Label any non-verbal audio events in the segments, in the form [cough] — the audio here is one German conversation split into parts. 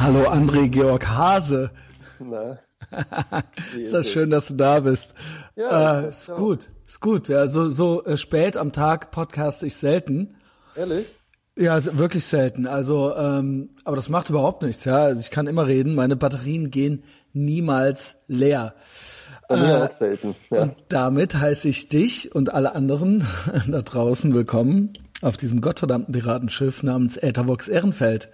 Hallo André Georg Hase. Na, [laughs] Ist das es? schön, dass du da bist. Ja, äh, ist auch. gut, ist gut. Ja, so so äh, spät am Tag podcast ich selten. Ehrlich? Ja, ist wirklich selten. Also, ähm, aber das macht überhaupt nichts. Ja, also ich kann immer reden. Meine Batterien gehen niemals leer. Bei mir auch selten. Ja. Und damit heiße ich dich und alle anderen [laughs] da draußen willkommen auf diesem gottverdammten Piratenschiff namens Äthervox Ehrenfeld.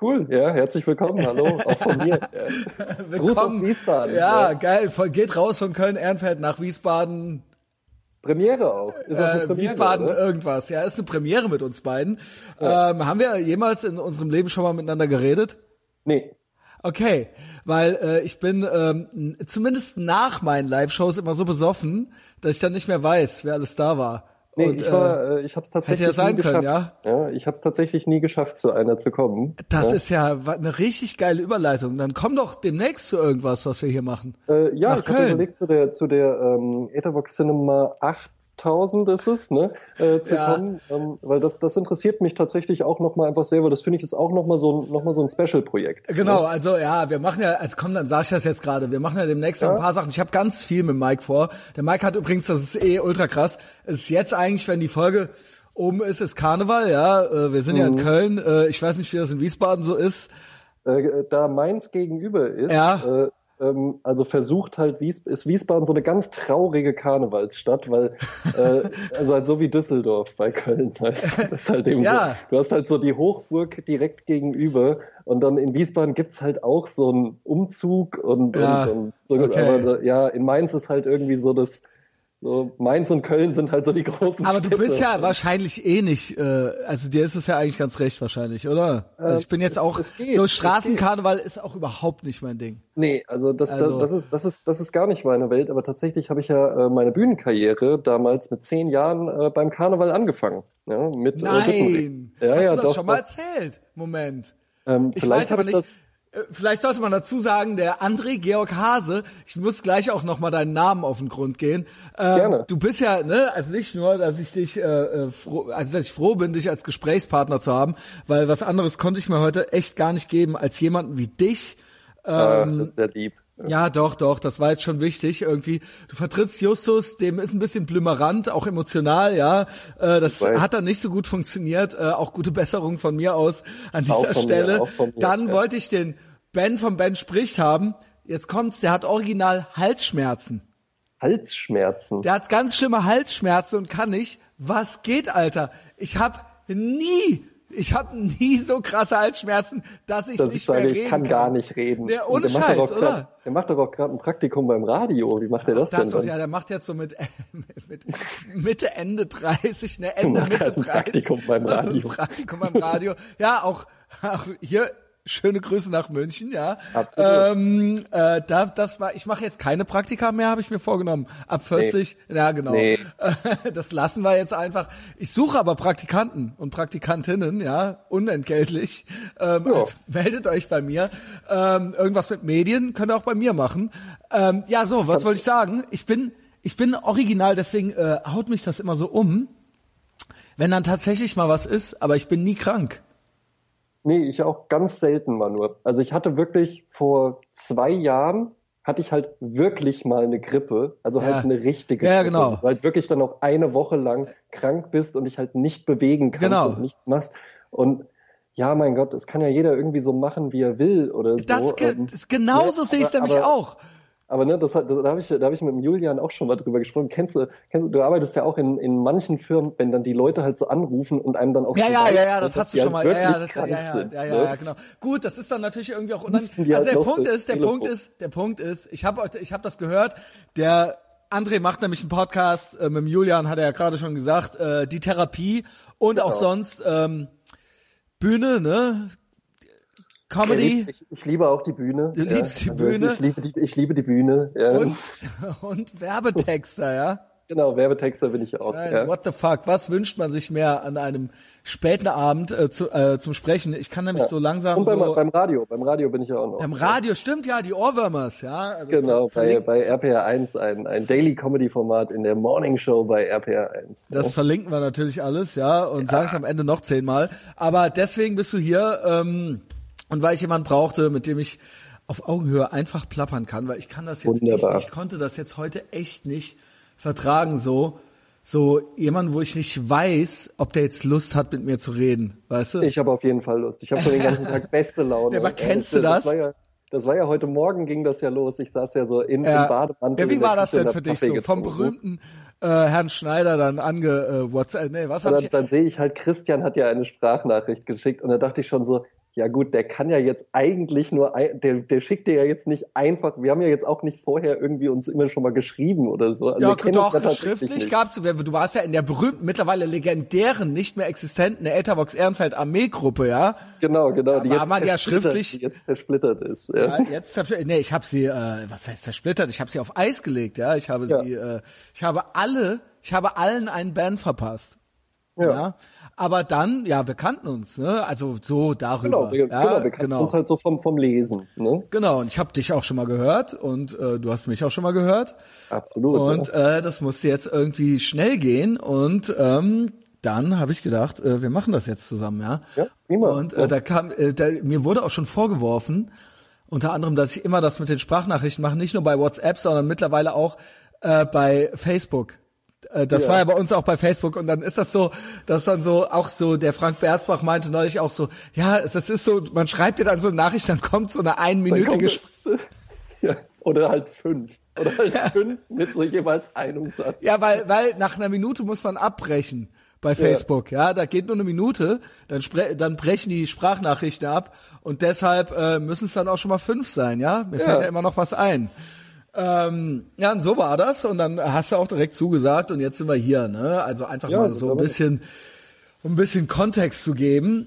Cool, ja, herzlich willkommen, hallo, auch von mir. [laughs] Ja. Gruß aus Wiesbaden. Ja, geil. Voll- Geht raus von Köln-Ehrenfeld nach Wiesbaden, Premiere auch. Ist auch eine äh, Premiere, Wiesbaden oder? irgendwas. Ja, ist eine Premiere mit uns beiden. Ähm, haben wir jemals in unserem Leben schon mal miteinander geredet? Nee, Okay, weil äh, ich bin ähm, zumindest nach meinen Live-Shows immer so besoffen, dass ich dann nicht mehr weiß, wer alles da war. Nee Und, ich war, äh, ich habe es tatsächlich ja sein nie können, geschafft. ja ich habe es tatsächlich nie geschafft, zu einer zu kommen. das ja. ist ja eine richtig geile Überleitung. Dann komm doch demnächst zu irgendwas, was wir hier machen. Äh, ja, Nach ich habe überlegt, zu der, zu der ähm, Etherbox Cinema 8000 ist es, ne, äh, zu Ja. kommen, ähm, weil das, das interessiert mich tatsächlich auch nochmal einfach sehr, weil das finde ich ist auch nochmal so, ein- noch mal so ein Special-Projekt. Genau, also ja, wir machen ja, also komm, dann sag ich das jetzt gerade. Wir machen ja demnächst noch Ja. ein paar Sachen. Ich habe ganz viel mit Mike vor. Der Mike hat übrigens, das ist eh ultra krass. Es ist jetzt eigentlich, wenn die Folge oben ist, ist Karneval, ja. Äh, Wir sind ja Mhm. in Köln. Äh, Ich weiß nicht, wie das in Wiesbaden so ist. Äh, da Mainz gegenüber ist, Ja. äh, ähm, also versucht halt Wies ist Wiesbaden so eine ganz traurige Karnevalsstadt, weil äh, [laughs] also halt so wie Düsseldorf bei Köln, das ist halt eben Ja. so. Du hast halt so die Hochburg direkt gegenüber und dann in Wiesbaden gibt's halt auch so einen Umzug und, Ja, und, und so, okay. aber ja, in Mainz ist halt irgendwie so das so Mainz und Köln sind halt so die großen Aber du Städte. bist ja wahrscheinlich eh nicht, äh, also dir ist es ja eigentlich ganz recht wahrscheinlich, oder? Also ich bin jetzt es- auch, es geht, so Straßenkarneval ist auch überhaupt nicht mein Ding. Nee, also das, Also- das, das, ist, das, ist, das ist gar nicht meine Welt, aber tatsächlich habe ich ja äh, meine Bühnenkarriere damals mit zehn Jahren äh, beim Karneval angefangen. Ja, mit, Äh, Nein! Rippenweg. ja, Hast ja, du das doch, schon mal erzählt? Moment. Ähm, Ich weiß aber nicht. äh, Vielleicht sollte man dazu sagen, der André Georg Hase, ich muss gleich auch noch mal deinen Namen auf den Grund gehen. Ähm, Gerne. Du bist ja, ne, also nicht nur, dass ich dich, äh, äh, froh, also dass ich froh bin, dich als Gesprächspartner zu haben, weil was anderes konnte ich mir heute echt gar nicht geben als jemanden wie dich. Das, ähm, äh, das ist sehr lieb. Ja, doch, doch, das war jetzt schon wichtig irgendwie. Du vertrittst Justus, dem ist ein bisschen blümerant, auch emotional, ja. Äh, das hat dann nicht so gut funktioniert. Äh, auch gute Besserung von mir aus an dieser mir, Stelle. von mir, dann ja. wollte ich den Ben vom Ben spricht haben. Jetzt kommt's, der hat original Halsschmerzen. Halsschmerzen. Der hat ganz schlimme Halsschmerzen und kann nicht. Was geht, Alter? Ich hab nie, ich hab nie so krasse Halsschmerzen, dass ich dass nicht ich mehr ich reden kann gar nicht reden. Und ohne der macht Scheiß, doch auch oder? Grad, der macht doch auch gerade ein Praktikum beim Radio. Wie macht er das, Das denn doch, dann? ja, der macht jetzt so mit, [laughs] mit Mitte, Ende 30, ne, Ende, Macht Mitte halt ein 30. Praktikum beim Also ein Radio. Praktikum beim Radio. Ja, auch, auch hier, schöne Grüße nach München, ja. Absolut. Ähm, äh, da, das war, ich mache jetzt keine Praktika mehr, habe ich mir vorgenommen. Ab 40, ja genau. Nee. [laughs] Das lassen wir jetzt einfach. Ich suche aber Praktikanten und Praktikantinnen, ja, unentgeltlich. Ähm, also meldet euch bei mir. Ähm, irgendwas mit Medien könnt ihr auch bei mir machen. Ähm, ja, so, was wollte ich sagen? Ich bin, ich bin original, deswegen äh, haut mich das immer so um, wenn dann tatsächlich mal was ist, aber ich bin nie krank. Nee, ich auch ganz selten mal nur. Also ich hatte wirklich vor zwei Jahren hatte ich halt wirklich mal eine Grippe, also Ja. halt eine richtige Ja, Grippe, genau. du halt wirklich dann auch eine Woche lang krank bist und dich halt nicht bewegen kannst Genau. und nichts machst. Und ja, mein Gott, es kann ja jeder irgendwie so machen, wie er will oder so. Das, ge ähm, genauso ne, sehe ich es nämlich auch. Aber ne, das hat, da habe ich, da habe ich mit dem Julian auch schon mal drüber gesprochen. Kennst du, kennst du, du arbeitest ja auch in, in manchen Firmen, wenn dann die Leute halt so anrufen und einem dann auch Ja, so ja, ja, ja, das hast du schon mal. halt Ja, ja, wirklich das, ja, ja, sind, ja, ja, ne? ja, genau. Gut, das ist dann natürlich irgendwie auch unangenehm. Also halt der Punkt ist, der Telefon. Punkt ist, der Punkt ist, ich habe ich hab das gehört, der André macht nämlich einen Podcast äh, mit dem Julian, hat er ja gerade schon gesagt, äh, die Therapie und auch Genau. sonst ähm, Bühne, ne? Comedy Ich, ich liebe auch die Bühne. Du liebst die Bühne? Ich liebe die, ich liebe die Bühne. Ja. und, [laughs] und Werbetexter, ja? Genau, Werbetexter bin ich auch. Nein, ja. what the fuck? Was wünscht man sich mehr an einem späten Abend äh, zu, äh, zum Sprechen? Ich kann nämlich so langsam Und beim, so beim Radio, beim Radio bin ich ja auch noch. beim Radio stimmt ja die Ohrwürmers, ja. Also Genau, bei, bei RPR 1, ein, ein Daily Comedy Format in der Morning Show bei RPR 1. Das verlinken wir natürlich alles, ja, und sagen es am Ende noch zehnmal. Aber deswegen bist du hier. Ähm, und weil ich jemanden brauchte, mit dem ich auf Augenhöhe einfach plappern kann, weil ich kann das jetzt Wunderbar. echt, ich konnte das jetzt heute echt nicht vertragen, so, so jemand, wo ich nicht weiß, ob der jetzt Lust hat, mit mir zu reden, weißt du? Ich habe auf jeden Fall Lust. Ich habe schon den ganzen Tag [laughs] beste Laune. Ja, aber kennst du das? Das war, ja, das war ja heute Morgen ging das ja los. Ich saß ja so in, Ja. im Bademantel. Ja, wie war das denn für dich so? Vom berühmten äh, Herrn Schneider dann ange äh, WhatsApp, nee, was hab dann, ich? dann sehe ich halt, Christian hat ja eine Sprachnachricht geschickt und da dachte ich schon so, ja gut, der kann ja jetzt eigentlich nur, ein, der, der schickt dir ja jetzt nicht einfach, wir haben ja jetzt auch nicht vorher irgendwie uns immer schon mal geschrieben oder so. Also Ja, doch, schriftlich gab's, du du warst ja in der berühmten, mittlerweile legendären, nicht mehr existenten Ethervox Ehrenfeld Armeegruppe, ja? Genau, genau. Da die war jetzt man ja zersplittert- schriftlich- Die jetzt zersplittert ist. Ja. Ja, jetzt zerspl- nee, ich habe sie, äh, was heißt zersplittert? Ich habe sie auf Eis gelegt, ja. Ich habe Ja. sie, äh, ich habe alle, ich habe allen einen Band verpasst. Ja. Ja. Aber dann, ja, wir kannten uns, ne? Also so darüber. Genau, wir, ja, genau, wir kannten uns halt so vom, vom Lesen. Ne? Genau, und ich habe dich auch schon mal gehört und äh, du hast mich auch schon mal gehört. Absolut. Und ja. äh, das musste jetzt irgendwie schnell gehen und ähm, dann habe ich gedacht, äh, wir machen das jetzt zusammen, ja. Ja, prima. Und äh, da kam, äh, da, mir wurde auch schon vorgeworfen, unter anderem, dass ich immer das mit den Sprachnachrichten mache, nicht nur bei WhatsApp, sondern mittlerweile auch äh, bei Facebook. Äh, Das Ja. war ja bei uns auch bei Facebook und dann ist das so, dass dann so auch so der Frank Bersbach meinte neulich auch so, ja, das ist so, man schreibt dir dann so eine Nachricht, dann kommt so eine einminütige kommt- [laughs] ja, oder halt fünf. Oder halt fünf mit so jeweils einem Satz. Ja, weil, weil nach einer Minute muss man abbrechen bei Facebook. Ja, da geht nur eine Minute, dann, spre dann brechen die Sprachnachrichten ab und deshalb äh, müssen es dann auch schon mal fünf sein. Ja, mir fällt ja immer noch was ein. Ähm, ja, und so war das und dann hast du auch direkt zugesagt und jetzt sind wir hier. Ne? Also einfach Ja, mal so ein bisschen, um ein bisschen Kontext zu geben.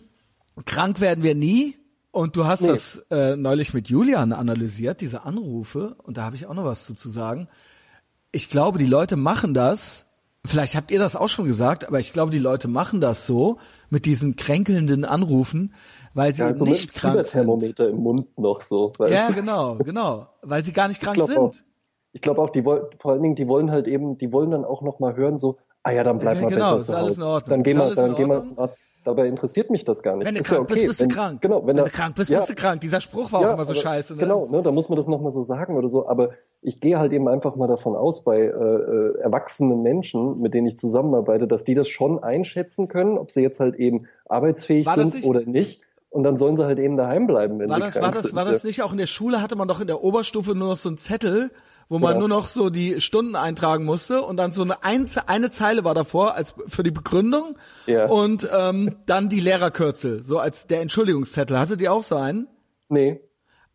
Krank werden wir nie. Und du hast Nee. das äh, neulich mit Julian analysiert, diese Anrufe, und da habe ich auch noch was zu, zu sagen ich glaube, die Leute machen das, vielleicht habt ihr das auch schon gesagt, aber ich glaube, die Leute machen das so mit diesen kränkelnden Anrufen, weil sie Ja, so nicht krank sind. Im Mund noch so. Ja, genau, genau, weil sie gar nicht krank auch. sind. Ich glaube auch, die wollen, vor allen Dingen, die wollen halt eben, die wollen dann auch noch mal hören, so, ah ja, dann bleib Ja, mal genau, besser ist zu alles Hause. in Ordnung. Dann geh Ist mal, alles in dann geh mal Ordnung? zum Arzt. Dabei interessiert mich das gar nicht. Wenn du ist krank ja okay. bist, bist du wenn, krank. Genau, wenn er- du krank bist, ja, bist du krank. Dieser Spruch war auch ja, immer so aber- scheiße. Ne? Genau, ne, da muss man das nochmal so sagen oder so. Aber ich gehe halt eben einfach mal davon aus, bei äh, äh, erwachsenen Menschen, mit denen ich zusammenarbeite, dass die das schon einschätzen können, ob sie jetzt halt eben arbeitsfähig War sind nicht- oder nicht. Und dann sollen sie halt eben daheim bleiben, wenn War sie das, krank war das, sind. war das nicht auch in der Schule, hatte man doch in der Oberstufe nur noch so einen Zettel, wo man Ja. nur noch so die Stunden eintragen musste und dann so eine, Einze eine Zeile war davor als für die Begründung Ja. und ähm, dann die Lehrerkürzel, so als der Entschuldigungszettel. Hattet ihr auch so einen? Nee.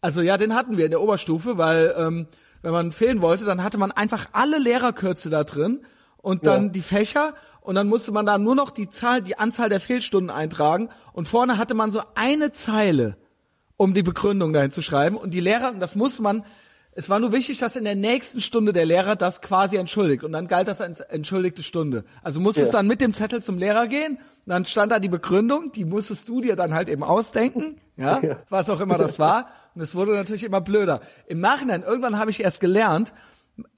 Also ja, den hatten wir in der Oberstufe, weil ähm, wenn man fehlen wollte, dann hatte man einfach alle Lehrerkürze da drin und dann Ja. die Fächer und dann musste man da nur noch die Zahl, die Anzahl der Fehlstunden eintragen und vorne hatte man so eine Zeile, um die Begründung dahin zu schreiben und die Lehrer, und das muss man, es war nur wichtig, dass in der nächsten Stunde der Lehrer das quasi entschuldigt und dann galt das als entschuldigte Stunde. Also musstest Ja. dann mit dem Zettel zum Lehrer gehen, dann stand da die Begründung, die musstest du dir dann halt eben ausdenken, ja, Ja. was auch immer das war. Und es wurde natürlich immer blöder. Im Nachhinein, irgendwann habe ich erst gelernt,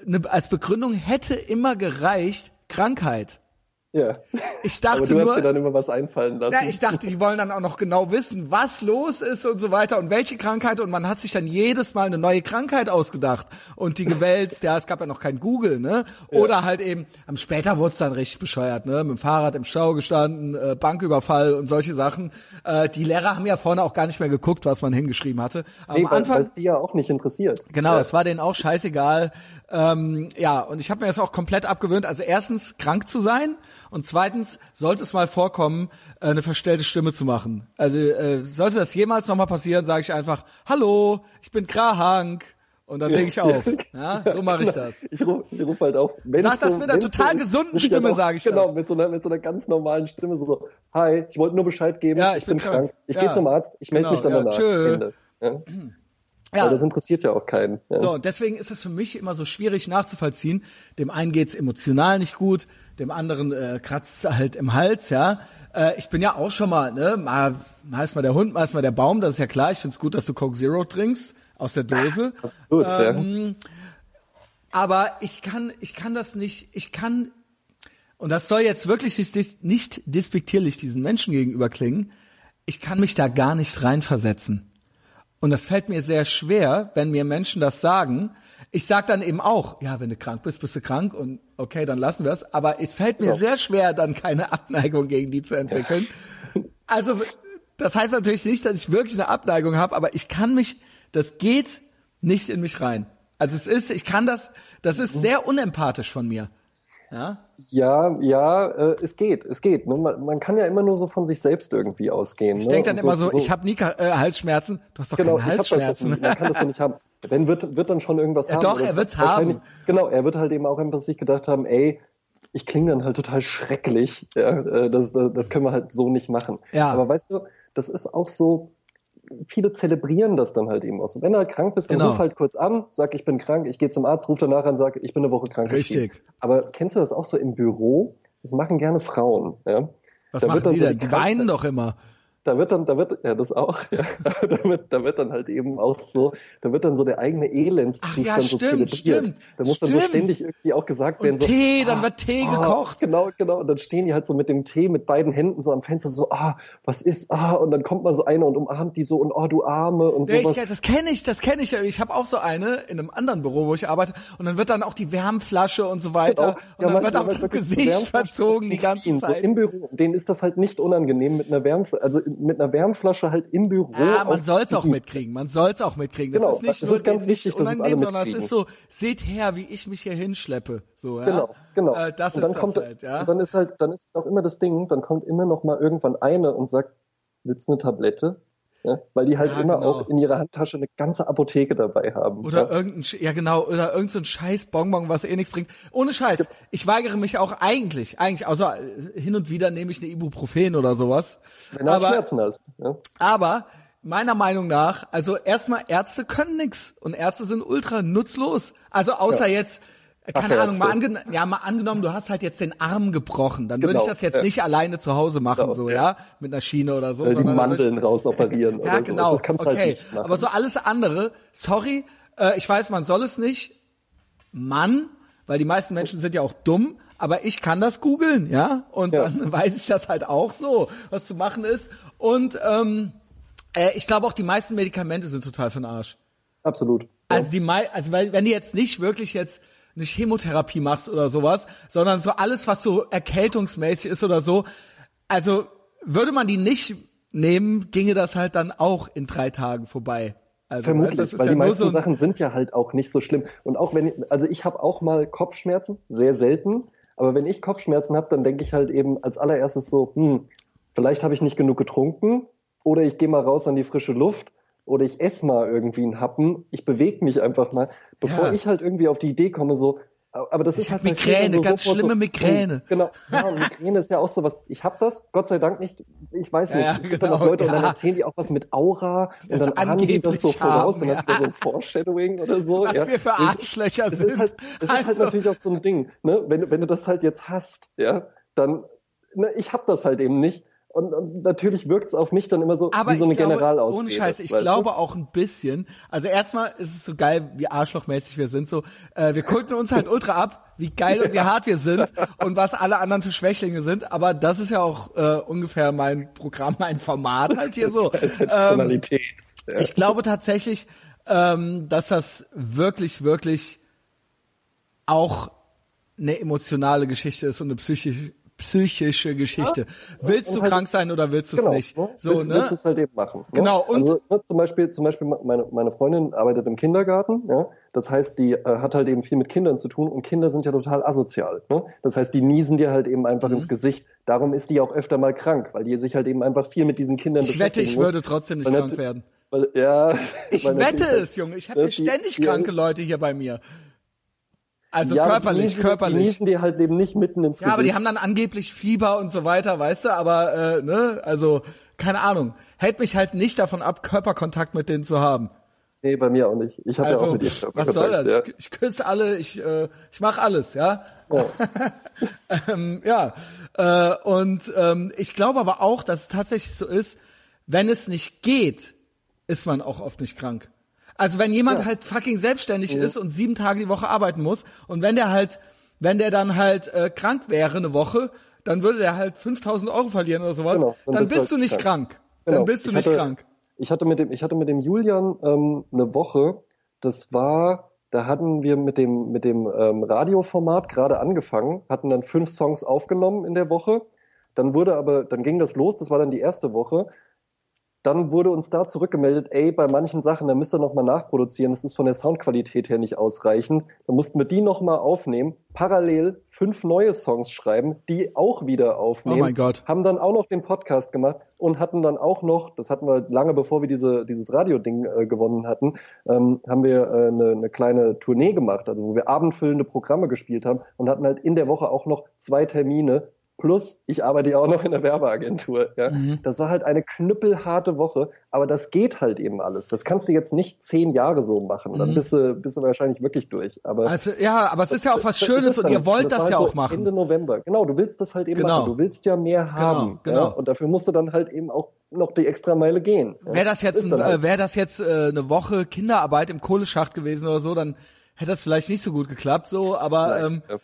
ne, als Begründung hätte immer gereicht Krankheit. Ja. Ich dachte Aber du nur, hast dir dann immer was einfallen lassen. ja, ich dachte, die wollen dann auch noch genau wissen, was los ist und so weiter und welche Krankheit und man hat sich dann jedes Mal eine neue Krankheit ausgedacht und die gewälzt, ja, es gab ja noch kein Google, ne? Oder halt eben, am später wurde es dann richtig bescheuert, ne? Mit dem Fahrrad im Stau gestanden, äh, Banküberfall und solche Sachen. Äh, die Lehrer haben ja vorne auch gar nicht mehr geguckt, was man hingeschrieben hatte. Aber nee, am weil Anfang es die ja auch nicht interessiert. Genau, Ja. es war denen auch scheißegal. Ähm, ja, und ich habe mir das auch komplett abgewöhnt. Also erstens krank zu sein und zweitens sollte es mal vorkommen, äh, eine verstellte Stimme zu machen. Also äh, sollte das jemals nochmal passieren, sage ich einfach, hallo, ich bin krank und dann lege ich auf. Ja, so mache ich das. Ich rufe ich ruf halt auch. Wenn Sag das so, mit einer total so gesunden ich Stimme, auch- sag ich Genau, das. mit so, einer, mit so einer ganz normalen Stimme, so, hi, ich wollte nur Bescheid geben, Ja, ich, bin krank. Ich Ja. gehe zum Arzt, ich melde Genau, mich dann ja, danach. tschö. Ende. Ja. Ja. Aber das interessiert ja auch keinen. Ja. So, und deswegen ist es für mich immer so schwierig nachzuvollziehen. Dem einen geht's emotional nicht gut, dem anderen äh, kratzt halt im Hals, ja. Äh, ich bin ja auch schon mal, ne, mal, mal ist mal der Hund, mal ist mal der Baum, das ist ja klar. Ich find's gut, dass du Coke Zero trinkst aus der Dose. Absolut, Ähm, Aber ich kann, ich kann das nicht, ich kann, und das soll jetzt wirklich nicht, nicht despektierlich diesen Menschen gegenüber klingen, ich kann mich da gar nicht reinversetzen. Und das fällt mir sehr schwer, wenn mir Menschen das sagen. Ich sag dann eben auch, ja, wenn du krank bist, bist du krank und okay, dann lassen wir es. Aber es fällt mir Ja. sehr schwer, dann keine Abneigung gegen die zu entwickeln. Also das heißt natürlich nicht, dass ich wirklich eine Abneigung habe, aber ich kann mich, das geht nicht in mich rein. Also es ist, ich kann das, das ist sehr unempathisch von mir. Ja, Ja, ja, äh, es geht, es geht. Ne? Man, man kann ja immer nur so von sich selbst irgendwie ausgehen. ich ne? denke dann Und immer so, ich habe nie äh, Halsschmerzen. Du hast doch Genau, keine hab Halsschmerzen. doch- man kann das doch nicht haben. Wenn wird, wird dann schon irgendwas Ja, haben. doch, er wird's haben. Genau, er wird halt eben auch einfach sich gedacht haben, ey, ich klinge dann halt total schrecklich. Ja, äh, das, das können wir halt so nicht machen. Ja. Aber weißt du, das ist auch so, viele zelebrieren das dann halt eben auch so. Wenn du halt krank bist, dann Genau. ruf halt kurz an, sag, ich bin krank, ich gehe zum Arzt, ruf danach an, sag, ich bin eine Woche krank. Richtig. Aber kennst du das auch so im Büro? Das machen gerne Frauen. Ja? Was Da machen wird dann die denn? die weinen doch immer. Da wird dann, da wird, ja, das auch, ja, [laughs] da wird, da wird dann halt eben auch so, da wird dann so der eigene Elendszustand ja, so stimmt, zelebriert. stimmt, Da muss dann so stimmt. ständig irgendwie auch gesagt werden, Und so, Tee, dann ah, wird Tee ah, gekocht. Genau, genau. Und dann stehen die halt so mit dem Tee mit beiden Händen so am Fenster so, ah, was ist, ah, und dann kommt mal so einer und umarmt die so und oh, du Arme und Ja, sowas. ich, das kenne ich, das kenne ich. Ich habe auch so eine in einem anderen Büro, wo ich arbeite, und dann wird dann auch die Wärmflasche und so weiter, Genau. und dann man- wird auch das so Gesicht verzogen die ganze so Zeit. Im Büro. Denen ist das halt nicht unangenehm mit einer Wärmflasche, also mit einer Wärmflasche halt im Büro. Ja, man soll's auch mitkriegen. Man soll's auch mitkriegen. Das Genau, ist nicht das nur ist ganz wichtig, dass es alle unangenehm, sondern es mitkriegen. ist so, seht her, wie ich mich hier hinschleppe. So, ja. Genau, genau. Äh, das und ist dann das kommt, halt, ja. und dann ist halt, dann ist auch immer das Ding, dann kommt immer noch mal irgendwann eine und sagt, willst du eine Tablette? Ja, weil die halt Ja, immer genau. auch in ihrer Handtasche eine ganze Apotheke dabei haben. Oder ja? irgendein, Sch- ja genau, oder irgendein so scheiß Bonbon, was eh nichts bringt. Ohne Scheiß. Ich weigere mich auch eigentlich, eigentlich, außer äh, hin und wieder nehme ich eine Ibuprofen oder sowas. Wenn du halt aber, Schmerzen hast. Ja? aber meiner Meinung nach, also erstmal Ärzte können nix und Ärzte sind ultra nutzlos. Also außer jetzt, keine. Ahnung, mal, angen ja, mal angenommen, du hast halt jetzt den Arm gebrochen, dann würde Genau, ich das jetzt ja. nicht alleine zu Hause machen, Genau, so ja. ja, mit einer Schiene oder so. Äh, die würde ich- Mandeln rausoperieren [laughs] ja, oder so. genau. Das kannst du okay. halt nicht machen. Aber so alles andere, sorry, äh, ich weiß, man soll es nicht. Mann, weil die meisten Menschen sind ja auch dumm, aber ich kann das googeln, ja, und Ja. dann [laughs] weiß ich das halt auch so, was zu machen ist. Und ähm, äh, ich glaube auch, die meisten Medikamente sind total für den Arsch. Absolut. Ja. Also die also weil wenn du jetzt nicht wirklich jetzt eine Chemotherapie machst oder sowas, sondern so alles, was so erkältungsmäßig ist oder so, also würde man die nicht nehmen, ginge das halt dann auch in drei Tagen vorbei. Also, Vermutlich, weißt, weil ja die meisten so Sachen sind ja halt auch nicht so schlimm. Und auch wenn, also ich habe auch mal Kopfschmerzen, sehr selten. Aber wenn ich Kopfschmerzen habe, dann denke ich halt eben als allererstes so, hm, vielleicht habe ich nicht genug getrunken oder ich gehe mal raus an die frische Luft oder ich esse mal irgendwie einen Happen. Ich bewege mich einfach mal, bevor Ja. ich halt irgendwie auf die Idee komme, so, aber das ist Ich hab halt Migräne, so ganz schlimme so, Migräne. hm, [laughs] Genau, ja, und Migräne ist ja auch sowas. Ich habe das, Gott sei Dank nicht. Ich weiß Ja, nicht. ja, es gibt genau, dann auch Leute und dann ja. erzählen die auch was mit Aura Das und dann ahnen die das so voraus, haben, dann ja. hat man so ein Foreshadowing oder so. was ja. wir für Arschlöcher Das sind. ist halt, das ist halt Also, natürlich auch so ein Ding, ne? Wenn, du- wenn du das halt jetzt hast, ja, dann, ne, ich hab das halt eben nicht. Und, und natürlich wirkt's auf mich dann immer so aber wie so eine ich glaube, Generalausrede. ohne Scheiß, ich weißt du? glaube auch ein bisschen. Also erstmal ist es so geil, wie arschlochmäßig wir sind. So, äh, wir kulten uns halt ultra ab, wie geil und wie [laughs] hart wir sind und was alle anderen für Schwächlinge sind. Aber das ist ja auch äh, ungefähr mein Programm, [laughs] mein Format halt hier so. [laughs] Halt Ähm, ja. ich glaube tatsächlich, ähm, dass das wirklich, wirklich auch eine emotionale Geschichte ist und eine psychische, psychische Geschichte. willst und du halt- krank sein oder willst du es genau, nicht? Ne? So, willst, ne? willst du es halt eben machen. Ne? Genau, und- also ne, zum Beispiel, zum Beispiel meine, meine Freundin arbeitet im Kindergarten, ja. Das heißt, die äh, hat halt eben viel mit Kindern zu tun und Kinder sind ja total asozial. Ne? Das heißt, die niesen dir halt eben Mhm. einfach ins Gesicht. Darum ist die auch öfter mal krank, weil die sich halt eben einfach viel mit diesen Kindern Ich wette, ich muss. würde trotzdem nicht krank werden. Weil, ja, Ich [laughs] wette es, Junge. Ich habe hier die- ständig kranke Leute hier bei mir. Also ja, aber die körperlich, Die körperlich. niesen dir halt eben nicht mitten ins Ja, aber die Gesicht. haben dann angeblich Fieber und so weiter, weißt du, aber äh, ne, also keine Ahnung, hält mich halt nicht davon ab, Körperkontakt mit denen zu haben. Nee, bei mir auch nicht. Ich habe ja Also auch mit ihr pff, was soll das? Ja. Ich, ich küsse alle, ich äh, ich mache alles, ja. Ja. [laughs] ähm, ja, äh, und ähm, ich glaube aber auch, dass es tatsächlich so ist, wenn es nicht geht, ist man auch oft nicht krank. Also wenn jemand Ja. halt fucking selbstständig Mhm. ist und sieben Tage die Woche arbeiten muss und wenn der halt, wenn der dann halt äh, krank wäre eine Woche, dann würde der halt 5000 Euro verlieren oder sowas, Genau, dann, dann bist, bist du du halt nicht krank. krank. Dann Genau. bist du Ich nicht hatte- krank. Ich hatte mit dem, ich hatte mit dem Julian ähm, eine Woche, das war, da hatten wir mit dem, mit dem ähm, Radioformat gerade angefangen, hatten dann fünf Songs aufgenommen in der Woche. Dann wurde aber, dann ging das los, das war dann die erste Woche dann wurde uns da zurückgemeldet, ey, bei manchen Sachen, da müsst ihr nochmal nachproduzieren, das ist von der Soundqualität her nicht ausreichend. Da mussten wir die nochmal aufnehmen, parallel fünf neue Songs schreiben, die auch wieder aufnehmen. Oh mein Gott. Haben dann auch noch den Podcast gemacht und hatten dann auch noch, das hatten wir lange bevor wir diese, dieses Radio-Ding äh, gewonnen hatten, ähm, haben wir äh, eine, eine kleine Tournee gemacht, also wo wir abendfüllende Programme gespielt haben und hatten halt in der Woche auch noch zwei Termine, Plus, ich arbeite ja auch noch in der Werbeagentur. Ja. Mhm. Das war halt eine knüppelharte Woche, aber das geht halt eben alles. Das kannst du jetzt nicht zehn Jahre so machen. Dann mhm. bist, du, bist du wahrscheinlich wirklich durch. Aber also, ja, aber es ist ja auch was Schönes und ihr wollt das, das ja halt auch machen. Ende November. Genau, du willst das halt eben genau. machen. Du willst ja mehr genau, haben. Genau, genau. Ja? Und dafür musst du dann halt eben auch noch die extra Meile gehen. Ja? Wäre das jetzt, das halt. äh, wär das jetzt äh, eine Woche Kinderarbeit im Kohleschacht gewesen oder so, dann hätte das vielleicht nicht so gut geklappt, so, aber ähm, ja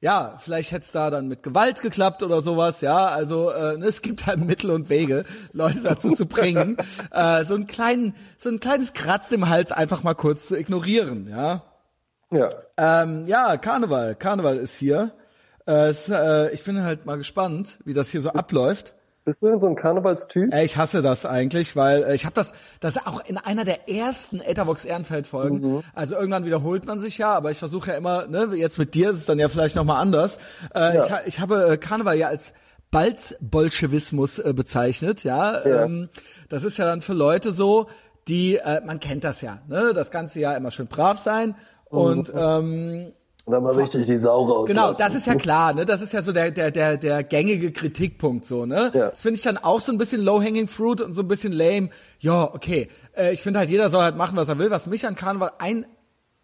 ja, vielleicht hätte es da dann mit Gewalt geklappt oder sowas, ja. Also äh, es gibt halt Mittel und Wege, Leute dazu zu bringen, [laughs] äh, so einen kleinen, so ein kleines Kratz im Hals einfach mal kurz zu ignorieren, ja. Ja. Ähm, ja, Karneval, Karneval ist hier. Äh, es, äh, ich bin halt mal gespannt, wie das hier so abläuft. Bist du denn so ein Karnevalstyp? Äh, ich hasse das eigentlich, weil äh, ich habe das, das ist auch in einer der ersten Etherbox Ehrenfeld Folgen. Mhm. Also irgendwann wiederholt man sich ja, aber ich versuche ja immer, ne, jetzt mit dir ist es dann ja vielleicht noch mal anders. Äh, ja. ich, ich habe äh, Karneval ja als Balzbolschewismus äh, bezeichnet, ja. ja. Ähm, das ist ja dann für Leute so, die, äh, man kennt das ja, ne, das ganze Jahr immer schön brav sein mhm. und ähm, und dann mal richtig die Sau raus. Genau, das ist ja klar, ne? Das ist ja so der, der, der, der gängige Kritikpunkt, so, ne? Ja. Das finde ich dann auch so ein bisschen low-hanging fruit und so ein bisschen lame. Ja, okay. Äh, ich finde halt, jeder soll halt machen, was er will. Was mich an Karneval ein,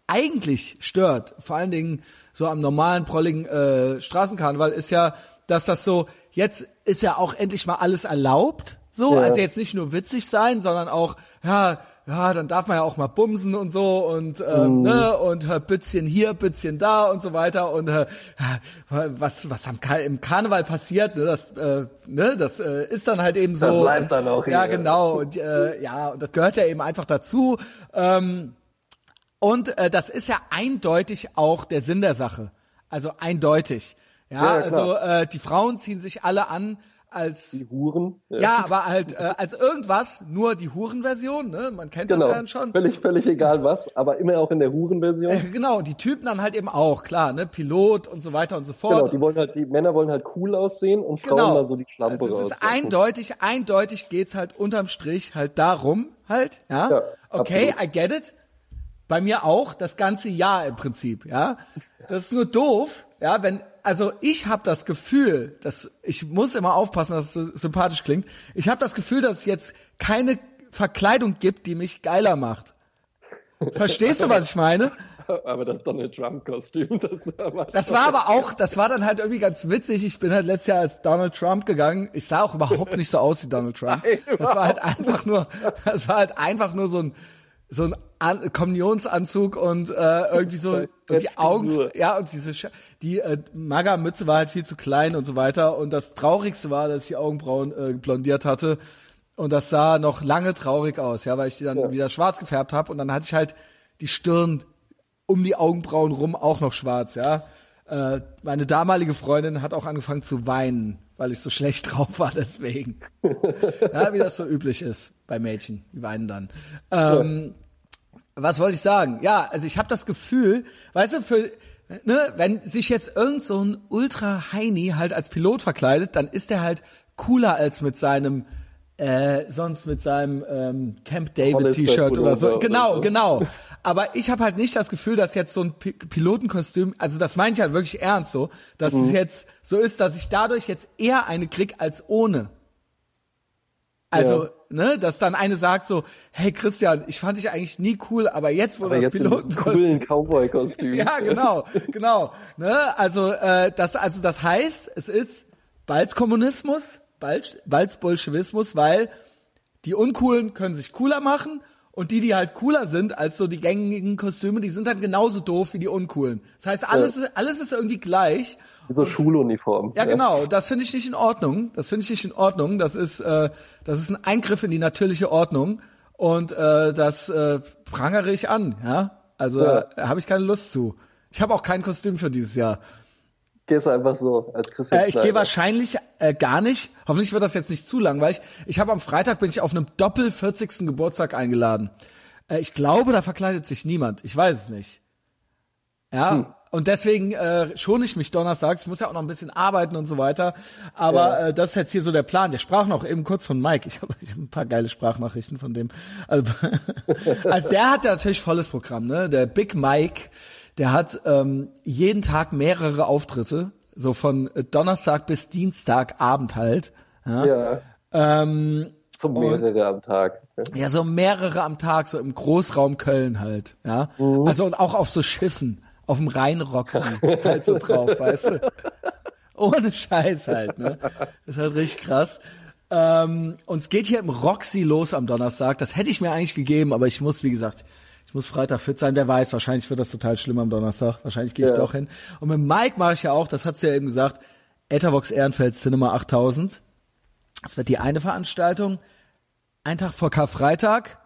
eigentlich stört, vor allen Dingen so am normalen, prolligen äh, Straßenkarneval, ist ja, dass das so, jetzt ist ja auch endlich mal alles erlaubt. So, ja. also jetzt nicht nur witzig sein, sondern auch, ja, ja, dann darf man ja auch mal bumsen und so und ähm, mm. ne und äh, bisschen hier, bisschen da und so weiter und äh, was was am Kar im Karneval passiert, ne, das äh, ne, das äh, ist dann halt eben so. Das bleibt dann auch hier. Ja, genau und äh, ja, und das gehört ja eben einfach dazu. Ähm, und äh, das ist ja eindeutig auch der Sinn der Sache. Also eindeutig. Ja, ja also äh, die Frauen ziehen sich alle an als die Huren. Ja, ja aber halt äh, als irgendwas, nur die Hurenversion, ne? Man kennt genau. das dann schon. Völlig, völlig egal was, aber immer auch in der Hurenversion. Äh, genau, die Typen dann halt eben auch, klar, ne? Pilot und so weiter und so fort. Genau, die wollen halt, die Männer wollen halt cool aussehen und Frauen genau. mal so die Schlampe also. Es ist eindeutig, eindeutig geht's halt unterm Strich halt darum, halt, ja. ja okay, absolut. I get it. Bei mir auch, das ganze Jahr im Prinzip, ja. [laughs] Das ist nur doof, ja, wenn also ich habe das Gefühl, dass ich muss immer aufpassen, dass es so sympathisch klingt. Ich habe das Gefühl, dass es jetzt keine Verkleidung gibt, die mich geiler macht. Verstehst du, was ich meine? Aber das Donald Trump Kostüm, das war Das war aber auch, das war dann halt irgendwie ganz witzig. Ich bin halt letztes Jahr als Donald Trump gegangen. Ich sah auch überhaupt nicht so aus wie Donald Trump. Das war halt einfach nur, das war halt einfach nur so ein so ein An Kommunionsanzug und äh, irgendwie so und die Augen, ja und diese Sch die äh, Maga-Mütze war halt viel zu klein und so weiter und das Traurigste war, dass ich die Augenbrauen äh, blondiert hatte und das sah noch lange traurig aus, ja, weil ich die dann ja. wieder schwarz gefärbt habe und dann hatte ich halt die Stirn um die Augenbrauen rum auch noch schwarz, ja. Äh, meine damalige Freundin hat auch angefangen zu weinen, weil ich so schlecht [laughs] drauf war deswegen. ja, wie das so üblich ist bei Mädchen, die weinen dann. Ähm, ja was wollte ich sagen? Ja, also ich habe das Gefühl, weißt du, für ne, wenn sich jetzt irgend so ein Ultra Heini halt als Pilot verkleidet, dann ist er halt cooler als mit seinem äh, sonst mit seinem ähm, Camp David T-Shirt oder so. Genau, genau. Aber ich habe halt nicht das Gefühl, dass jetzt so ein P Pilotenkostüm, also das meine ich halt wirklich ernst so, dass mhm. es jetzt so ist, dass ich dadurch jetzt eher eine krieg als ohne. Also, ja. ne, dass dann eine sagt so, hey Christian, ich fand dich eigentlich nie cool, aber jetzt wo aber das Piloten coolen Cowboy Kostüm. [laughs] ja, genau, genau, ne? Also, äh, das also das heißt, es ist Balzkommunismus, Balz, Balzbolschewismus, weil die uncoolen können sich cooler machen und die, die halt cooler sind als so die gängigen Kostüme, die sind dann genauso doof wie die uncoolen. Das heißt, alles, ja. ist, alles ist irgendwie gleich. So und, Schuluniform. Ja, ja, genau. Das finde ich nicht in Ordnung. Das finde ich nicht in Ordnung. Das ist, äh, das ist ein Eingriff in die natürliche Ordnung. Und äh, das äh, prangere ich an, ja. Also Ja. ja. habe ich keine Lust zu. Ich habe auch kein Kostüm für dieses Jahr. Gehst du einfach so als Christian Äh, ich gehe wahrscheinlich äh, gar nicht. Hoffentlich wird das jetzt nicht zu langweilig. Ich habe am Freitag bin ich auf einem doppel 40. Geburtstag eingeladen. Äh, ich glaube, da verkleidet sich niemand. Ich weiß es nicht. Ja. Hm. Und deswegen äh, schone ich mich donnerstags. Ich muss ja auch noch ein bisschen arbeiten und so weiter. Aber Ja. äh, das ist jetzt hier so der Plan. Der sprach noch eben kurz von Mike. Ich habe ich hab ein paar geile Sprachnachrichten von dem. Also, [laughs] also der hat ja natürlich volles Programm, ne? Der Big Mike, der hat ähm, jeden Tag mehrere Auftritte, so von äh, Donnerstag bis Dienstagabend halt. Ja. Ja, Ähm, so mehrere am Tag. ja, so mehrere am Tag, so im Großraum Köln halt, ja. Also und auch auf so Schiffen, auf dem Rhein-Roxy halt so drauf, [laughs] weißt du. Ohne Scheiß halt, ne. Das ist halt richtig krass. Ähm, und es geht hier im Roxy los am Donnerstag. Das hätte ich mir eigentlich gegeben, aber ich muss, wie gesagt, muss Freitag fit sein. Wer weiß, wahrscheinlich wird das total schlimm am Donnerstag. Wahrscheinlich gehe ich Ja. doch hin. Und mit Mike mache ich ja auch, das hat's ja eben gesagt, Ethervox Ehrenfeld Cinema 8000. Das wird die eine Veranstaltung. Ein Tag vor Karfreitag,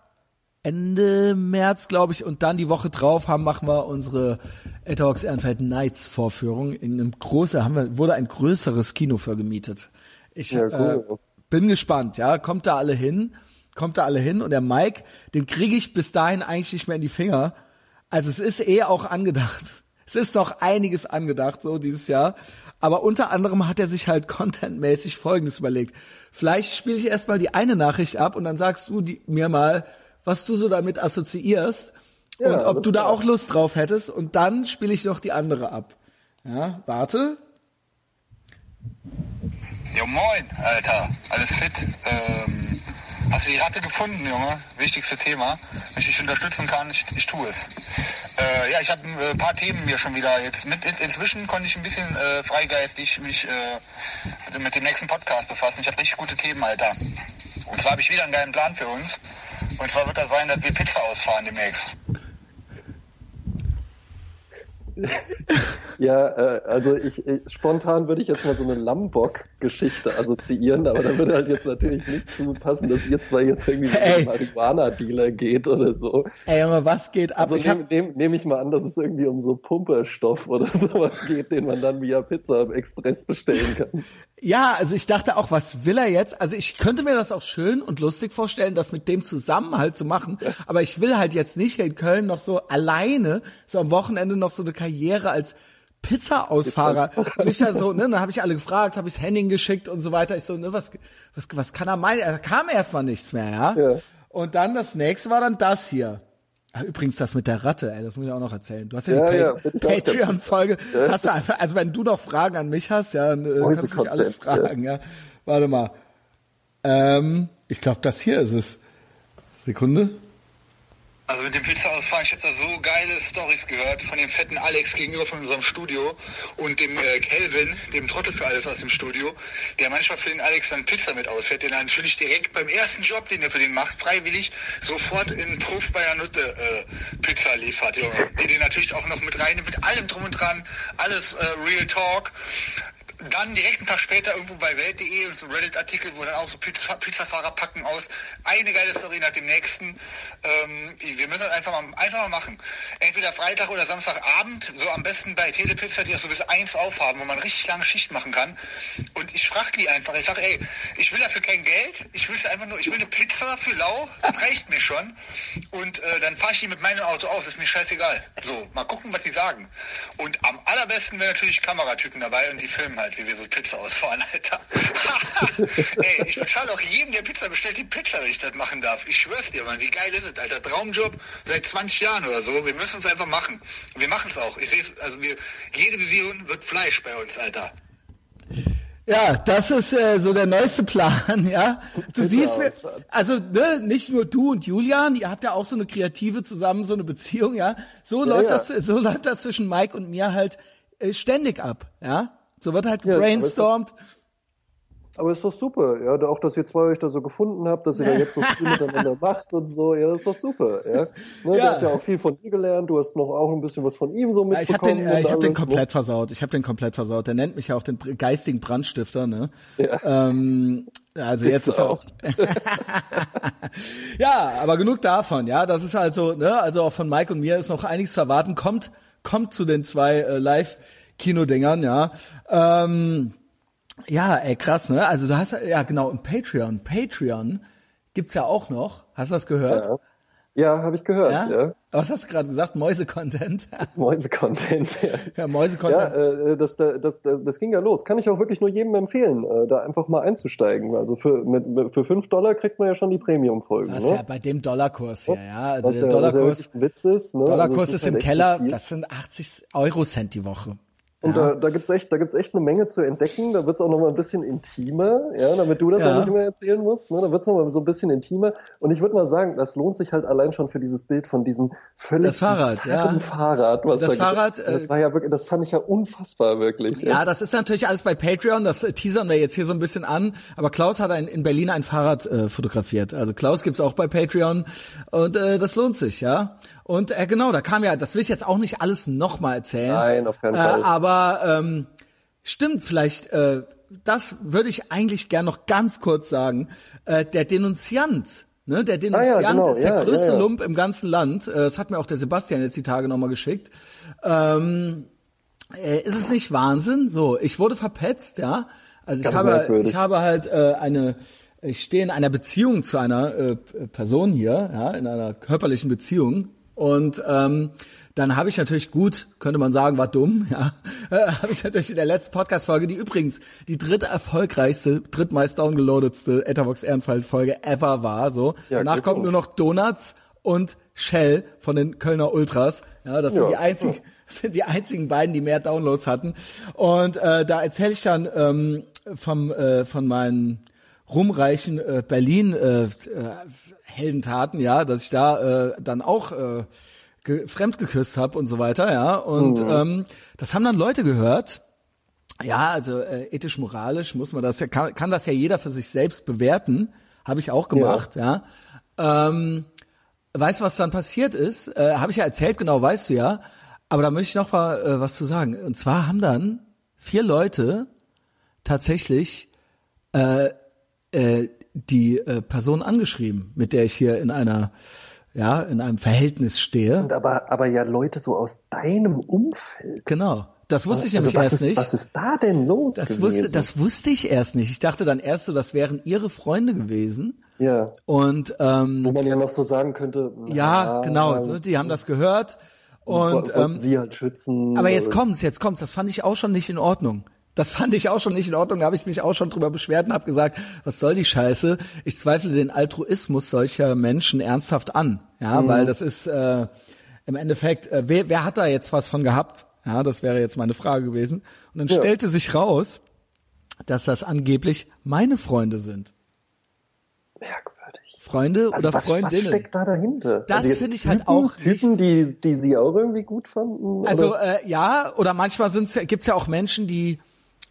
Ende März, glaube ich, und dann die Woche drauf haben, machen wir unsere Etherbox Ehrenfeld Nights Vorführung. In einem großen, haben wir, wurde ein größeres Kino für gemietet. Ich Ja, äh, cool. bin gespannt, ja. Kommt da alle hin? Kommt da alle hin? Und der Mike, den kriege ich bis dahin eigentlich nicht mehr in die Finger. Also es ist eh auch angedacht. [laughs] Es ist noch einiges angedacht, so dieses Jahr. Aber unter anderem hat er sich halt [laughs] contentmäßig Folgendes überlegt. Vielleicht spiele ich erstmal die eine Nachricht ab und dann sagst du die, mir mal, was du so damit assoziierst Ja, und ob du da auch Lust drauf hättest. Und dann spiele ich noch die andere ab. Ja, warte. Jo moin, Alter. Alles fit? Ähm, hast du die Ratte gefunden, Junge? Wichtigste Thema. Wenn ich dich unterstützen kann, ich, ich tue es. Äh, ja, ich habe ein äh, paar Themen mir schon wieder jetzt mit. In, inzwischen konnte ich ein bisschen äh, freigeistig mich äh, mit, mit dem nächsten Podcast befassen. Ich habe richtig gute Themen, Alter. Und zwar habe ich wieder einen geilen Plan für uns. Und zwar wird das sein, dass wir Pizza ausfahren demnächst. Ja, äh, also ich, ich spontan würde ich jetzt mal so eine Lambok-Geschichte assoziieren, aber da würde halt jetzt natürlich nicht zu passen, dass ihr zwei jetzt irgendwie mit einem Marihuana-Dealer geht oder so. Ey Junge, was geht ab? Also ich nehme nehm, nehm ich mal an, dass es irgendwie um so Pumperstoff oder [laughs] sowas geht, den man dann via Pizza im Express bestellen kann. Ja, also ich dachte auch, was will er jetzt? Also ich könnte mir das auch schön und lustig vorstellen, das mit dem zusammen halt zu machen. Aber ich will halt jetzt nicht hier in Köln noch so alleine, so am Wochenende noch so eine Karriere als Pizza-Ausfahrer. Und ich da so, ne, dann habe ich alle gefragt, habe ich Henning geschickt und so weiter. Ich so, ne, was, was, was kann er meinen? Da kam erstmal nichts mehr, ja? Ja. Und dann das nächste war dann das hier. Übrigens, das mit der Ratte, ey, das muss ich auch noch erzählen. Du hast ja, Ja, die ja, Patreon-Folge, hast du einfach, also wenn du noch Fragen an mich hast, ja, dann äh, kannst du mich alles fragen, ja. Warte mal. Ähm, ich glaube, das hier ist es. Sekunde. Also mit dem Pizza-Ausfahren, ich habe da so geile Stories gehört von dem fetten Alex gegenüber von unserem Studio und dem äh, Kelvin, dem Trottel für alles aus dem Studio, der manchmal für den Alex dann Pizza mit ausfährt, der natürlich direkt beim ersten Job, den er für den macht, freiwillig sofort in Puff bei der Nutte äh, Pizza liefert. Die den natürlich auch noch mit rein, mit allem drum und dran, alles äh, Real Talk. Dann direkt einen Tag später irgendwo bei Welt.de so Reddit-Artikel, wo dann auch so Pizza Pizzafahrer packen aus. Eine geile Story nach dem nächsten. Ähm, wir müssen das einfach mal, einfach mal machen. Entweder Freitag oder Samstagabend, so am besten bei Telepizza, die das so bis eins aufhaben, wo man richtig lange Schicht machen kann. Und ich frage die einfach, ich sage, ey, ich will dafür kein Geld, ich will es einfach nur, ich will eine Pizza für lau, das reicht mir schon. Und äh, dann fahre ich die mit meinem Auto aus, ist mir scheißegal. So, mal gucken, was die sagen. Und am allerbesten wäre natürlich Kameratypen dabei und die filmen halt, wie wir so Pizza ausfahren, Alter. [laughs] Ey, ich bezahle auch jedem, der Pizza bestellt, die Pizza, wenn ich das machen darf. Ich schwör's dir, Mann, wie geil ist es, Alter. Traumjob seit 20 Jahren oder so. Wir müssen es einfach machen. Wir machen es auch. Ich sehe also wir, jede Vision wird Fleisch bei uns, Alter. Ja, das ist äh, so der neueste Plan, ja. Du siehst, also ne, nicht nur du und Julian, ihr habt ja auch so eine kreative zusammen, so eine Beziehung, ja. So Ja, läuft ja. das, so läuft das zwischen Mike und mir halt äh, ständig ab, ja. So wird halt Ja, gebrainstormt. aber ist doch super, ja, auch, dass ihr zwei euch da so gefunden habt, dass ihr da jetzt so viel [laughs] miteinander macht und so, ja, das ist doch super, ja. Ne, Ja. Der hat ja auch viel von dir gelernt, du hast noch auch ein bisschen was von ihm so Ja, ich habe mitbekommen. den, äh, ich hab den ne? komplett versaut. Ich habe den komplett versaut. Der nennt mich ja auch den geistigen Brandstifter, ne? Ähm, also jetzt ist er auch. [laughs] ja, aber genug davon, ja. Das ist also, ne, also auch von Mike und mir ist noch einiges zu erwarten. Kommt, kommt zu den zwei äh, Live-Kinodingern, ja. Ähm, ja, ey, krass, ne? Also du hast ja genau im Patreon. Patreon gibt's ja auch noch. Hast du das gehört? Ja, ja habe ich gehört, Ja? ja. Was hast du gerade gesagt? Mäuse-Content? [laughs] Mäuse-Content, ja. ja, Mäuse-Content. Ja, äh, das, das, das, das ging ja los. Kann ich auch wirklich nur jedem empfehlen, äh, da einfach mal einzusteigen. Also für, mit, für fünf Dollar kriegt man ja schon die Premium-Folgen. Was Ne? ja bei dem Dollarkurs hier, ja. Also Was der ja, ja Dollarkurs, ein Witz ist. Ne? Dollarkurs Also ist im halt echt Keller, viel. das sind 80 Euro Cent die Woche. Und da, da gibt's echt, da gibt's echt eine Menge zu entdecken. Da wird's auch noch mal ein bisschen intimer, ja, damit du das Ja. auch nicht mehr erzählen musst. Ne? Da wird's noch mal so ein bisschen intimer. Und ich würde mal sagen, das lohnt sich halt allein schon für dieses Bild von diesem völlig Das Fahrrad, ja. Fahrrad. Was Das da Fahrrad, äh, das war ja wirklich, das fand ich ja unfassbar wirklich. Ja, das ist natürlich alles bei Patreon, das äh, teasern wir jetzt hier so ein bisschen an. Aber Klaus hat ein, in Berlin ein Fahrrad äh, fotografiert. Also Klaus gibt's auch bei Patreon und äh, das lohnt sich, ja. Und äh, genau, da kam ja, das will ich jetzt auch nicht alles nochmal erzählen. Nein, auf keinen äh, Fall. Aber ähm, stimmt, vielleicht, äh, das würde ich eigentlich gern noch ganz kurz sagen. Äh, der Denunziant, ne, der Denunziant genau, ist der ja, größte ja, ja. Lump im ganzen Land. Äh, das hat mir auch der Sebastian jetzt die Tage nochmal geschickt. Ähm, äh, ist es nicht Wahnsinn? So, ich wurde verpetzt, ja. Also ich habe, merkwürdig. ich habe halt äh, eine, ich stehe in einer Beziehung zu einer äh, Person hier, ja, in einer körperlichen Beziehung. Und ähm, dann habe ich natürlich gut, könnte man sagen, war dumm, ja, [laughs] äh, habe ich natürlich in der letzten Podcast-Folge, die übrigens die dritte erfolgreichste, drittmeist downgeloadetste Etherbox Ehrenfeld-Folge ever war, so. Ja, Danach kommt nur noch Donuts und Shell von den Kölner Ultras. Ja, das sind Ja. die einzigen, [laughs] sind die einzigen beiden, die mehr Downloads hatten. Und äh, da erzähle ich dann ähm, vom, äh, von meinen rumreichen äh, Berlin äh, äh, Heldentaten, ja, dass ich da äh, dann auch äh, ge fremd geküsst habe und so weiter, ja. Und ähm, das haben dann Leute gehört. Ja, also äh, ethisch moralisch muss man das ja kann, kann das ja jeder für sich selbst bewerten, habe ich auch gemacht, ja. Ähm, weißt du, was dann passiert ist? Äh, habe ich ja erzählt, genau, weißt du ja. Aber da möchte ich noch mal äh, was zu sagen. Und zwar haben dann vier Leute tatsächlich äh, äh, die äh, Person angeschrieben, mit der ich hier in einer ja in einem Verhältnis stehe. Und aber, aber ja Leute so aus deinem Umfeld. Genau. Das wusste ich Also nämlich erst ist, nicht. Was ist da denn los Das gewesen? wusste, das wusste ich erst nicht. Ich dachte dann erst so, das wären ihre Freunde gewesen. ja. Und ähm, Wo man ja noch so sagen könnte, ja, na, genau, so, die haben das gehört. Und wollten ähm, sie halt schützen. aber jetzt kommt's, jetzt kommt's. Das fand ich auch schon nicht in Ordnung. Das fand ich auch schon nicht in Ordnung. Da habe ich mich auch schon drüber beschwert und habe gesagt, was soll die Scheiße? Ich zweifle den Altruismus solcher Menschen ernsthaft an. Ja, weil das ist äh, im Endeffekt, äh, wer, wer hat da jetzt was von gehabt? Ja, das wäre jetzt meine Frage gewesen. Und dann Ja. stellte sich raus, dass das angeblich meine Freunde sind. Merkwürdig. Freunde Also oder was, was Freundinnen. steckt da dahinter? Das jetzt finde ich halt Typen- auch Typen, die, die sie auch irgendwie gut fanden? Also oder? äh, ja, oder manchmal gibt's ja auch Menschen, die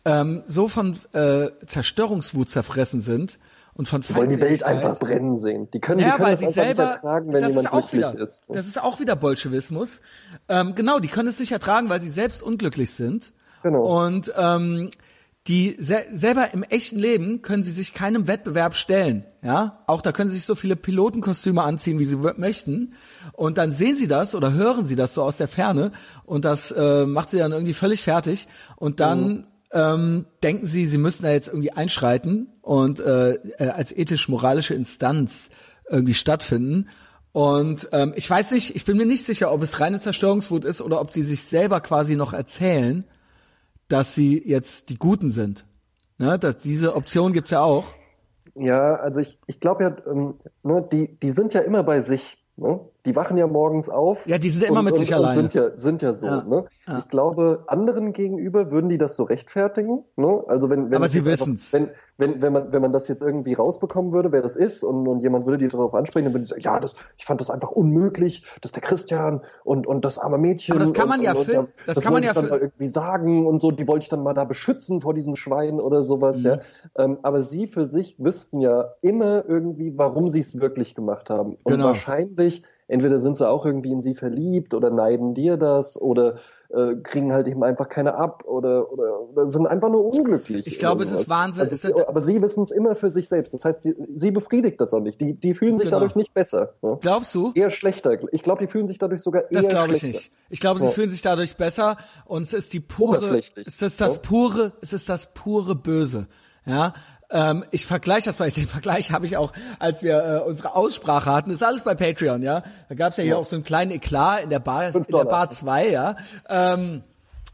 ähm, so von äh, Zerstörungswut zerfressen sind und von die wollen die Welt einfach brennen sehen. Die können, die Ja, können weil das sie selber, nicht ertragen, wenn das jemand ist auch glücklich wieder, ist. das ist auch wieder Bolschewismus. Ähm, genau, die können es nicht ertragen, weil sie selbst unglücklich sind. Genau. Und ähm, die se selber im echten Leben können sie sich keinem Wettbewerb stellen. Ja, auch da können sie sich so viele Pilotenkostüme anziehen, wie sie möchten. Und dann sehen sie das oder hören sie das so aus der Ferne und das äh, macht sie dann irgendwie völlig fertig. Und dann ähm, denken sie, sie müssen da jetzt irgendwie einschreiten und äh, äh, als ethisch-moralische Instanz irgendwie stattfinden. Und ähm, ich weiß nicht, ich bin mir nicht sicher, ob es reine Zerstörungswut ist oder ob sie sich selber quasi noch erzählen, dass sie jetzt die Guten sind. Ne, dass diese Option gibt's ja auch. Ja, also ich, ich glaube ja, ähm, ne, die, die sind ja immer bei sich. Ne? Die wachen ja morgens auf. Ja, die sind immer und, mit und, sich und alleine. Sind ja, sind ja so. Ja, Ne? ja. Ich glaube, anderen gegenüber würden die das so rechtfertigen. Ne? Also wenn, wenn Aber sie wissen's. Wenn, wenn, wenn, man, wenn man das jetzt irgendwie rausbekommen würde, wer das ist, und, und jemand würde die darauf ansprechen, dann würde die sagen, ja, das, ich fand das einfach unmöglich, dass der Christian und, und das arme Mädchen. Aber das kann man und, ja und, filmen. das, Das kann man ja ich dann irgendwie sagen und so, die wollte ich dann mal da beschützen vor diesem Schwein oder sowas, Mhm. ja. Ähm, aber sie für sich wüssten ja immer irgendwie, warum sie es wirklich gemacht haben. Und Genau. wahrscheinlich, entweder sind sie auch irgendwie in sie verliebt oder neiden dir das oder äh, kriegen halt eben einfach keine ab oder, oder, oder sind einfach nur unglücklich. Ich glaube, es ist sowas. Wahnsinn. Also Es ist- aber sie wissen es immer für sich selbst. Das heißt, sie, sie befriedigt das auch nicht. Die, die fühlen sich Genau. dadurch nicht besser. Ja? Glaubst du? Eher schlechter. Ich glaube, die fühlen sich dadurch sogar eher Das glaube ich schlechter. nicht. Ich glaube, sie Ja. fühlen sich dadurch besser und es ist die pure, es ist das pure, es ist das pure Böse. Ja, ähm, ich vergleiche das mal, [laughs] den Vergleich habe ich auch, als wir äh, unsere Aussprache hatten, das ist alles bei Patreon, ja. Da gab es ja hier auch so einen kleinen Eklat in der Bar, in der. Bar 2, ja. Ähm,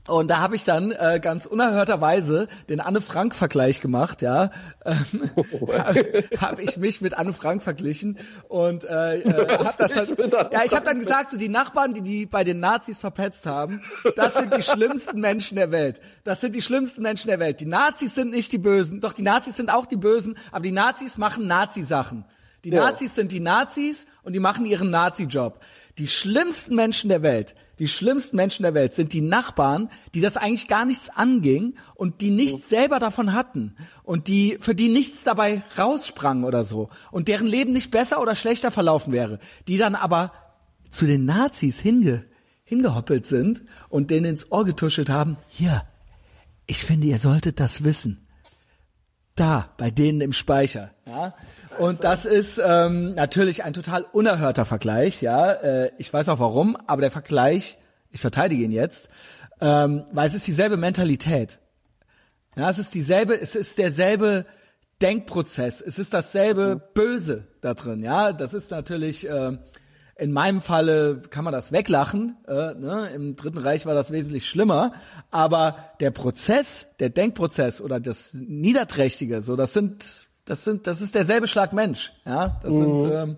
und da habe ich dann äh, ganz unerhörterweise den Anne Frank Vergleich gemacht, ja. Ähm, [laughs] habe hab ich mich mit Anne Frank verglichen und äh, äh, [laughs] hab das dann, ja, ich habe dann gesagt, so die Nachbarn, die die bei den Nazis verpetzt haben, das sind die schlimmsten Menschen der Welt. Das sind die schlimmsten Menschen der Welt. Die Nazis sind nicht die Bösen, doch die Nazis sind auch die Bösen, aber die Nazis machen Nazi-Sachen. Die Ja. Nazis sind die Nazis und die machen ihren Nazi-Job. Die schlimmsten Menschen der Welt, die schlimmsten Menschen der Welt sind die Nachbarn, die das eigentlich gar nichts anging und die nichts selber davon hatten und die, für die nichts dabei raussprangen oder so und deren Leben nicht besser oder schlechter verlaufen wäre, die dann aber zu den Nazis hinge, hingehoppelt sind und denen ins Ohr getuschelt haben, hier, ich finde, ihr solltet das wissen da bei denen im Speicher. Ja? Und das ist ähm, natürlich ein total unerhörter Vergleich. Ja, äh, ich weiß auch warum, aber der Vergleich, ich verteidige ihn jetzt, ähm, weil es ist dieselbe Mentalität. Ja, es ist dieselbe, es ist derselbe Denkprozess, es ist dasselbe Böse da drin. Ja, das ist natürlich äh, in meinem Falle kann man das weglachen. Äh, ne? Im Dritten Reich war das wesentlich schlimmer. Aber der Prozess, der Denkprozess oder das Niederträchtige, so das sind, das sind, das ist derselbe Schlag Mensch. Ja, das sind ähm,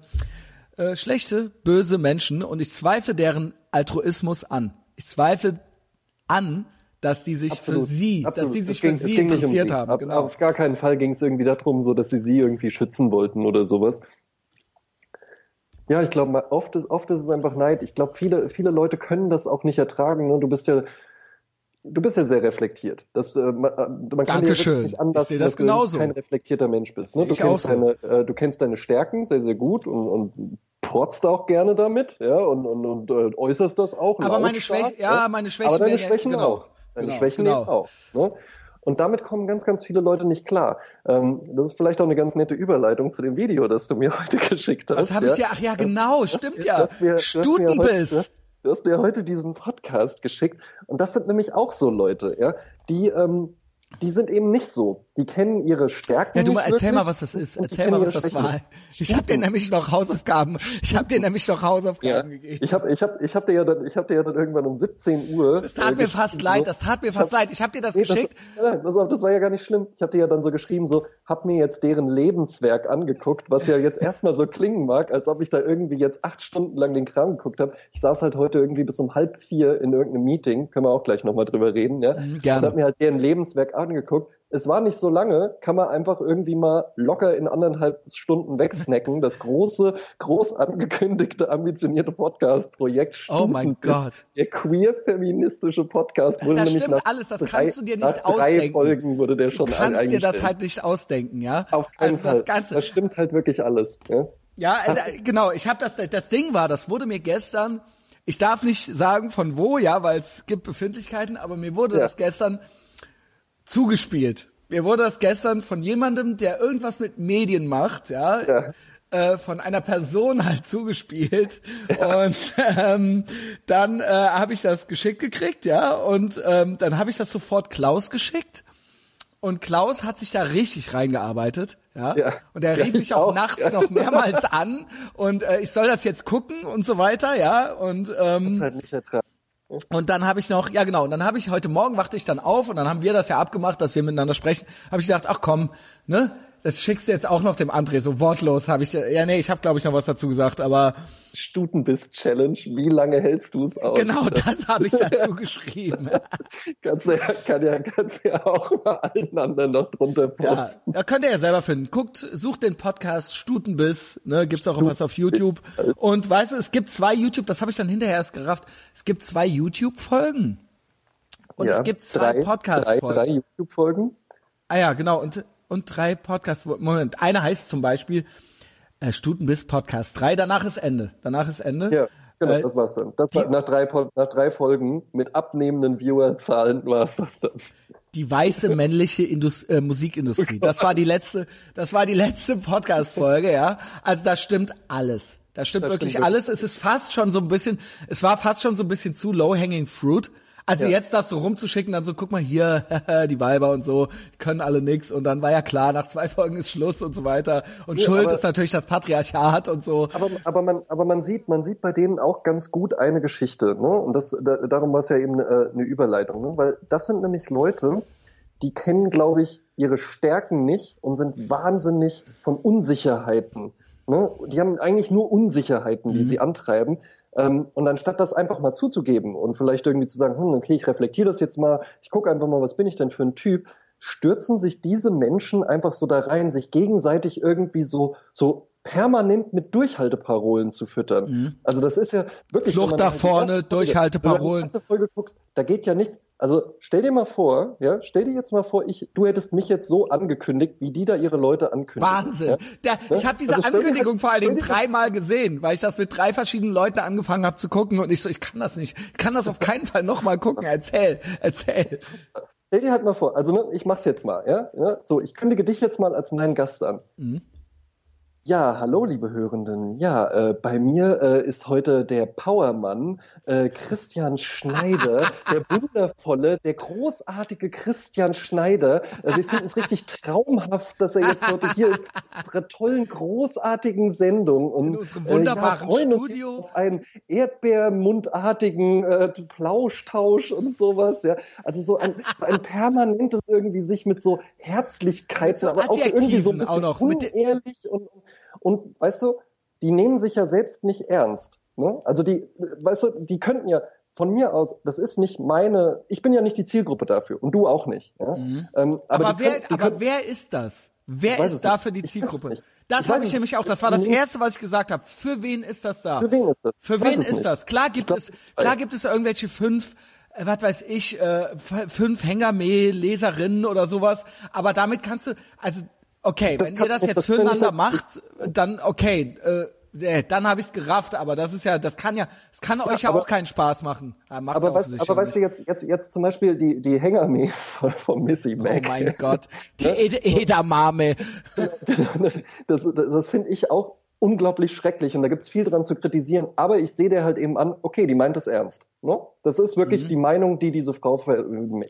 äh, schlechte, böse Menschen und ich zweifle deren Altruismus an. Ich zweifle an, dass die sich für sie, dass sie sich ging- für sie nicht um interessiert sie. haben. Ab, genau. Auf gar keinen Fall ging es irgendwie darum, so dass sie sie irgendwie schützen wollten oder sowas. Ja, ich glaube, oft ist, oft ist es einfach Neid. Ich glaube, viele, viele Leute können das auch nicht ertragen. Ne? Du bist ja, du bist ja sehr reflektiert. Das, äh, man, äh, man kann Dankeschön. nicht anders, Ich sehe das dass genauso. du kein reflektierter Mensch bist. Ne? Du ich auch kennst so. deine, äh, du kennst deine Stärken sehr, sehr gut und, und protzt auch gerne damit, ja, und, und, und äh, äußerst das auch. Aber meine lautstark, Schwäche- ja, ne? meine Schwächen Aber deine Schwächen genau. auch. Deine Genau, Schwächen genau. auch. Ne? Und damit kommen ganz, ganz viele Leute nicht klar. Ähm, das ist vielleicht auch eine ganz nette Überleitung zu dem Video, das du mir [laughs] heute geschickt hast. Was habe ich dir? Ach ja, genau, stimmt ja. Mir- du hast mir heute- Stutenbiss. Du hast mir heute diesen Podcast geschickt. Und das sind nämlich auch so Leute, ja, die, ähm, die sind eben nicht so. Die kennen ihre Stärken Ja, du mal erzähl wirklich mal, was das ist. Erzähl mal, was das Schwächen war. Ich habe dir nämlich noch Hausaufgaben. Ich habe dir nämlich noch Ja, Hausaufgaben gegeben. ich habe ich hab, ich hab dir, ja dann, ich hab dir ja dann irgendwann um 17 Uhr. Das tat äh, mir fast leid. Das tat mir fast hab- leid. Ich habe dir das Nee, das, geschickt. nein, pass auf, das war ja gar nicht schlimm. Ich habe dir ja dann so geschrieben, so, hab mir jetzt deren Lebenswerk angeguckt, was ja jetzt erstmal so klingen mag, als ob ich da irgendwie jetzt acht Stunden lang den Kram geguckt habe. Ich saß halt heute irgendwie bis um halb vier in irgendeinem Meeting, können wir auch gleich nochmal drüber reden, ja. Mhm, gerne. Und hab mir halt deren Lebenswerk angeguckt. Es war nicht so lange, kann man einfach irgendwie mal locker in anderthalb Stunden wegsnacken. Das große, groß angekündigte, ambitionierte Podcast-Projekt Oh mein. Gott. Der queer-feministische Podcast wurde Das nämlich stimmt nach alles, das drei, kannst du dir nicht nach drei ausdenken. Folgen wurde der schon Du kannst dir das halt nicht ausdenken, ja? Auf keinen also Fall. das Ganze. Das stimmt halt wirklich alles. Ja? Ja, äh, genau. Ich habe das. Das Ding war, das wurde mir gestern. Ich darf nicht sagen von wo, ja, weil es gibt Befindlichkeiten, aber mir wurde Ja. das gestern zugespielt. Mir wurde das gestern von jemandem, der irgendwas mit Medien macht, ja, Ja. äh, von einer Person halt zugespielt. Und ähm, dann äh, habe ich das geschickt gekriegt, ja, und ähm, dann habe ich das sofort Klaus geschickt. Und Klaus hat sich da richtig reingearbeitet, ja. Ja. Und er Ja, rief mich ich auch auch. nachts Ja. noch mehrmals an und äh, ich soll das jetzt gucken und so weiter, ja. Und ähm, Halt nicht ertragen. Und dann habe ich noch, ja genau, und dann habe ich heute Morgen wachte ich dann auf und dann haben wir das ja abgemacht, dass wir miteinander sprechen. Habe ich gedacht, ach komm, ne? Das schickst du jetzt auch noch dem André, so wortlos habe ich, ja nee, ich habe glaube ich noch was dazu gesagt, aber Stutenbiss-Challenge, wie lange hältst du es aus? genau das habe ich dazu [laughs] geschrieben. kannst du ja, kann ja, kannst ja auch mal allen anderen noch drunter posten. ja, könnt ihr ja selber finden. Guckt, sucht den Podcast Stutenbiss, ne, gibt's auch was auf YouTube. Und weißt du, es gibt zwei YouTube, das habe ich dann hinterher erst gerafft. Es gibt zwei YouTube-Folgen. Und ja, es gibt zwei Podcast-Folgen. Drei, drei YouTube-Folgen. Ah ja, genau. Und, und drei Podcast. Moment, eine heißt zum Beispiel äh, Stutenbiss Podcast 3. Danach ist Ende. Danach ist Ende. Ja, genau, Äh, das war's dann. Das war die- nach drei, nach drei Folgen mit abnehmenden Viewerzahlen war's das dann. Die weiße männliche Indus äh, Musikindustrie. [laughs] Das war die letzte, das war die letzte Podcast-Folge, ja. Also da stimmt alles. Da stimmt Das wirklich stimmt alles. Es ist fast schon so ein bisschen, es war fast schon so ein bisschen zu low-hanging fruit. Also Ja. jetzt das so rumzuschicken, dann so, guck mal hier, [laughs] die Weiber und so, können alle nix. Und dann war ja klar, nach zwei [laughs] Folgen ist Schluss und so weiter. Und Ja, Schuld aber- ist natürlich das Patriarchat und so. Aber, aber, man, aber man sieht, man sieht bei denen auch ganz gut eine Geschichte, ne? Und das, da, darum war es ja eben eine, eine Überleitung, ne? Weil das sind nämlich Leute, die kennen, glaube ich, ihre Stärken nicht und sind wahnsinnig von Unsicherheiten. Ne? Die haben eigentlich nur Unsicherheiten, die sie antreiben. Ähm, und anstatt das einfach mal zuzugeben und vielleicht irgendwie zu sagen, hm, okay, ich reflektiere das jetzt mal, ich gucke einfach mal, was bin ich denn für ein Typ, stürzen sich diese Menschen einfach so da rein, sich gegenseitig irgendwie so, so permanent mit Durchhalteparolen zu füttern. Also das ist ja wirklich... Flucht nach die vorne, Folge- Durchhalteparolen. Wenn du die erste Folge guckst, da geht ja nichts. Also stell dir mal vor, ja, stell dir jetzt mal vor, ich, du hättest mich jetzt so angekündigt, wie die da ihre Leute ankündigen. Wahnsinn. Ja? Der, ich habe diese Also Ankündigung halt- vor allen Dingen dreimal gesehen, weil ich das mit drei verschiedenen Leuten angefangen habe zu gucken und ich so, ich kann das nicht. Ich kann das auf keinen Fall nochmal gucken. Erzähl, erzähl. Stell dir halt mal vor, also ne, ich mach's jetzt mal, ja? ja? So, ich kündige dich jetzt mal als meinen Gast an. Ja, hallo, liebe Hörenden. Ja, äh, bei mir äh, ist heute der Powermann äh, Christian Schneider, [laughs] der wundervolle, der großartige Christian Schneider. Äh, wir finden es richtig traumhaft, dass er jetzt heute hier ist, unserer tollen, großartigen Sendung. Und, In unserem wunderbaren äh, ja, freuen uns Studio. Auf einen Erdbeermundartigen äh, Plauschtausch und sowas. Ja, also so ein, so ein permanentes irgendwie sich mit so Herzlichkeit, Mit so aber auch irgendwie so ein bisschen auch noch, unehrlich und, und weißt du, die nehmen sich ja selbst nicht ernst. Ne? Also die, weißt du, die könnten ja von mir aus, das ist nicht meine, ich bin ja nicht die Zielgruppe dafür und du auch nicht. Ja? Ähm, aber Mhm. Aber, wer, können- aber können- wer ist das? Wer ist dafür nicht. die Zielgruppe? Das habe ich nämlich auch. Das war das Nee. erste, was ich gesagt habe. Für wen ist das da? Für wen ist das? Für wen ist nicht. das? Klar gibt glaub, es, klar gibt es irgendwelche fünf, äh, was weiß ich, äh, fünf Hängermehl-Leserinnen oder sowas. Aber damit kannst du, also okay, Das wenn ihr das jetzt ich füreinander macht, dann okay. Äh, äh, dann habe ich's gerafft, aber das ist ja, das kann ja, das kann euch ja aber- auch keinen Spaß machen. Ja, macht's Aber, weißt, offensichtlich aber weißt du jetzt, jetzt, jetzt zum Beispiel die, die Hängermäh von, von Missy Oh Mac. mein Gott, die [laughs] Ed Edamame. [laughs] das, das, das finde ich auch unglaublich schrecklich und da gibt's viel dran zu kritisieren. Aber ich sehe dir halt eben an, okay, die meint es ernst. Ne? Das ist wirklich Mhm. die Meinung, die diese Frau,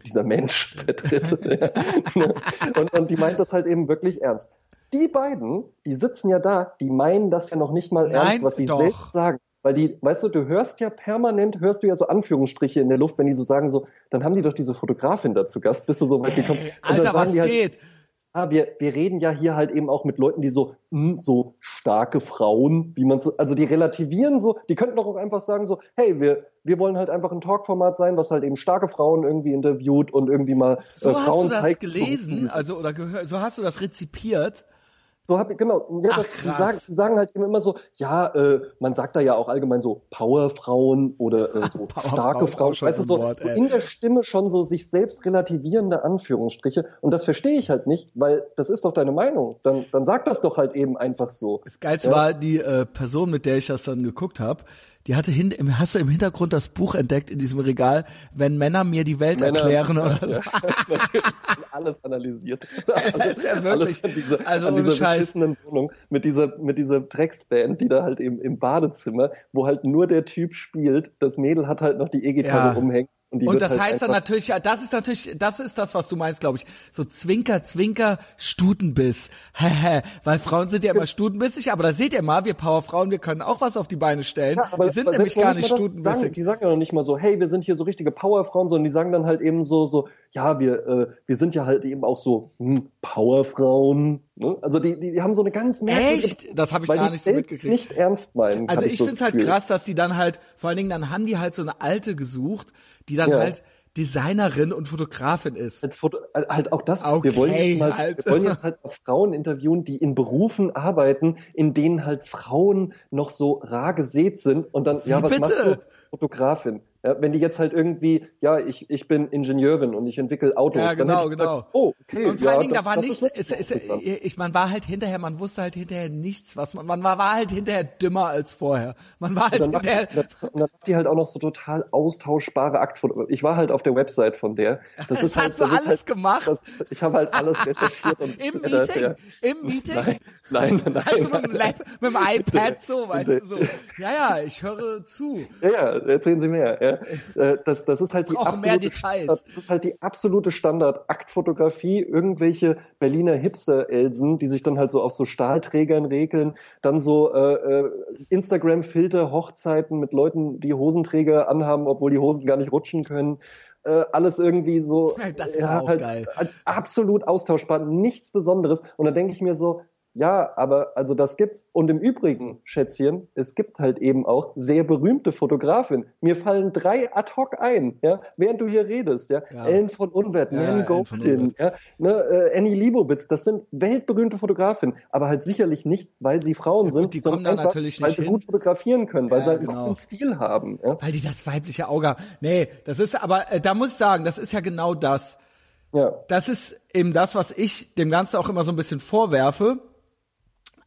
dieser Mensch vertritt. [laughs] Ja. und, und die meint das halt eben wirklich ernst. Die beiden, die sitzen ja da, die meinen das ja noch nicht mal Nein, ernst, was sie doch. selbst sagen. Weil die, weißt du, du hörst ja permanent, hörst du ja so Anführungsstriche in der Luft, wenn die so sagen so, dann haben die doch diese Fotografin da zu Gast, bist du so weit gekommen. Alter, was halt, geht? Ah, wir, wir reden ja hier halt eben auch mit Leuten, die so, hm, so starke Frauen, wie man so, also die relativieren so, die könnten doch auch einfach sagen so, hey, wir, wir wollen halt einfach ein Talkformat sein, was halt eben starke Frauen irgendwie interviewt und irgendwie mal So äh, hast Frauen du das zeigt. gelesen, also oder gehört, so hast du das rezipiert. So hab ich, genau. Ja, Ach, das, die, sagen, die sagen halt eben immer so, ja, äh, man sagt da ja auch allgemein so Powerfrauen oder äh, so Powerfrau starke Frauen. Weißt du, so Wort, so in der Stimme schon so sich selbst relativierende Anführungsstriche. Und das verstehe ich halt nicht, weil das ist doch deine Meinung. Dann, dann sag das doch halt eben einfach so. Das Geilste Ja. war die äh, Person, mit der ich das dann geguckt habe. Die hatte hin, im- hast du im Hintergrund das Buch entdeckt in diesem Regal, wenn Männer mir die Welt Männer- erklären oder so. Ja, [laughs] alles analysiert. [laughs] Das ist ja wirklich- Alles an diese, also an dieser beschissenen Wohnung mit dieser, mit dieser Drecksband, die da halt im, im Badezimmer, wo halt nur der Typ spielt. Das Mädel hat halt noch die E-Gitarre Ja. rumhängen. Und, Und das halt heißt dann natürlich, ja, das ist natürlich, das ist das, was du meinst, glaube ich. So Zwinker, Zwinker, Stutenbiss. [laughs] Hehe, weil Frauen sind ja immer stutenbissig, aber da seht ihr mal, wir Powerfrauen, wir können auch was auf die Beine stellen. Ja, aber, wir sind nämlich gar nicht das Sagen, stutenbissig. die sagen ja noch nicht mal so, hey, wir sind hier so richtige Powerfrauen, sondern die sagen dann halt eben so, so, ja, wir, äh, wir sind ja halt eben auch so hm, Powerfrauen. Ne? Also die, die, die haben so eine ganz merkwürdige, Echt? Das habe ich gar nicht so mitgekriegt. nicht ernst meinen. Also ich so find's das halt krass, dass die dann halt, vor allen Dingen, dann haben die halt so eine alte gesucht, die dann Ja. halt Designerin und Fotografin ist. Halt, Foto, halt auch das, Okay, wir, wollen jetzt mal, Alter. wir wollen jetzt [laughs] halt Frauen interviewen, die in Berufen arbeiten, in denen halt Frauen noch so rar gesät sind und dann, ja, was bitte? machst du? Fotografin. Ja, wenn die jetzt halt irgendwie, ja, ich, ich bin Ingenieurin und ich entwickle Autos. Ja, dann genau, genau. Gesagt, oh, okay. Und vor ja, allen Dingen, das, da war das nichts, ist wirklich es, interessant. ich, man war halt hinterher, man wusste halt hinterher nichts, was man, man war, war halt hinterher dümmer als vorher. Man war halt Und dann, macht, hinterher, die- und dann macht die halt auch noch so total austauschbare Aktfotos. Ich war halt auf der Website von der. Das, ist [laughs] hast halt, du das ist alles halt, gemacht? Das, ich habe halt alles recherchiert und [laughs] Im Ja, das- Meeting? ja. Im Meeting? Nein, nein, [laughs] nein. Also mit dem, Lap, mit dem iPad so, weißt du, so. Ja, ja, ich höre zu. Ja, ja, erzählen Sie mehr. Ja. Äh, Das, das ist halt die absolute. Standard- das ist halt die absolute Standard-Aktfotografie. Irgendwelche Berliner Hipster-Elsen, die sich dann halt so auf so Stahlträgern regeln, dann so äh, äh, Instagram-Filter, Hochzeiten mit Leuten, die Hosenträger anhaben, obwohl die Hosen gar nicht rutschen können. Äh, alles irgendwie so [laughs] Das ist auch halt, geil. absolut austauschbar, nichts Besonderes. Und dann denke ich mir so, ja, aber also das gibt's. Und im Übrigen, Schätzchen, es gibt halt eben auch sehr berühmte Fotografinnen. Mir fallen drei ad hoc ein, ja, während du hier redest, ja. Ja. Ellen von Unwert, Ja, Nan Goldin, ja, ne, äh, Annie Liebowitz, das sind weltberühmte Fotografinnen, aber halt sicherlich nicht, weil sie Frauen Ja, gut, sind, die sondern kommen da einfach, natürlich weil sie hin. gut fotografieren können, weil sie halt einen genau. guten Stil haben. Ja. Weil die das weibliche Auge haben. Nee, das ist aber, äh, da muss ich sagen, das ist ja genau das. Ja. Das ist eben das, was ich dem Ganzen auch immer so ein bisschen vorwerfe.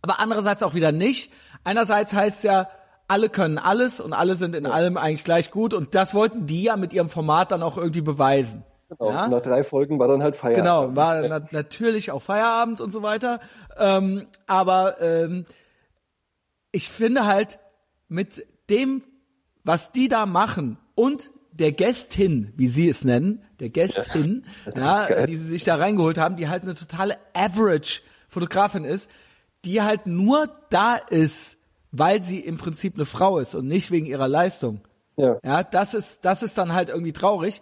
Aber andererseits auch wieder nicht. Einerseits heißt ja, alle können alles und alle sind in allem eigentlich gleich gut und das wollten die ja mit ihrem Format dann auch irgendwie beweisen. Genau. Ja? Nach drei Folgen war dann halt Feierabend. Genau, war na natürlich auch Feierabend und so weiter. Ähm, aber ähm, ich finde halt mit dem, was die da machen und der Gästin, wie sie es nennen, der Gästin, ja, [laughs] geil. die sie sich da reingeholt haben, die halt eine totale Average-Fotografin ist, die halt nur da ist, weil sie im Prinzip eine Frau ist und nicht wegen ihrer Leistung. Ja. Ja, das ist, das ist dann halt irgendwie traurig,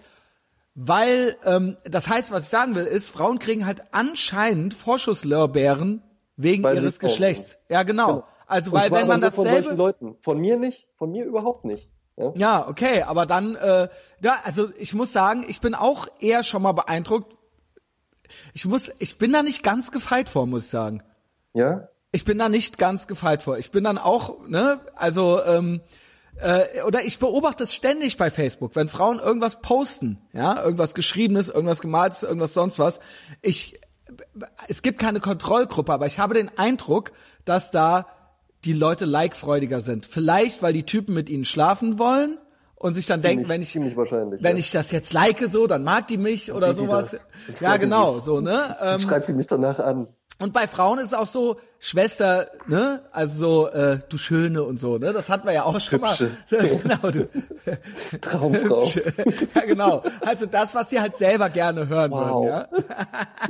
weil ähm, das heißt, was ich sagen will, ist, Frauen kriegen halt anscheinend Vorschusslorbeeren wegen Weil ihres Geschlechts. Ja, genau. Genau. Also Und weil wenn man nur von solchen dasselbe, Leuten. Von mir nicht, von mir überhaupt nicht. Ja. ja, okay, aber dann, äh, da, also ich muss sagen, ich bin auch eher schon mal beeindruckt. Ich muss, ich bin da nicht ganz gefeit vor, muss ich sagen. Ja? Ich bin da nicht ganz gefeit vor. Ich bin dann auch, ne, also ähm, äh, oder ich beobachte es ständig bei Facebook, wenn Frauen irgendwas posten, ja, irgendwas geschriebenes, irgendwas gemaltes, irgendwas sonst was. Ich, es gibt keine Kontrollgruppe, aber ich habe den Eindruck, dass da die Leute likefreudiger sind. Vielleicht, weil die Typen mit ihnen schlafen wollen und sich dann denken, Ziemlich- wenn ich wenn ja. ich das jetzt like so, dann mag die mich oder sowas. Ja, genau, so ne. Ähm, Schreibt die mich danach an. Und bei Frauen ist es auch so, Schwester, ne? Also so, äh, du Schöne und so, ne? Das hatten wir ja auch schon Hübsche. mal. [laughs] genau, du. [laughs] Traumfrau. ja, genau. Also das, was sie halt selber gerne hören Wow. würden, ja.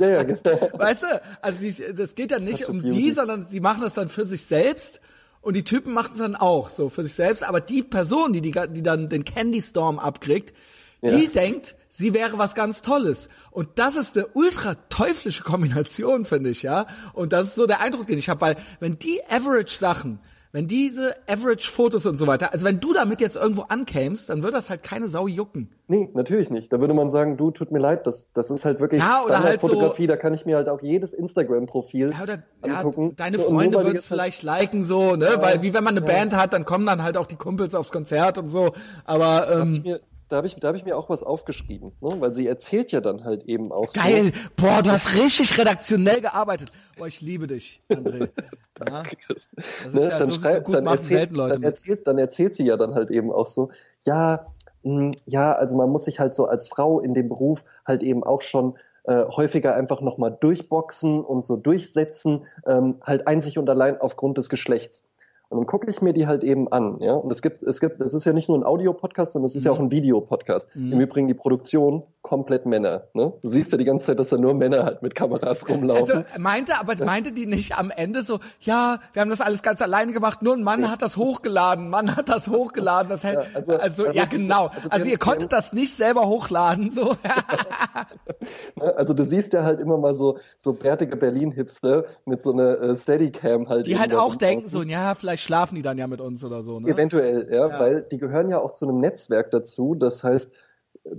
[laughs] ja, ja, genau. Weißt du? Also die, das geht dann nicht um die, sondern sie machen das dann für sich selbst. Und die Typen machen es dann auch so für sich selbst. Aber die Person, die, die, die dann den Candy Storm abkriegt, die Ja. denkt, sie wäre was ganz Tolles. Und das ist eine ultra teuflische Kombination, finde ich, ja. Und das ist so der Eindruck, den ich habe, weil wenn die Average-Sachen, wenn diese Average-Fotos und so weiter, also wenn du damit jetzt irgendwo ankämst, dann wird das halt keine Sau jucken. Nee, natürlich nicht. Da würde man sagen, du, tut mir leid, das, das ist halt wirklich Ja, oder halt so- Standardfotografie, da kann ich mir halt auch jedes Instagram-Profil Ja, oder ja, angucken. deine Und nur Freunde würden es halt- vielleicht liken, so, ne? Weil wie wenn man eine Band hat, dann kommen dann halt auch die Kumpels aufs Konzert und so. Aber ähm, da habe ich, da hab ich mir auch was aufgeschrieben, ne? weil sie erzählt ja dann halt eben auch geil, boah, du hast richtig redaktionell gearbeitet. Boah, ich liebe dich, André. so. [laughs] Ja. Chris. Das ist Ne, ja dann, so- so schreibt, gut dann, machen erzählt, selten Leute dann, erzählt, dann erzählt sie ja dann halt eben auch so, ja, mh, ja, also man muss sich halt so als Frau in dem Beruf halt eben auch schon äh, häufiger einfach nochmal durchboxen und so durchsetzen, ähm, halt einzig und allein aufgrund des Geschlechts. Und dann gucke ich mir die halt eben an, ja. Und es gibt, es gibt, es ist ja nicht nur ein Audio-Podcast, sondern es ist mhm. ja auch ein Videopodcast. Mhm. Im Übrigen die Produktion komplett Männer, ne? Du siehst ja die ganze Zeit, dass da nur Männer halt mit Kameras rumlaufen. Also meinte, aber meinte die nicht am Ende so, ja, wir haben das alles ganz alleine gemacht, nur ein Mann ja. hat das hochgeladen, Mann hat das hochgeladen, das hält, ja, also, also, also, ja genau. Also, also ihr konntet das nicht selber hochladen, so. [laughs] Ne, also du siehst ja halt immer mal so, so bärtige Berlin-Hipster mit so einer äh, Steadycam halt. Die halt auch denken so, ja, vielleicht schlafen die dann ja mit uns oder so, ne? Eventuell, ja, ja, weil die gehören ja auch zu einem Netzwerk dazu, das heißt,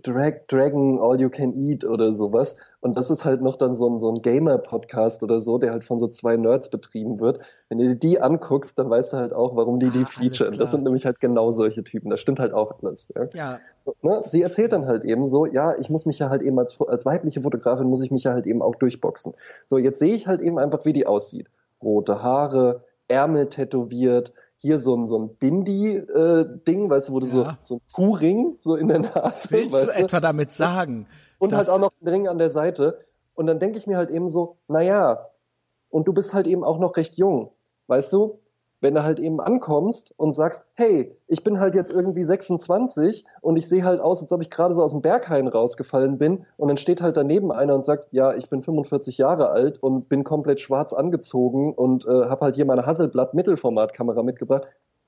Drag, Dragon All You Can Eat oder sowas. Und das ist halt noch dann so ein, so ein Gamer-Podcast oder so, der halt von so zwei Nerds betrieben wird. Wenn du dir die anguckst, dann weißt du halt auch, warum die die ah, featuren. Das sind nämlich halt genau solche Typen. Das stimmt halt auch alles. Ja. ja. Ne? Sie erzählt dann halt eben so, ja, ich muss mich ja halt eben als, als weibliche Fotografin muss ich mich ja halt eben auch durchboxen. So, jetzt sehe ich halt eben einfach, wie die aussieht. Rote Haare, Ärmel tätowiert, hier so ein, so ein Bindi-Ding, äh, weißt du, wo du ja. so, so ein Kuhring so in der Nase. Willst weißt du etwa damit sagen? Und halt auch noch ein Ring an der Seite. Und dann denke ich mir halt eben so, naja, und du bist halt eben auch noch recht jung. Weißt du? Wenn du halt eben ankommst und sagst, hey, ich bin halt jetzt irgendwie 26 und ich sehe halt aus, als ob ich gerade so aus dem Berghain rausgefallen bin und dann steht halt daneben einer und sagt, ja, ich bin 45 Jahre alt und bin komplett schwarz angezogen und äh, habe halt hier meine Hasselblatt Mittelformatkamera mitgebracht.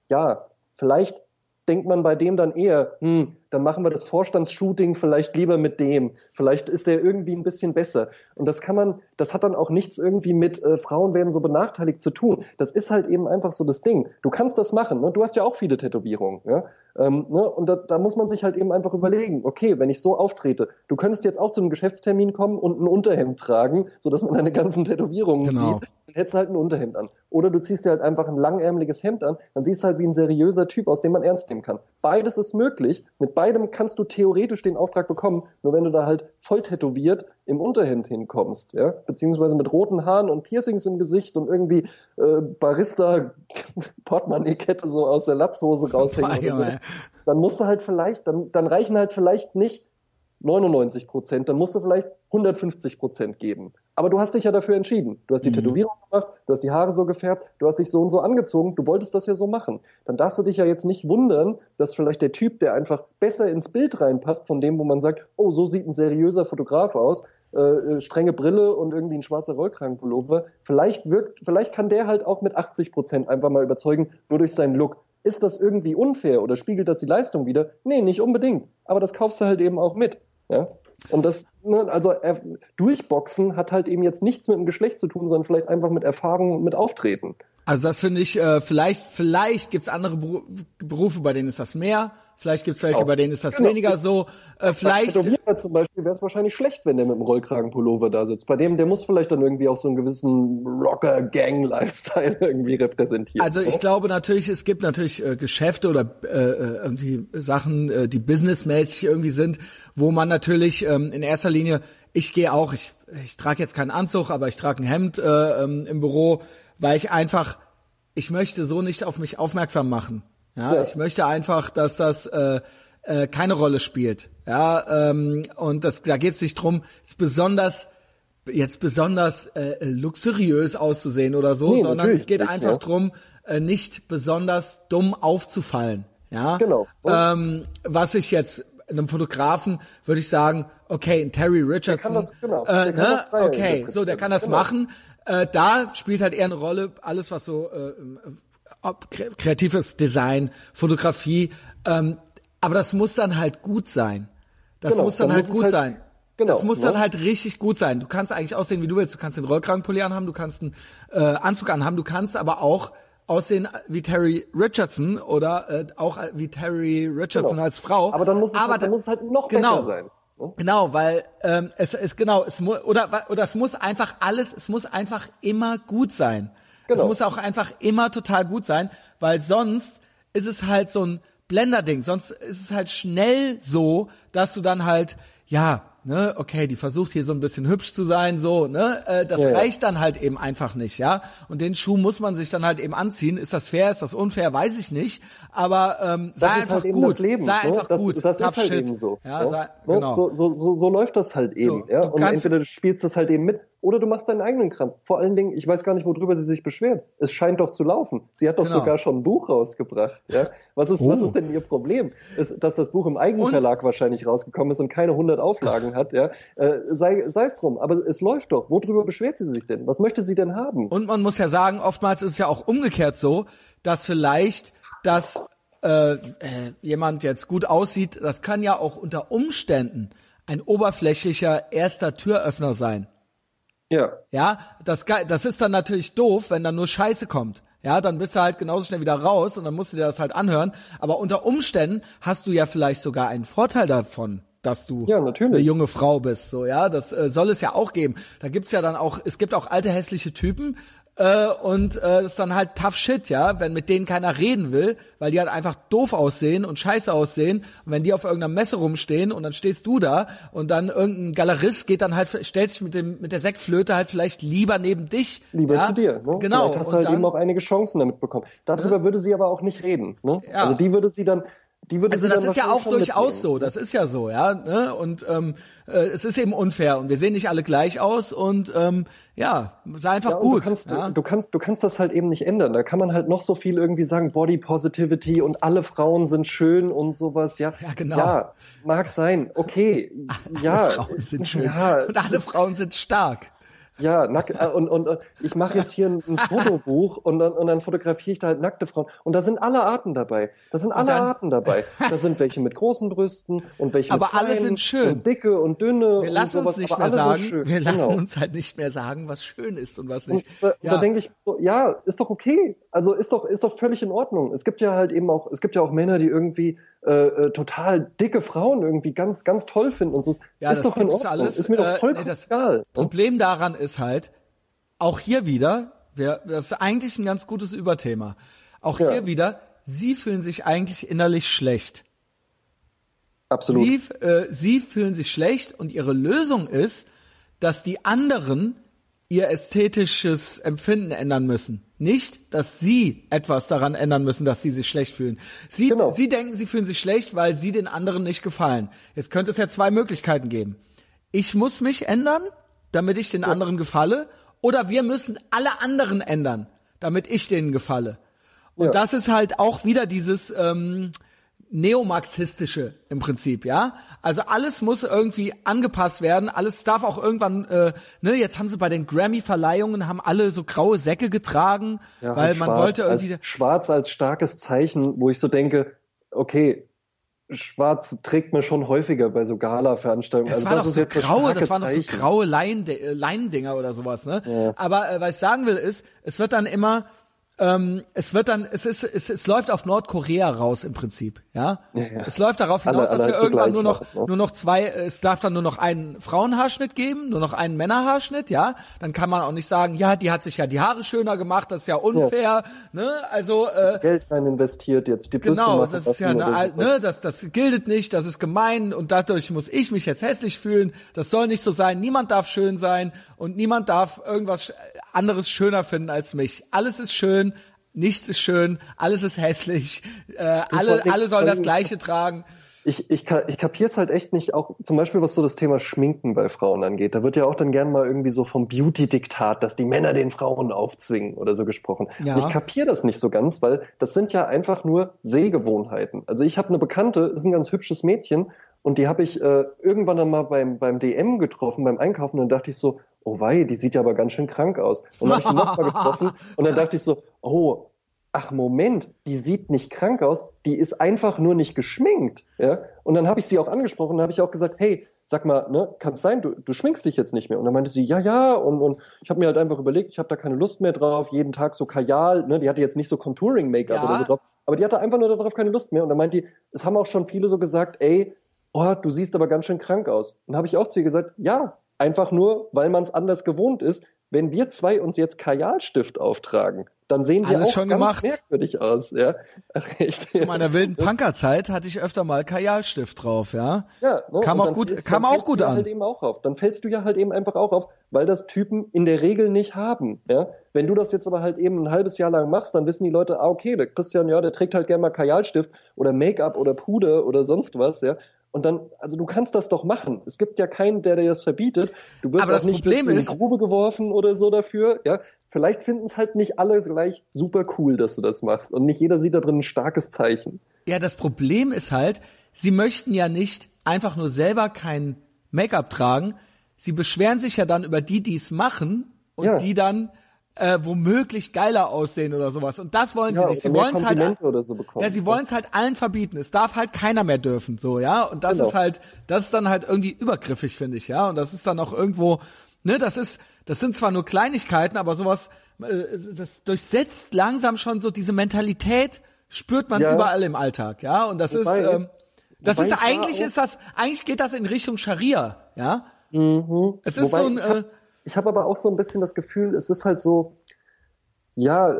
Ja, vielleicht denkt man bei dem dann eher, hm, dann machen wir das Vorstandsshooting vielleicht lieber mit dem. Vielleicht ist der irgendwie ein bisschen besser. Und das kann man, das hat dann auch nichts irgendwie mit äh, Frauen werden so benachteiligt zu tun. Das ist halt eben einfach so das Ding. Du kannst das machen. Ne? Du hast ja auch viele Tätowierungen. Ja? Ähm, ne? Und da, da muss man sich halt eben einfach überlegen, okay, wenn ich so auftrete, du könntest jetzt auch zu einem Geschäftstermin kommen und ein Unterhemd tragen, sodass man deine ganzen Tätowierungen genau. sieht. Dann hättest du halt ein Unterhemd an. Oder du ziehst dir halt einfach ein langärmeliges Hemd an, dann siehst du halt wie ein seriöser Typ, aus dem man ernst nehmen kann. Beides ist möglich. Mit beidem kannst du theoretisch den Auftrag bekommen, nur wenn du da halt voll tätowiert im Unterhemd hinkommst, ja, beziehungsweise mit roten Haaren und Piercings im Gesicht und irgendwie äh, Barista [laughs] Portemonnaie-Kette so aus der Latzhose raushängen. so. Dann musst du halt vielleicht, dann, dann reichen halt vielleicht nicht 99 Prozent, dann musst du vielleicht 150 Prozent geben. Aber du hast dich ja dafür entschieden. Du hast die mhm. Tätowierung gemacht, du hast die Haare so gefärbt, du hast dich so und so angezogen, du wolltest das ja so machen. Dann darfst du dich ja jetzt nicht wundern, dass vielleicht der Typ, der einfach besser ins Bild reinpasst, von dem, wo man sagt, oh, so sieht ein seriöser Fotograf aus, äh, äh strenge Brille und irgendwie ein schwarzer Rollkragenpullover, vielleicht wirkt, vielleicht kann der halt auch mit 80 Prozent einfach mal überzeugen, nur durch seinen Look. Ist das irgendwie unfair oder spiegelt das die Leistung wieder? Nee, nicht unbedingt. Aber das kaufst du halt eben auch mit. Ja? Und das, ne, also Durchboxen hat halt eben jetzt nichts mit dem Geschlecht zu tun, sondern vielleicht einfach mit Erfahrung und mit Auftreten. Also das finde ich, äh, vielleicht, vielleicht gibt's andere Berufe, bei denen ist das mehr, Vielleicht gibt es welche, bei denen ist das genau. weniger so. Äh, vielleicht. Tätowierer zum Beispiel wäre es wahrscheinlich schlecht, wenn der mit dem Rollkragenpullover da sitzt. Bei dem, der muss vielleicht dann irgendwie auch so einen gewissen Rocker-Gang-Lifestyle [laughs] irgendwie repräsentieren. Also ich glaube natürlich, es gibt natürlich äh, Geschäfte oder äh, äh, irgendwie Sachen, äh, die businessmäßig irgendwie sind, wo man natürlich ähm, in erster Linie, ich gehe auch, ich, ich trage jetzt keinen Anzug, aber ich trage ein Hemd äh, ähm, im Büro, weil ich einfach, ich möchte so nicht auf mich aufmerksam machen. Ja, ja. ich möchte einfach, dass das äh, äh, keine Rolle spielt. Ja, ähm, und das, da geht es nicht drum, es besonders jetzt besonders äh, luxuriös auszusehen oder so, nee, sondern es geht nicht, einfach ja. drum, äh, nicht besonders dumm aufzufallen. Ja, genau. Ähm, was ich jetzt einem Fotografen würde ich sagen, okay, ein Terry Richardson, das, genau. äh, ne? okay, so der kann das genau. machen. Äh, da spielt halt eher eine Rolle alles, was so äh, ob kreatives Design, Fotografie, ähm, aber das muss dann halt gut sein. Das genau, muss dann, dann halt muss gut halt, sein. Genau, das muss ne? dann halt richtig gut sein. Du kannst eigentlich aussehen, wie du willst. Du kannst den Rollkragenpulli anhaben, du kannst einen äh, Anzug anhaben, du kannst aber auch aussehen wie Terry Richardson oder äh, auch wie Terry Richardson genau. als Frau. Aber dann muss es, aber halt, dann muss es halt noch genau, besser sein. Ne? Genau, weil ähm, es ist genau, es muss oder oder es muss einfach alles, es muss einfach immer gut sein. Genau. Es muss auch einfach immer total gut sein, weil sonst ist es halt so ein Blender-Ding. Sonst ist es halt schnell so, dass du dann halt, ja, ne, okay, die versucht hier so ein bisschen hübsch zu sein, so, ne, äh, das ja, reicht dann halt eben einfach nicht, ja. Und den Schuh muss man sich dann halt eben anziehen. Ist das fair, ist das unfair, weiß ich nicht. Aber ähm, sei halt einfach halt gut, Leben, sei ne? einfach das, gut. Das, ist halt Shit. eben so. Ja, ne? sei, genau. so, so, so, so läuft das halt eben, so, ja. Und entweder du spielst das halt eben mit oder du machst deinen eigenen Kram. Vor allen Dingen, ich weiß gar nicht, worüber sie sich beschwert. Es scheint doch zu laufen. Sie hat doch Genau. sogar schon ein Buch rausgebracht. Ja? Was, ist, Oh. was ist denn ihr Problem? Ist, dass das Buch im Eigenverlag wahrscheinlich rausgekommen ist und keine 100 Auflagen hat. Ja? Äh, sei sei es drum. Aber es läuft doch. Worüber beschwert sie sich denn? Was möchte sie denn haben? Und man muss ja sagen, oftmals ist es ja auch umgekehrt so, dass vielleicht, dass äh, äh, jemand jetzt gut aussieht, das kann ja auch unter Umständen ein oberflächlicher erster Türöffner sein. ja. Ja, das, das ist dann natürlich doof, wenn dann nur Scheiße kommt. Ja, dann bist du halt genauso schnell wieder raus und dann musst du dir das halt anhören. Aber unter Umständen hast du ja vielleicht sogar einen Vorteil davon, dass du Ja, natürlich. eine junge Frau bist. So, ja, das äh, soll es ja auch geben. Da gibt's ja dann auch, es gibt auch alte hässliche Typen, äh, und äh, ist dann halt tough shit, ja, wenn mit denen keiner reden will, weil die halt einfach doof aussehen und scheiße aussehen. Und wenn die auf irgendeiner Messe rumstehen und dann stehst du da und dann irgendein Galerist geht dann halt, stellt sich mit dem mit der Sektflöte halt vielleicht lieber neben dich. Lieber ja? zu dir. Ne? Genau. Vielleicht hast du halt dann, eben auch einige Chancen damit bekommen. Darüber würde sie aber auch nicht reden. Ne? Ja. Also die würde sie dann, Also das ist ja auch durchaus mitnehmen. so, das ist ja so, ja. Ne? Und ähm, äh, es ist eben unfair und wir sehen nicht alle gleich aus und ähm, ja, sei einfach Ja, gut. Du kannst, ja? du, kannst, du kannst das halt eben nicht ändern. Da kann man halt noch so viel irgendwie sagen, Body Positivity und alle Frauen sind schön und sowas. Ja, Ja, genau. Ja, mag sein. Okay. [laughs] ja. alle Frauen sind schön Ja, und alle Frauen sind stark. Ja, nack, äh, und, und, und ich mache jetzt hier ein, ein [laughs] Fotobuch und dann, und dann fotografiere ich da halt nackte Frauen. Und da sind alle Arten dabei. Da sind alle dann- Arten dabei. Da sind welche mit großen Brüsten und welche Aber mit alle kleinen sind schön. Und dicke und dünne. Wir lassen und sowas, uns nicht mehr alle sagen, wir lassen genau. uns halt nicht mehr sagen, was schön ist und was Und nicht. da, ja. da denke ich so, ja, ist doch okay. Also ist doch, ist doch völlig in Ordnung. Es gibt ja halt eben auch, es gibt ja auch Männer, die irgendwie äh, äh, total dicke Frauen irgendwie ganz, ganz toll finden und so. Ja, ist das doch in Ordnung. alles. Ist mir doch Äh, vollkommen nee, das- egal. Problem daran ist halt, auch hier wieder, wir, das ist eigentlich ein ganz gutes Überthema. Auch Ja. hier wieder, sie fühlen sich eigentlich innerlich schlecht. Absolut. Sie, äh, sie fühlen sich schlecht und ihre Lösung ist, dass die anderen ihr ästhetisches Empfinden ändern müssen. Nicht, dass sie etwas daran ändern müssen, dass sie sich schlecht fühlen. Sie, Genau. sie denken, sie fühlen sich schlecht, weil sie den anderen nicht gefallen. Jetzt könnte es ja zwei Möglichkeiten geben. Ich muss mich ändern, damit ich den anderen gefalle, oder wir müssen alle anderen ändern, damit ich denen gefalle. Und Ja. das ist halt auch wieder dieses ähm, neomarxistische im Prinzip, ja. Also alles muss irgendwie angepasst werden, alles darf auch irgendwann, äh, ne, jetzt haben sie bei den Grammy-Verleihungen haben alle so graue Säcke getragen, Ja, weil man schwarz wollte irgendwie. Als, schwarz als starkes Zeichen, wo ich so denke, okay, schwarz trägt man schon häufiger bei so Gala-Veranstaltungen. Das Also das doch ist so das graue, das waren doch so graue äh, Leinendinger oder sowas, ne? Ja. Aber äh, was ich sagen will ist, es wird dann immer, ähm, es wird dann, es ist, es, es läuft auf Nordkorea raus im Prinzip, ja. ja. Es läuft darauf Alle- hinaus, dass alle wir halt irgendwann nur noch, ne? nur noch zwei, es darf dann nur noch einen Frauenhaarschnitt geben, nur noch einen Männerhaarschnitt, ja. Dann kann man auch nicht sagen, ja, die hat sich ja die Haare schöner gemacht, das ist ja unfair, ne? Also äh, Geld rein investiert jetzt, die Brüste Genau, das ist ja eine, ne, das, das gilt nicht, das ist gemein und dadurch muss ich mich jetzt hässlich fühlen. Das soll nicht so sein. Niemand darf schön sein und niemand darf irgendwas anderes schöner finden als mich. Alles ist schön, nichts ist schön, alles ist hässlich. Äh, alle, alle sollen das Gleiche tragen. Ich, ich, ich kapier's halt echt nicht, auch zum Beispiel was so das Thema Schminken bei Frauen angeht. Da wird ja auch dann gern mal irgendwie so vom Beauty-Diktat, dass die Männer den Frauen aufzwingen oder so gesprochen. Ja. Und ich kapier das nicht so ganz, weil das sind ja einfach nur Sehgewohnheiten. Also ich habe eine Bekannte, ist ein ganz hübsches Mädchen und die habe ich äh, irgendwann dann mal beim, beim DM getroffen, beim Einkaufen und dann dachte ich so, oh wei, die sieht ja aber ganz schön krank aus. Und dann habe ich die nochmal getroffen und dann dachte ich so, oh, ach Moment, die sieht nicht krank aus, die ist einfach nur nicht geschminkt. Ja? Und dann habe ich sie auch angesprochen, dann habe ich auch gesagt, hey, sag mal, ne, kann es sein, du, du schminkst dich jetzt nicht mehr? Und dann meinte sie, ja, ja, und, und ich habe mir halt einfach überlegt, ich habe da keine Lust mehr drauf, jeden Tag so Kajal, ne, die hatte jetzt nicht so Contouring-Make-up Ja. oder so drauf, aber die hatte einfach nur darauf keine Lust mehr. Und dann meinte die, es haben auch schon viele so gesagt, ey, oh, du siehst aber ganz schön krank aus. Und habe ich auch zu ihr gesagt, ja, einfach nur, weil man es anders gewohnt ist, wenn wir zwei uns jetzt Kajalstift auftragen, dann sehen wir Alles auch schon ganz gemacht. merkwürdig aus. Ja, [laughs] echt. Zu meiner wilden Punkerzeit hatte ich öfter mal Kajalstift drauf, ja. Ja, ne? Kam auch gut- kam auch gut an. Halt eben auch auf. Dann fällst du ja halt eben einfach auch auf, weil das Typen in der Regel nicht haben. Ja? Wenn du das jetzt aber halt eben ein halbes Jahr lang machst, dann wissen die Leute, ah, okay, der Christian, ja, der trägt halt gerne mal Kajalstift oder Make-up oder Puder oder sonst was, ja. Und dann, also du kannst das doch machen. Es gibt ja keinen, der dir das verbietet. Du wirst Aber auch das nicht Problem in die Grube geworfen oder so dafür. Ja, vielleicht finden es halt nicht alle gleich super cool, dass du das machst. Und nicht jeder sieht da drin ein starkes Zeichen. Ja, das Problem ist halt, sie möchten ja nicht einfach nur selber kein Make-up tragen. Sie beschweren sich ja dann über die, die es machen und Ja. die dann äh, womöglich geiler aussehen oder sowas. Und das wollen sie Ja, nicht. Sie oder mehr wollen es halt, so ja, sie wollen es halt allen verbieten. Es darf halt keiner mehr dürfen, so, ja. Und das Genau. ist halt, das ist dann halt irgendwie übergriffig, finde ich, ja. Und das ist dann auch irgendwo, ne, das ist, das sind zwar nur Kleinigkeiten, aber sowas, äh, das durchsetzt langsam schon so diese Mentalität, spürt man Ja. überall im Alltag, ja. Und das Wobei- ist, ähm, das ist eigentlich ist das, eigentlich geht das in Richtung Scharia, ja. Es ist Mhm. Wobei so ein, ich habe hab aber auch so ein bisschen das Gefühl, es ist halt so, ja,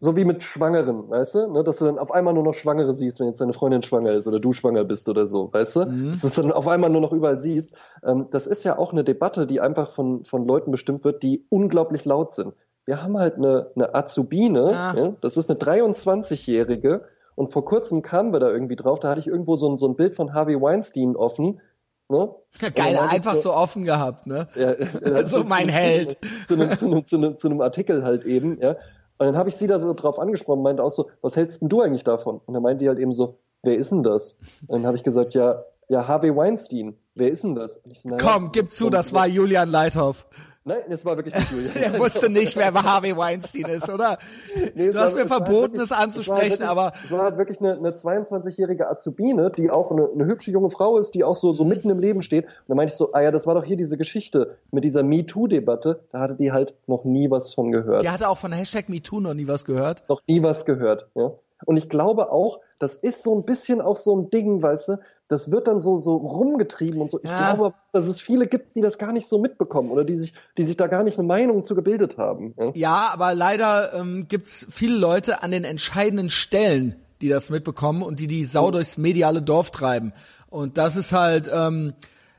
so wie mit Schwangeren, weißt du, ne, dass du dann auf einmal nur noch Schwangere siehst, wenn jetzt deine Freundin schwanger ist oder du schwanger bist oder so, weißt du, Mhm. dass du es dann auf einmal nur noch überall siehst. Ähm, das ist ja auch eine Debatte, die einfach von, von Leuten bestimmt wird, die unglaublich laut sind. Wir haben halt eine, eine Azubine, Ah. ja, das ist eine 23-Jährige und vor kurzem kamen wir da irgendwie drauf, da hatte ich irgendwo so ein, so ein Bild von Harvey Weinstein offen, ne? Geil, einfach so offen gehabt, ne? ja, [laughs] So mein Held. Zu einem, zu, einem, zu, einem, zu einem Artikel halt eben, ja. Und dann habe ich sie da so drauf angesprochen, meinte auch so, was hältst denn du eigentlich davon? Und dann meinte die halt eben so, wer ist denn das? Und dann habe ich gesagt, ja, ja, Harvey Weinstein, wer ist denn das? So, naja, Komm, gib zu, das war Julian Leithoff. Nein, das war wirklich nicht Julian. [laughs] Er wusste nicht, wer Harvey Weinstein ist, oder? [laughs] Nee, du hast war- mir war verboten, wirklich- es anzusprechen, es war aber wirklich, Es war halt wirklich eine, eine 22-jährige Azubine, die auch eine, eine hübsche junge Frau ist, die auch so, Mhm. so mitten im Leben steht. Und dann meinte ich so, ah ja, das war doch hier diese Geschichte mit dieser MeToo-Debatte. Da hatte die halt noch nie was von gehört. die hatte auch von Hashtag MeToo noch nie was gehört. noch nie was gehört. Ja? Und ich glaube auch, das ist so ein bisschen auch so ein Ding, weißt du, das wird dann so, so rumgetrieben und so. Ich Ja. glaube, dass es viele gibt, die das gar nicht so mitbekommen oder die sich, die sich da gar nicht eine Meinung zu gebildet haben. Ja? Ja, aber leider ähm, gibt's viele Leute an den entscheidenden Stellen, die das mitbekommen und die die Sau durchs mediale Dorf treiben. Und das ist halt, ähm,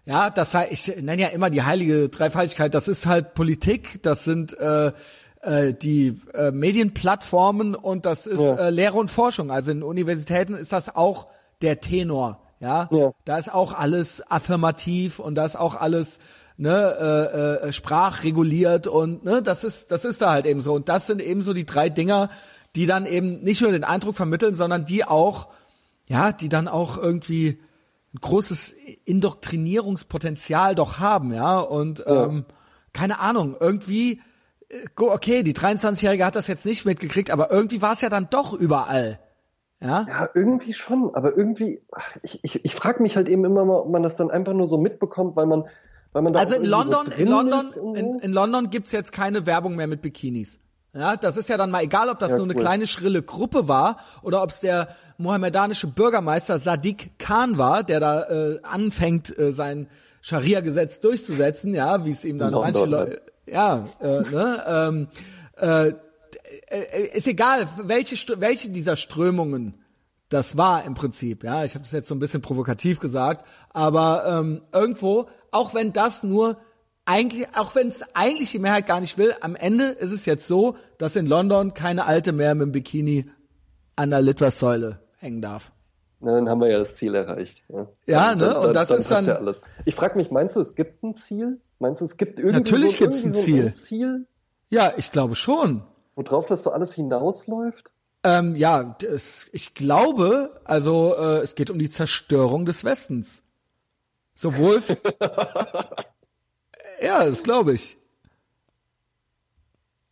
ja, das sei, ich nenne ja immer die heilige Dreifaltigkeit. Das ist halt Politik, das sind äh, äh, die äh, Medienplattformen und das ist Ja. äh, Lehre und Forschung. Also in Universitäten ist das auch der Tenor. Ja, Ja. da ist auch alles affirmativ und da ist auch alles ne, äh, äh, sprachreguliert und ne, das ist das ist da halt eben so und das sind eben so die drei Dinger, die dann eben nicht nur den Eindruck vermitteln, sondern die auch ja, die dann auch irgendwie ein großes Indoktrinierungspotenzial doch haben, ja und ähm, keine Ahnung, irgendwie äh, okay, die 23-jährige hat das jetzt nicht mitgekriegt, aber irgendwie war es ja dann doch überall. Ja? Ja, irgendwie schon, aber irgendwie, ach, ich, ich, ich frage mich halt eben immer mal, ob man das dann einfach nur so mitbekommt, weil man, weil man da Also in London, so in London, in, in London gibt's jetzt keine Werbung mehr mit Bikinis. Ja, das ist ja dann mal egal, ob das Ja, nur eine cool. kleine schrille Gruppe war oder ob es der mohammedanische Bürgermeister Sadiq Khan war, der da äh, anfängt, äh, sein Scharia-Gesetz durchzusetzen, ja, wie es ihm dann London, manche ne? Leute, ja, äh, ne, ähm, äh, äh, ist egal, welche, welche dieser Strömungen das war im Prinzip. Ja, ich habe das jetzt so ein bisschen provokativ gesagt, aber ähm, irgendwo, auch wenn das nur eigentlich, auch wenn es eigentlich die Mehrheit gar nicht will, am Ende ist es jetzt so, dass in London keine Alte mehr mit dem Bikini an der Litfaßsäule hängen darf. Na, dann haben wir ja das Ziel erreicht. Ja, Ja, Dann- ne, dann- und das dann ist dann- ja alles. Ich frage mich, meinst du, es gibt ein Ziel? Meinst du, es gibt irgendwie Natürlich so, gibt's ein irgendwie Ziel. So ein Ziel, Ja, ich glaube schon. Worauf das so alles hinausläuft? Ähm, ja, das, ich glaube, also äh, es geht um die Zerstörung des Westens. Sowohl. [laughs] ja, das glaube ich.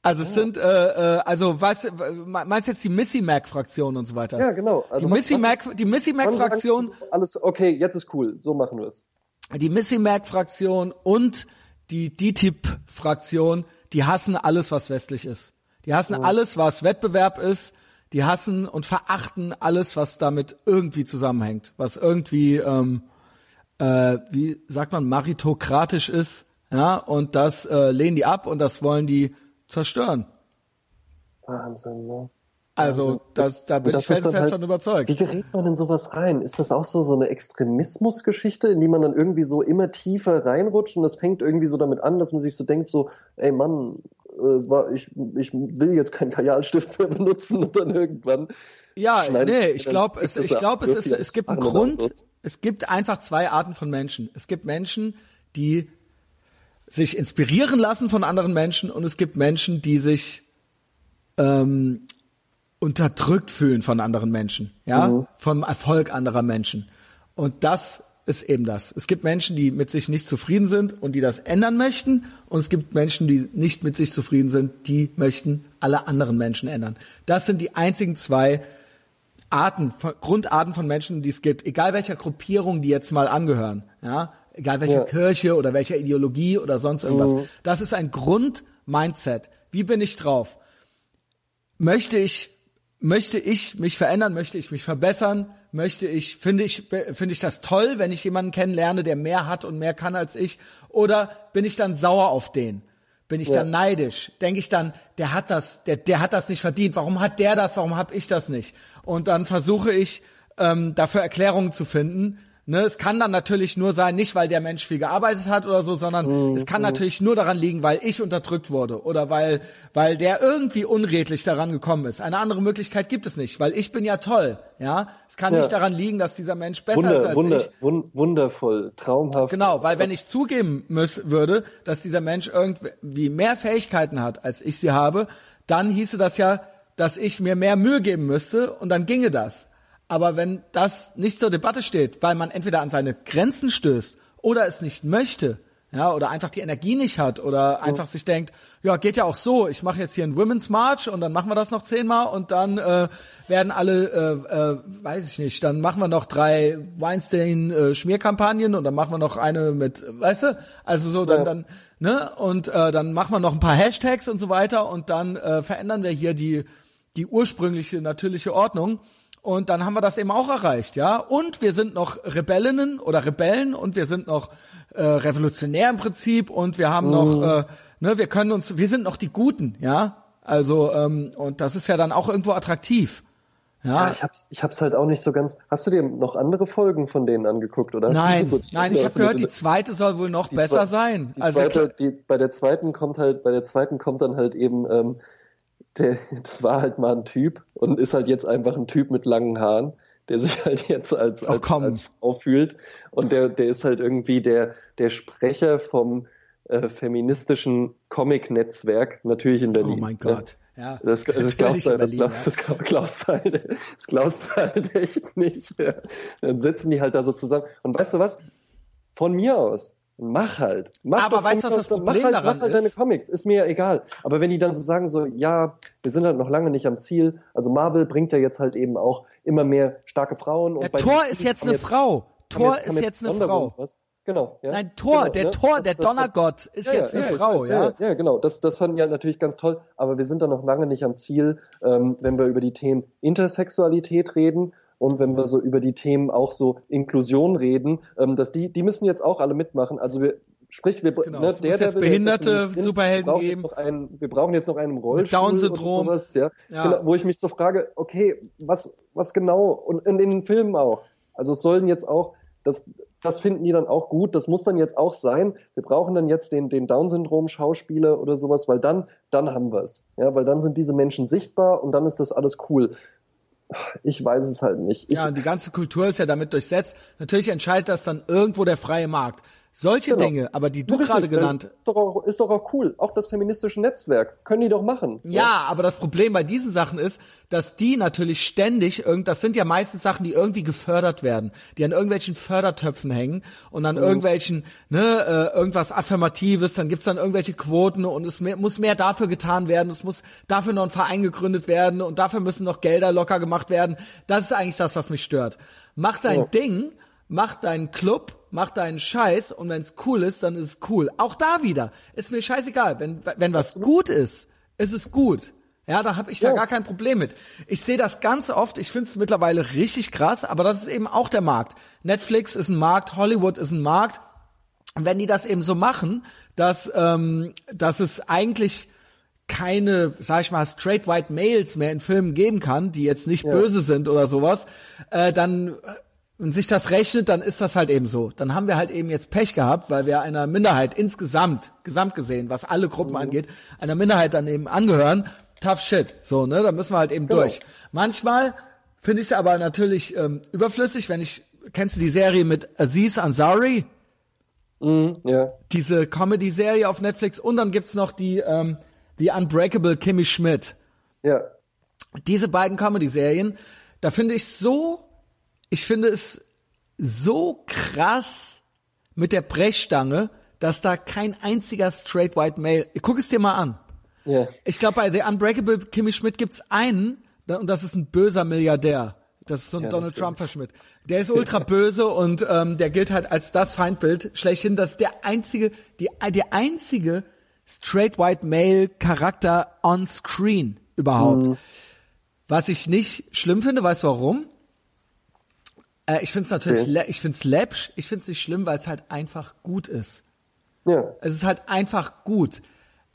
Also es sind, äh, äh, also was, meinst du jetzt die Missy Mac Fraktion und so weiter? Ja, genau. Also die Missy Mac, die Missy Mac Fraktion, Alles, okay, jetzt ist cool, so machen wir es. die Missy Mac Fraktion und die DTIP Fraktion, die hassen alles, was westlich ist. Die hassen alles, was Wettbewerb ist. Die hassen und verachten alles, was damit irgendwie zusammenhängt, was irgendwie, ähm, äh, wie sagt man, meritokratisch ist. Ja, und das äh, lehnen die ab und das wollen die zerstören. Wahnsinn, ne? Also, das, da bin ich das ist dann felsenfest halt- von überzeugt. Wie gerät man in sowas rein? Ist das auch so, so eine Extremismusgeschichte, in die man dann irgendwie so immer tiefer reinrutscht und das fängt irgendwie so damit an, dass man sich so denkt, so, ey Mann, äh, ich, ich will jetzt keinen Kajalstift mehr benutzen und dann irgendwann Ja, nee, ich glaube, es, ich glaube, es ist, es gibt einen Grund. Es gibt einfach zwei Arten von Menschen. Es gibt Menschen, die sich inspirieren lassen von anderen Menschen und es gibt Menschen, die sich ähm, unterdrückt fühlen von anderen Menschen, ja, mhm. vom Erfolg anderer Menschen. Und das ist eben das. Es gibt Menschen, die mit sich nicht zufrieden sind und die das ändern möchten. Und es gibt Menschen, die nicht mit sich zufrieden sind, die möchten alle anderen Menschen ändern. Das sind die einzigen zwei Arten, von, Grundarten von Menschen, die es gibt. Egal welcher Gruppierung die jetzt mal angehören. Ja, egal welcher ja. Kirche oder welcher Ideologie oder sonst irgendwas. Mhm. Das ist ein Grund-Mindset. Wie bin ich drauf? Möchte ich, möchte ich mich verändern? Möchte ich mich verbessern? Möchte ich, finde ich, finde ich das toll, wenn ich jemanden kennenlerne, der mehr hat und mehr kann als ich? Oder bin ich dann sauer auf den? Bin ich ja. dann neidisch? Denke ich dann, der hat das, der, der hat das nicht verdient. Warum hat der das? Warum habe ich das nicht? Und dann versuche ich ähm, dafür Erklärungen zu finden Ne, es kann dann natürlich nur sein, nicht weil der Mensch viel gearbeitet hat oder so, sondern mhm. es kann mhm. natürlich nur daran liegen, weil ich unterdrückt wurde oder weil, weil der irgendwie unredlich daran gekommen ist. Eine andere Möglichkeit gibt es nicht, weil ich bin ja toll, ja. Es kann ja. nicht daran liegen, dass dieser Mensch besser Wunder, ist als Wunder, ich. Wundervoll, traumhaft. Genau, weil wenn ich zugeben muss, würde, dass dieser Mensch irgendwie mehr Fähigkeiten hat, als ich sie habe, dann hieße das ja, dass ich mir mehr Mühe geben müsste und dann ginge das. Aber wenn das nicht zur Debatte steht, weil man entweder an seine Grenzen stößt oder es nicht möchte, ja, oder einfach die Energie nicht hat oder oh. einfach sich denkt, ja, geht ja auch so, ich mache jetzt hier einen Women's March und dann machen wir das noch zehnmal und dann äh, werden alle, äh, äh, weiß ich nicht, dann machen wir noch drei Weinstein-Schmierkampagnen und dann machen wir noch eine mit, weißt du, also so, dann, ja. dann, ne, und äh, dann machen wir noch ein paar Hashtags und so weiter und dann äh, verändern wir hier die, die ursprüngliche, natürliche Ordnung. Und dann haben wir das eben auch erreicht, ja. Und wir sind noch Rebellinnen oder Rebellen und wir sind noch äh, revolutionär im Prinzip und wir haben mhm. noch, äh, ne, wir können uns, wir sind noch die Guten, ja. Also ähm, und das ist ja dann auch irgendwo attraktiv. Ja. ja, ich hab's, ich hab's halt auch nicht so ganz. Hast du dir noch andere Folgen von denen angeguckt oder? Nein, so nein, ich habe gehört, die zweite soll wohl noch besser sein. Die also zweite, die, bei der zweiten kommt halt, bei der zweiten kommt dann halt eben ähm, der, das war halt mal ein Typ und ist halt jetzt einfach ein Typ mit langen Haaren, der sich halt jetzt als, als, als Frau fühlt. Und der, der ist halt irgendwie der, der Sprecher vom äh, feministischen Comic-Netzwerk, natürlich in Berlin. Oh mein Gott. Ja, das, das, glaubst du halt, das, glaub, das, [laughs] glaubst halt, das glaubst du halt echt nicht. Ja. Dann sitzen die halt da so zusammen. Und weißt du was? Von mir aus, Mach halt. Mach aber weißt du, was das Problem halt, daran mach halt ist? deine Comics, ist mir ja egal. Aber wenn die dann so sagen, so, ja, wir sind halt noch lange nicht am Ziel. Also Marvel bringt ja jetzt halt eben auch immer mehr starke Frauen. Und ja, Thor ist jetzt eine jetzt, Frau. Thor jetzt, ist jetzt eine Frau. Was? Genau. Ja. Nein, Thor, genau, der ne? Thor, das, der das, Donnergott ist ja, jetzt ja, eine Frau, weiß, ja. Ja, genau. Das, das fanden ja natürlich ganz toll. Aber wir sind da noch lange nicht am Ziel, ähm, wenn wir über die Themen Intersexualität reden und wenn wir so über die Themen auch so Inklusion reden, ähm, dass die, die müssen jetzt auch alle mitmachen. Also wir, Sprich, wir, genau, ne, der, der behinderte jetzt Superhelden wir geben. Einen, wir brauchen jetzt noch einen Rollstuhl Down-Syndrom, sowas, ja, ja. Genau, wo ich mich so frage, okay, was, was genau und in, in den Filmen auch. Also es sollen jetzt auch, das, das finden die dann auch gut. Das muss dann jetzt auch sein. Wir brauchen dann jetzt den, den Down-Syndrom-Schauspieler oder sowas, weil dann, dann haben wir es. Ja, weil dann sind diese Menschen sichtbar und dann ist das alles cool. Ich weiß es halt nicht. Ich, ja, und die ganze Kultur ist ja damit durchsetzt. Natürlich entscheidet das dann irgendwo der freie Markt. Solche genau. Dinge, aber die du gerade genannt. Ist doch, auch, ist doch auch cool. Auch das feministische Netzwerk. Können die doch machen. Ja, ja, aber das Problem bei diesen Sachen ist, dass die natürlich ständig, irgend, das sind ja meistens Sachen, die irgendwie gefördert werden, die an irgendwelchen Fördertöpfen hängen und an mhm. irgendwelchen, ne, äh, irgendwas Affirmatives, dann gibt's dann irgendwelche Quoten und es mehr, muss mehr dafür getan werden, es muss dafür noch ein Verein gegründet werden und dafür müssen noch Gelder locker gemacht werden. Das ist eigentlich das, was mich stört. Mach dein oh. Ding, mach deinen Club, mach deinen Scheiß und wenn es cool ist, dann ist es cool. Auch da wieder, ist mir scheißegal. Wenn, wenn was gut ist, ist es gut. Ja, da habe ich ja. da gar kein Problem mit. Ich sehe das ganz oft, ich finde es mittlerweile richtig krass, aber das ist eben auch der Markt. Netflix ist ein Markt, Hollywood ist ein Markt. Und wenn die das eben so machen, dass, ähm, dass es eigentlich keine, sag ich mal, straight white Males mehr in Filmen geben kann, die jetzt nicht ja. böse sind oder sowas, äh, dann und sich das rechnet, dann ist das halt eben so. Dann haben wir halt eben jetzt Pech gehabt, weil wir einer Minderheit insgesamt, gesamt gesehen, was alle Gruppen mhm. angeht, einer Minderheit dann eben angehören. Tough shit. So, ne? Da müssen wir halt eben genau. durch. Manchmal finde ich es aber natürlich ähm, überflüssig, wenn ich kennst du die Serie mit Aziz Ansari? Mhm, ja. Diese Comedy-Serie auf Netflix. Und dann gibt's noch die, ähm, die Unbreakable Kimmy Schmidt. Ja. Diese beiden Comedy-Serien, da finde ich so, ich finde es so krass mit der Brechstange, dass da kein einziger straight white male, guck es dir mal an. Ja. Ich glaube, bei The Unbreakable Kimmy Schmidt gibt's einen, da- und das ist ein böser Milliardär. Das ist so ein Ja, Donald. Trump Verschmidt. Der ist ultra [laughs] böse und ähm, der gilt halt als das Feindbild schlechthin. Das ist der einzige, die, der einzige straight white male Charakter on screen überhaupt. Mhm. Was ich nicht schlimm finde, weißt du warum? Äh, ich finde es natürlich, Okay. ich finde es läppsch. Ich finde es nicht schlimm, weil es halt einfach gut ist. Ja. Es ist halt einfach gut.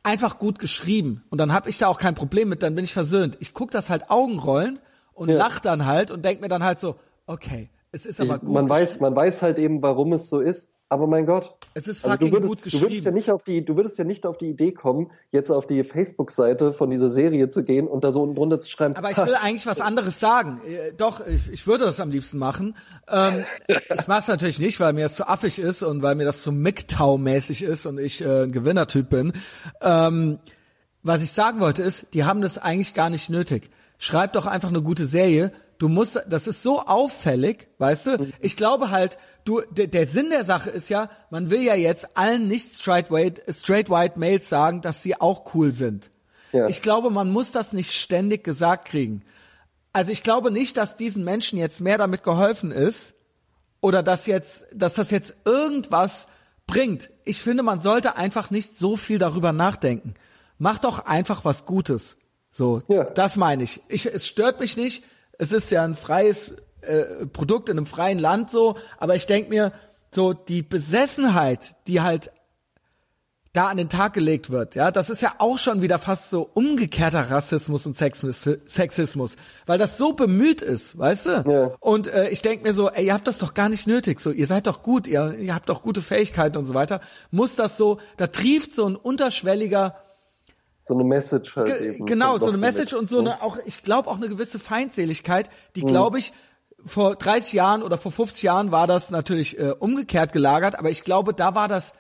Einfach gut geschrieben. Und dann habe ich da auch kein Problem mit, dann bin ich versöhnt. Ich guck das halt Augenrollend und Ja. lach dann halt und denk mir dann halt so, okay, es ist aber gut. man weiß, man weiß halt eben, warum es so ist. Aber mein Gott. Es ist Also fucking du würdest, gut du würdest ja geschrieben. nicht auf die, du würdest ja nicht auf die Idee kommen, jetzt auf die Facebook-Seite von dieser Serie zu gehen und da so unten drunter zu schreiben. Aber ich "Ha, will eigentlich was anderes sagen. Äh, Doch, ich, ich würde das am liebsten machen. Ähm, ich mache es natürlich nicht, weil mir das zu affig ist und weil mir das zu MGTOW-mäßig ist und ich äh, ein Gewinnertyp bin. Ähm, was ich sagen wollte ist, die haben das eigentlich gar nicht nötig. Schreib doch einfach eine gute Serie. Du musst, das ist so auffällig, weißt du? Ich glaube halt, du, der, der Sinn der Sache ist ja, man will ja jetzt allen nicht straight white, straight white Males sagen, dass sie auch cool sind. Ja. Ich glaube, man muss das nicht ständig gesagt kriegen. Also ich glaube nicht, dass diesen Menschen jetzt mehr damit geholfen ist oder dass jetzt, dass das jetzt irgendwas bringt. Ich finde, man sollte einfach nicht so viel darüber nachdenken. Mach doch einfach was Gutes. So, Ja. das meine ich. ich. Es stört mich nicht. Es ist ja ein freies äh, Produkt in einem freien Land so, aber ich denke mir, so die Besessenheit, die halt da an den Tag gelegt wird, ja, das ist ja auch schon wieder fast so umgekehrter Rassismus und Sexis- Sexismus, weil das so bemüht ist, weißt du? Ja. Und äh, ich denk mir so, ey, ihr habt das doch gar nicht nötig, so, ihr seid doch gut, ihr, ihr habt doch gute Fähigkeiten und so weiter. Muss das so, da trieft so ein unterschwelliger So eine Message halt Ge eben. genau, so eine Message mit. und so eine auch, ich glaube auch eine gewisse Feindseligkeit, die glaube ich vor 30 Jahren oder vor 50 Jahren war das natürlich äh, umgekehrt gelagert, aber ich glaube, da war das,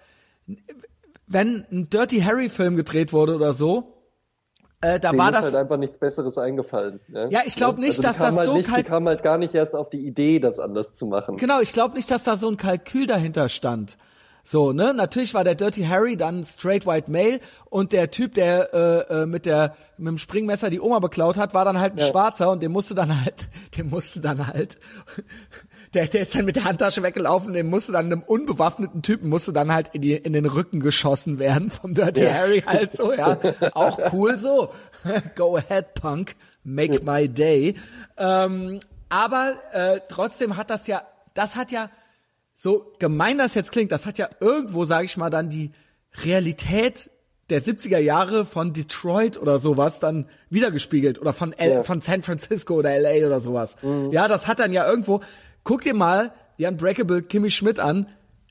wenn ein Dirty Harry Film gedreht wurde oder so, äh, da Denen war ist das, halt einfach nichts Besseres eingefallen. Ne? Ja, ich glaub nicht, also dass das halt so nicht, kalt- Die kamen halt gar nicht erst auf die Idee, das anders zu machen. genau, ich glaube nicht, dass da so ein Kalkül dahinter stand. So, ne? Natürlich war der Dirty Harry dann straight white male und der Typ, der äh, äh, mit der mit dem Springmesser die Oma beklaut hat, war dann halt ein Ja. Schwarzer und dem musste dann halt, [laughs] dem musste dann halt, [laughs] der, der ist dann mit der Handtasche weggelaufen, dem musste dann einem unbewaffneten Typen musste dann halt in, die, in den Rücken geschossen werden vom Dirty Ja. Harry halt so, ja. Auch cool so. [laughs] Go ahead, Punk, make my day. Ähm, aber äh, trotzdem hat das ja, das hat ja so gemein das jetzt klingt, das hat ja irgendwo, sage ich mal, dann die Realität der 70er Jahre von Detroit oder sowas dann wiedergespiegelt oder von L Ja. von San Francisco oder LA oder sowas. Ja, das hat dann ja irgendwo. Guck dir mal die Unbreakable Kimmy Schmidt an.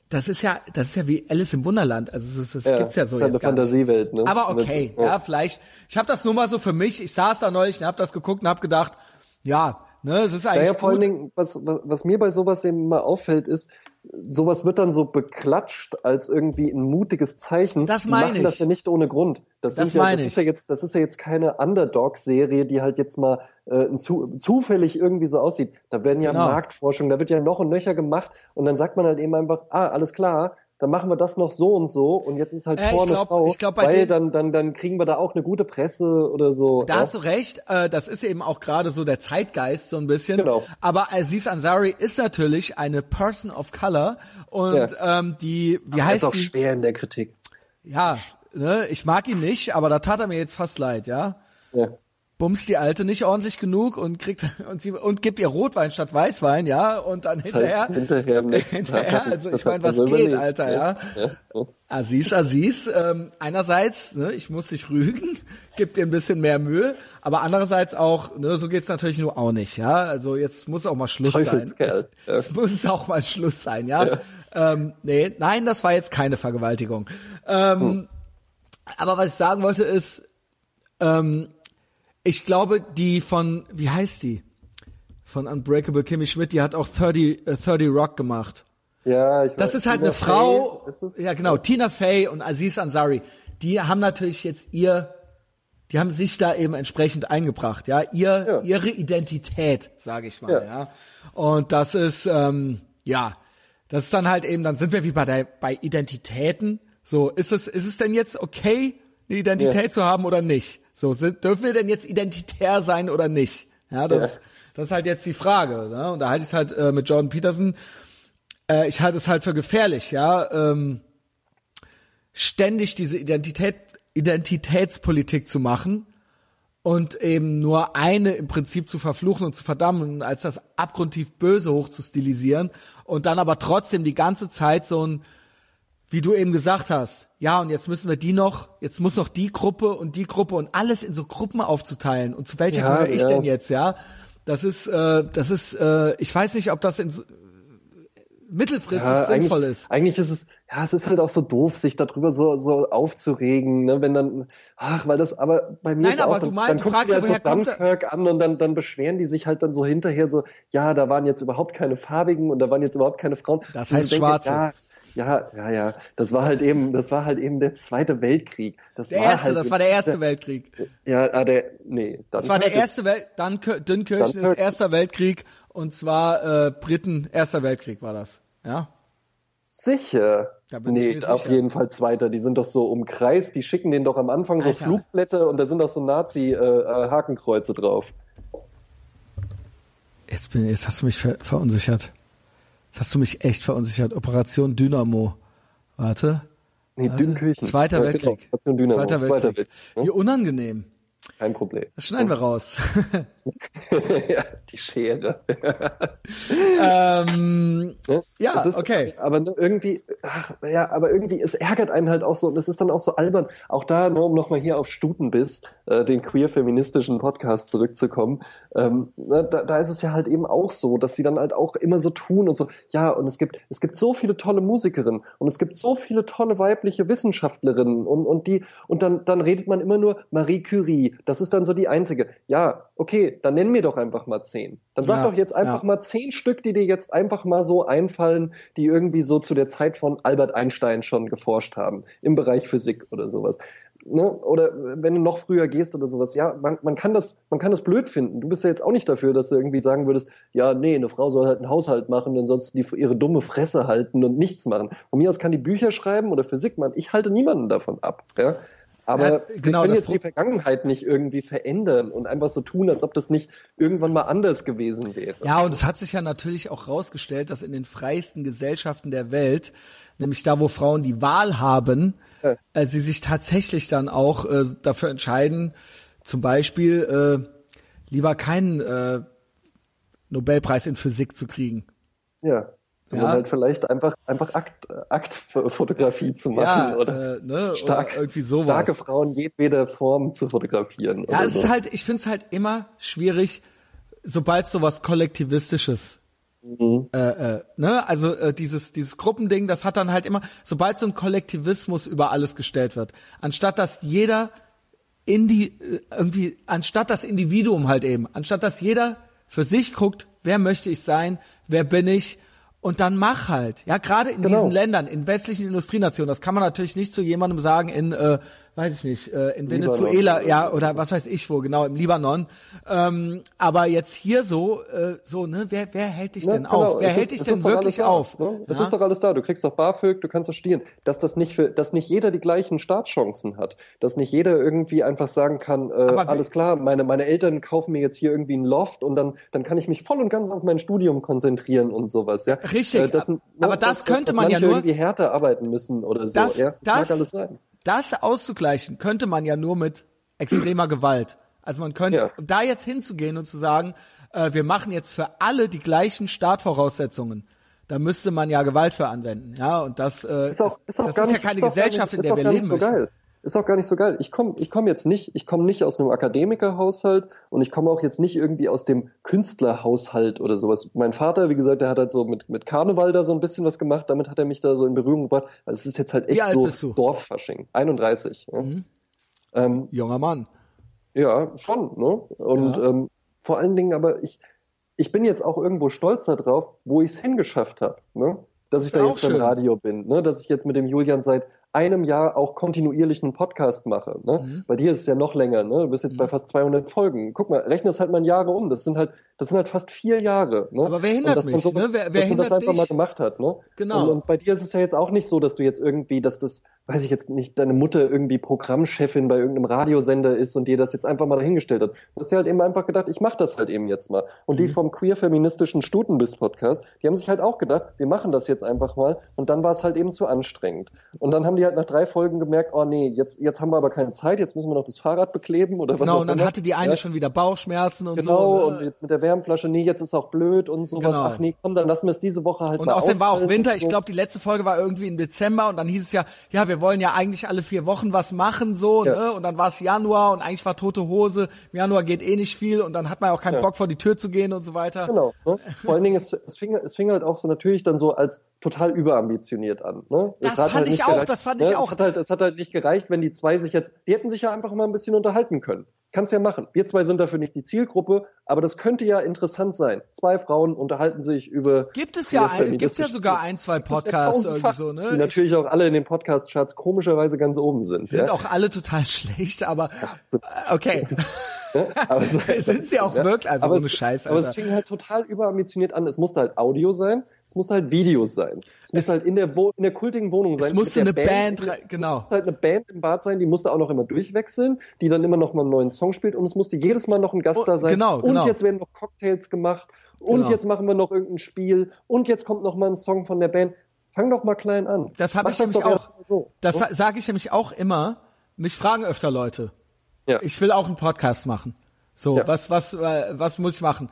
Das ist ja, das ist ja wie Alice im Wunderland. Also das, das Ja, gibt's ja so ist jetzt eine gar. Fantasiewelt, ne? Aber okay, Mit- ja, vielleicht. Ich habe das nur mal so für mich. Ich saß da neulich und habe das geguckt und habe gedacht, ja, ne, es ist eigentlich Naja, vor allen. Dingen, was, was, was mir bei sowas eben mal auffällt, ist, sowas wird dann so beklatscht als irgendwie ein mutiges Zeichen. Das Die meine machen ich. das ja nicht ohne Grund. Das, Das ja, meine das ich. ist ja jetzt, das ist ja jetzt keine Underdog-Serie, die halt jetzt mal äh, zu, zufällig irgendwie so aussieht. Da werden ja Genau. Marktforschungen, da wird ja noch und nöcher gemacht und dann sagt man halt eben einfach, ah, alles klar, dann machen wir das noch so und so und jetzt ist halt Äh, ich vorne glaub- Frau, ich glaub, bei weil dann, dann, dann kriegen wir da auch eine gute Presse oder so. Da ja. hast du recht, äh, das ist eben auch gerade so der Zeitgeist so ein bisschen. Genau. Aber Aziz Ansari ist natürlich eine Person of Color und Ja. ähm, die, wie Aber heißt ist auch die? schwer in der Kritik. Ja, ne, ich mag ihn nicht, aber da tat er mir jetzt fast leid, ja. Ja. Bumst die Alte nicht ordentlich genug und kriegt [laughs] und sie und gibt ihr Rotwein statt Weißwein, ja, und dann hinterher Halt hinterher, hinterher, Tag. [laughs] also ich meine, [laughs] was geht, überlegt, Alter, ja. ja. Aziz, Aziz, ähm, einerseits, ne, ich muss dich rügen, gib dir ein bisschen mehr Mühe, aber andererseits auch, ne, so geht's natürlich nur auch nicht, ja. Also jetzt muss auch mal Schluss sein. Jetzt, ja. jetzt muss es auch mal Schluss sein, ja. Ähm, nee, nein, das war jetzt keine Vergewaltigung. Ähm, Hm. Aber was ich sagen wollte ist, ähm, ich glaube, die von, wie heißt die? von Unbreakable Kimmy Schmidt, die hat auch 30, äh, 30 Rock gemacht. Ja, ich Das weiß, ist halt Tina eine Frau, ja genau, Tina Fey und Aziz Ansari, die haben natürlich jetzt ihr, die haben sich da eben entsprechend eingebracht, ja, ihr, Ja. ihre Identität, sage ich mal, ja. Ja. Und das ist, ähm, ja, das ist dann halt eben, dann sind wir wie bei der, bei Identitäten. So, ist es, ist es denn jetzt okay, eine Identität Ja. zu haben oder nicht? So, sind, dürfen wir denn jetzt identitär sein oder nicht? Ja, das, Ja. das ist halt jetzt die Frage. Ne? Und da halte ich es halt äh, mit Jordan Peterson, äh, ich halte es halt für gefährlich, ja, ähm, ständig diese Identität, Identitätspolitik zu machen und eben nur eine im Prinzip zu verfluchen und zu verdammen als das abgrundtief Böse hochzustilisieren und dann aber trotzdem die ganze Zeit so ein, wie du eben gesagt hast, ja, und jetzt müssen wir die noch, jetzt muss noch die Gruppe und die Gruppe und alles in so Gruppen aufzuteilen. Und zu welcher Ja, gehöre ich ja. denn jetzt, ja? Das ist, äh, das ist, äh, ich weiß nicht, ob das in mittelfristig Ja, sinnvoll ist. Eigentlich ist es, ja, es ist halt auch so doof, sich darüber so, so aufzuregen, ne, wenn dann, ach, weil das, aber bei mir Nein, ist auch, aber dann, du meinst- dann du gucken fragst ja, halt so woher kommt der- Dunkirk an und dann, dann beschweren die sich halt dann so hinterher so, ja, da waren jetzt überhaupt keine Farbigen und da waren jetzt überhaupt keine Frauen. Das heißt denke, Schwarze. Ja, ja, ja, ja, das war halt eben, das war halt eben der Zweite Weltkrieg. Das Der war erste, halt, das war der erste Weltkrieg. Ja, ah, der, nee. Das war der erste Welt, dann Dünkirchen ist erster Weltkrieg und zwar äh, Briten erster Weltkrieg war das. Ja. Sicher. Da bin ich nee, mir auf sicher. jeden Fall Zweiter. Die sind doch so umkreist, die schicken denen doch am Anfang so Alter. Flugblätter und da sind doch so Nazi-Hakenkreuze drauf. Jetzt, bin, jetzt hast du mich ver verunsichert. Jetzt hast du mich echt verunsichert. Operation Dynamo. Warte. Nee. Dünkirchen. Zweiter Ja, Weltkrieg. Genau. Station Dynamo. Zweiter Zweiter Weltkrieg. Weltkrieg. ne? Wie unangenehm. Kein Problem. Das schneiden wir raus. [laughs] ja, die Schere. ähm, Ne? Ja, ist, okay. Aber ne, irgendwie, ach, ja, aber irgendwie, es ärgert einen halt auch so und es ist dann auch so albern. Auch da, nur um nochmal hier auf Stutenbiss, äh, den queer-feministischen Podcast zurückzukommen, ähm, ne, da, da ist es ja halt eben auch so, dass sie dann halt auch immer so tun und so, ja, und es gibt, es gibt so viele tolle Musikerinnen und es gibt so viele tolle weibliche Wissenschaftlerinnen und, und die, und dann, dann redet man immer nur Marie Curie, das ist dann so die einzige. Ja, okay, dann nenn mir doch einfach mal zehn. Dann sag Ja, doch jetzt einfach ja. mal zehn Stück, die dir jetzt einfach mal so einfallen, die irgendwie so zu der Zeit von Albert Einstein schon geforscht haben, im Bereich Physik oder sowas. Ne? Oder wenn du noch früher gehst oder sowas, ja, man, man kann das, man kann das blöd finden. Du bist ja jetzt auch nicht dafür, dass du irgendwie sagen würdest, ja, nee, eine Frau soll halt einen Haushalt machen und sonst die, ihre dumme Fresse halten und nichts machen. Von mir aus kann die Bücher schreiben oder Physik machen. Ich halte niemanden davon ab. Ja? Aber Ja, genau, wir können jetzt die Vergangenheit nicht irgendwie verändern und einfach so tun, als ob das nicht irgendwann mal anders gewesen wäre. Ja, und es hat sich ja natürlich auch rausgestellt, dass in den freiesten Gesellschaften der Welt, nämlich da, wo Frauen die Wahl haben, Ja. äh, sie sich tatsächlich dann auch äh, dafür entscheiden, zum Beispiel äh, lieber keinen äh, Nobelpreis in Physik zu kriegen. Ja. Sondern Ja. halt vielleicht einfach, einfach Akt, Aktfotografie zu machen Ja, oder, äh, ne, stark, oder irgendwie sowas. starke Frauen jedweder Form zu fotografieren. Ja, es so. ist halt, ich finde es halt immer schwierig, sobald sowas Kollektivistisches Mhm. äh, äh, ne, also äh, dieses dieses Gruppending, das hat dann halt immer, sobald so ein Kollektivismus über alles gestellt wird, anstatt dass jeder in die äh, irgendwie, anstatt das Individuum halt eben, anstatt dass jeder für sich guckt, wer möchte ich sein, wer bin ich und dann mach halt. Ja, gerade in Genau. diesen Ländern, in westlichen Industrienationen, das kann man natürlich nicht zu jemandem sagen in, äh, weiß ich nicht, äh, in Venezuela, ja, oder was weiß ich wo, genau, im Libanon. Ähm, aber jetzt hier so, äh, so, ne, wer, wer hält dich Ne, denn genau. auf? Wer Es hält ist- dich denn wirklich da, auf? Ne? Es Ja? ist doch alles da. Du kriegst doch BAföG, du kannst doch studieren. Dass das nicht für, dass nicht jeder die gleichen Startchancen hat. Dass nicht jeder irgendwie einfach sagen kann, äh, alles klar, meine, meine Eltern kaufen mir jetzt hier irgendwie ein Loft und dann, dann kann ich mich voll und ganz auf mein Studium konzentrieren und sowas, ja. Richtig, Äh, ne, aber das dass- könnte man ja nur- irgendwie härter arbeiten müssen oder so, das, ja. Das, das, mag alles sein. Das auszugleichen könnte man ja nur mit extremer Gewalt. Also man könnte, Ja. um da jetzt hinzugehen und zu sagen, äh, wir machen jetzt für alle die gleichen Startvoraussetzungen, da müsste man ja Gewalt für anwenden. Ja, und das, äh, ist auch, ist auch das ist nicht, ja keine Gesellschaft, nicht, in der wir leben so möchten. geil. Ist auch gar nicht so geil. Ich komme ich komm jetzt nicht, ich komme nicht aus einem Akademikerhaushalt und ich komme auch jetzt nicht irgendwie aus dem Künstlerhaushalt oder sowas. Mein Vater, wie gesagt, der hat halt so mit, mit Karneval da so ein bisschen was gemacht, damit hat er mich da so in Berührung gebracht. Also es ist jetzt halt echt so? Mhm. Dorffasching. 31. Ja. Ähm, Junger Mann. ja, schon, ne? Und Ja. ähm, vor allen Dingen aber ich, ich bin jetzt auch irgendwo stolz darauf, wo ich es hingeschafft habe. Ne? Dass ich da jetzt im schön. Radio bin, ne? dass ich jetzt mit dem Julian seit einem Jahr auch kontinuierlich einen Podcast mache. Ne? Mhm. Bei dir ist es ja noch länger, ne? Du bist jetzt bei fast 200 Folgen. Guck mal, rechne es halt mal in Jahre um. Das sind halt, das sind halt fast vier Jahre. Ne? Aber wer hindert Und dass man mich, sowas- ne? Wer- wer dass man das einfach dich? mal gemacht hat, ne? Genau. Und, und bei dir ist es ja jetzt auch nicht so, dass du jetzt irgendwie, dass das, weiß ich jetzt nicht, deine Mutter irgendwie Programmchefin bei irgendeinem Radiosender ist und dir das jetzt einfach mal dahingestellt hat. Du hast dir halt eben einfach gedacht, ich mache das halt eben jetzt mal. Und Mhm. die vom queer-feministischen Stutenbiss-Podcast, die haben sich halt auch gedacht, wir machen das jetzt einfach mal. Und dann war es halt eben zu anstrengend. Und dann haben die halt nach drei Folgen gemerkt, oh nee, jetzt, jetzt haben wir aber keine Zeit, jetzt müssen wir noch das Fahrrad bekleben oder was Genau, und dann immer. hatte die eine Ja. schon wieder Bauchschmerzen und Genau, so. und Ne? jetzt mit der Wärmflasche, nee, jetzt ist auch blöd und sowas. Genau. Ach nee, komm, dann lassen wir es diese Woche halt Und mal außerdem war auch Winter. Ich glaube, die letzte Folge war irgendwie im Dezember und dann hieß es ja, ja, wir wollen ja eigentlich alle vier Wochen was machen, so, Ja. ne? Und dann war es Januar und eigentlich war tote Hose. Im Januar geht eh nicht viel und dann hat man auch keinen Ja. Bock vor die Tür zu gehen und so weiter. Genau. Ne? [laughs] Vor allen Dingen, es, es, fing, es fing halt auch so natürlich dann so als total überambitioniert an. Ne? Das hat fand ich nicht auch, gereicht, das fand ne? ich auch. Es hat, halt, es hat halt nicht gereicht, wenn die zwei sich jetzt, die hätten sich ja einfach mal ein bisschen unterhalten können. Kannst ja machen. Wir zwei sind dafür nicht die Zielgruppe, aber das könnte ja interessant sein. Zwei Frauen unterhalten sich über. Gibt es ja, ein, gibt's ja sogar ein, zwei ist ja Podcasts irgendwie so, ne? Die natürlich auch alle in den Podcast-Charts komischerweise ganz oben sind. sind ja? auch alle total [laughs] schlecht, aber äh, okay. [laughs] Aber so- [laughs] Sind sie auch wirklich? Also aber ohne es, Scheiß, Aber es Alter. fing halt total überambitioniert an. Es musste halt Audio sein, es musste halt Videos sein. Es, musste halt in der, Wo in der kultigen Wohnung sein. Es musste eine Band, rei- genau. Es musste halt eine Band im Bad sein, die musste auch noch immer durchwechseln, die dann immer noch mal einen neuen Song spielt und es musste jedes Mal noch ein Gast Oh, da sein. genau, und genau. jetzt werden noch Cocktails gemacht und Genau. jetzt machen wir noch irgendein Spiel und jetzt kommt noch mal ein Song von der Band. Fang doch mal klein an. Das habe ich nämlich doch erst auch. So. Das sa- sage ich nämlich auch immer. Mich fragen öfter Leute. Ja. Ich will auch einen Podcast machen. So, Ja. was, was, äh, was muss ich machen?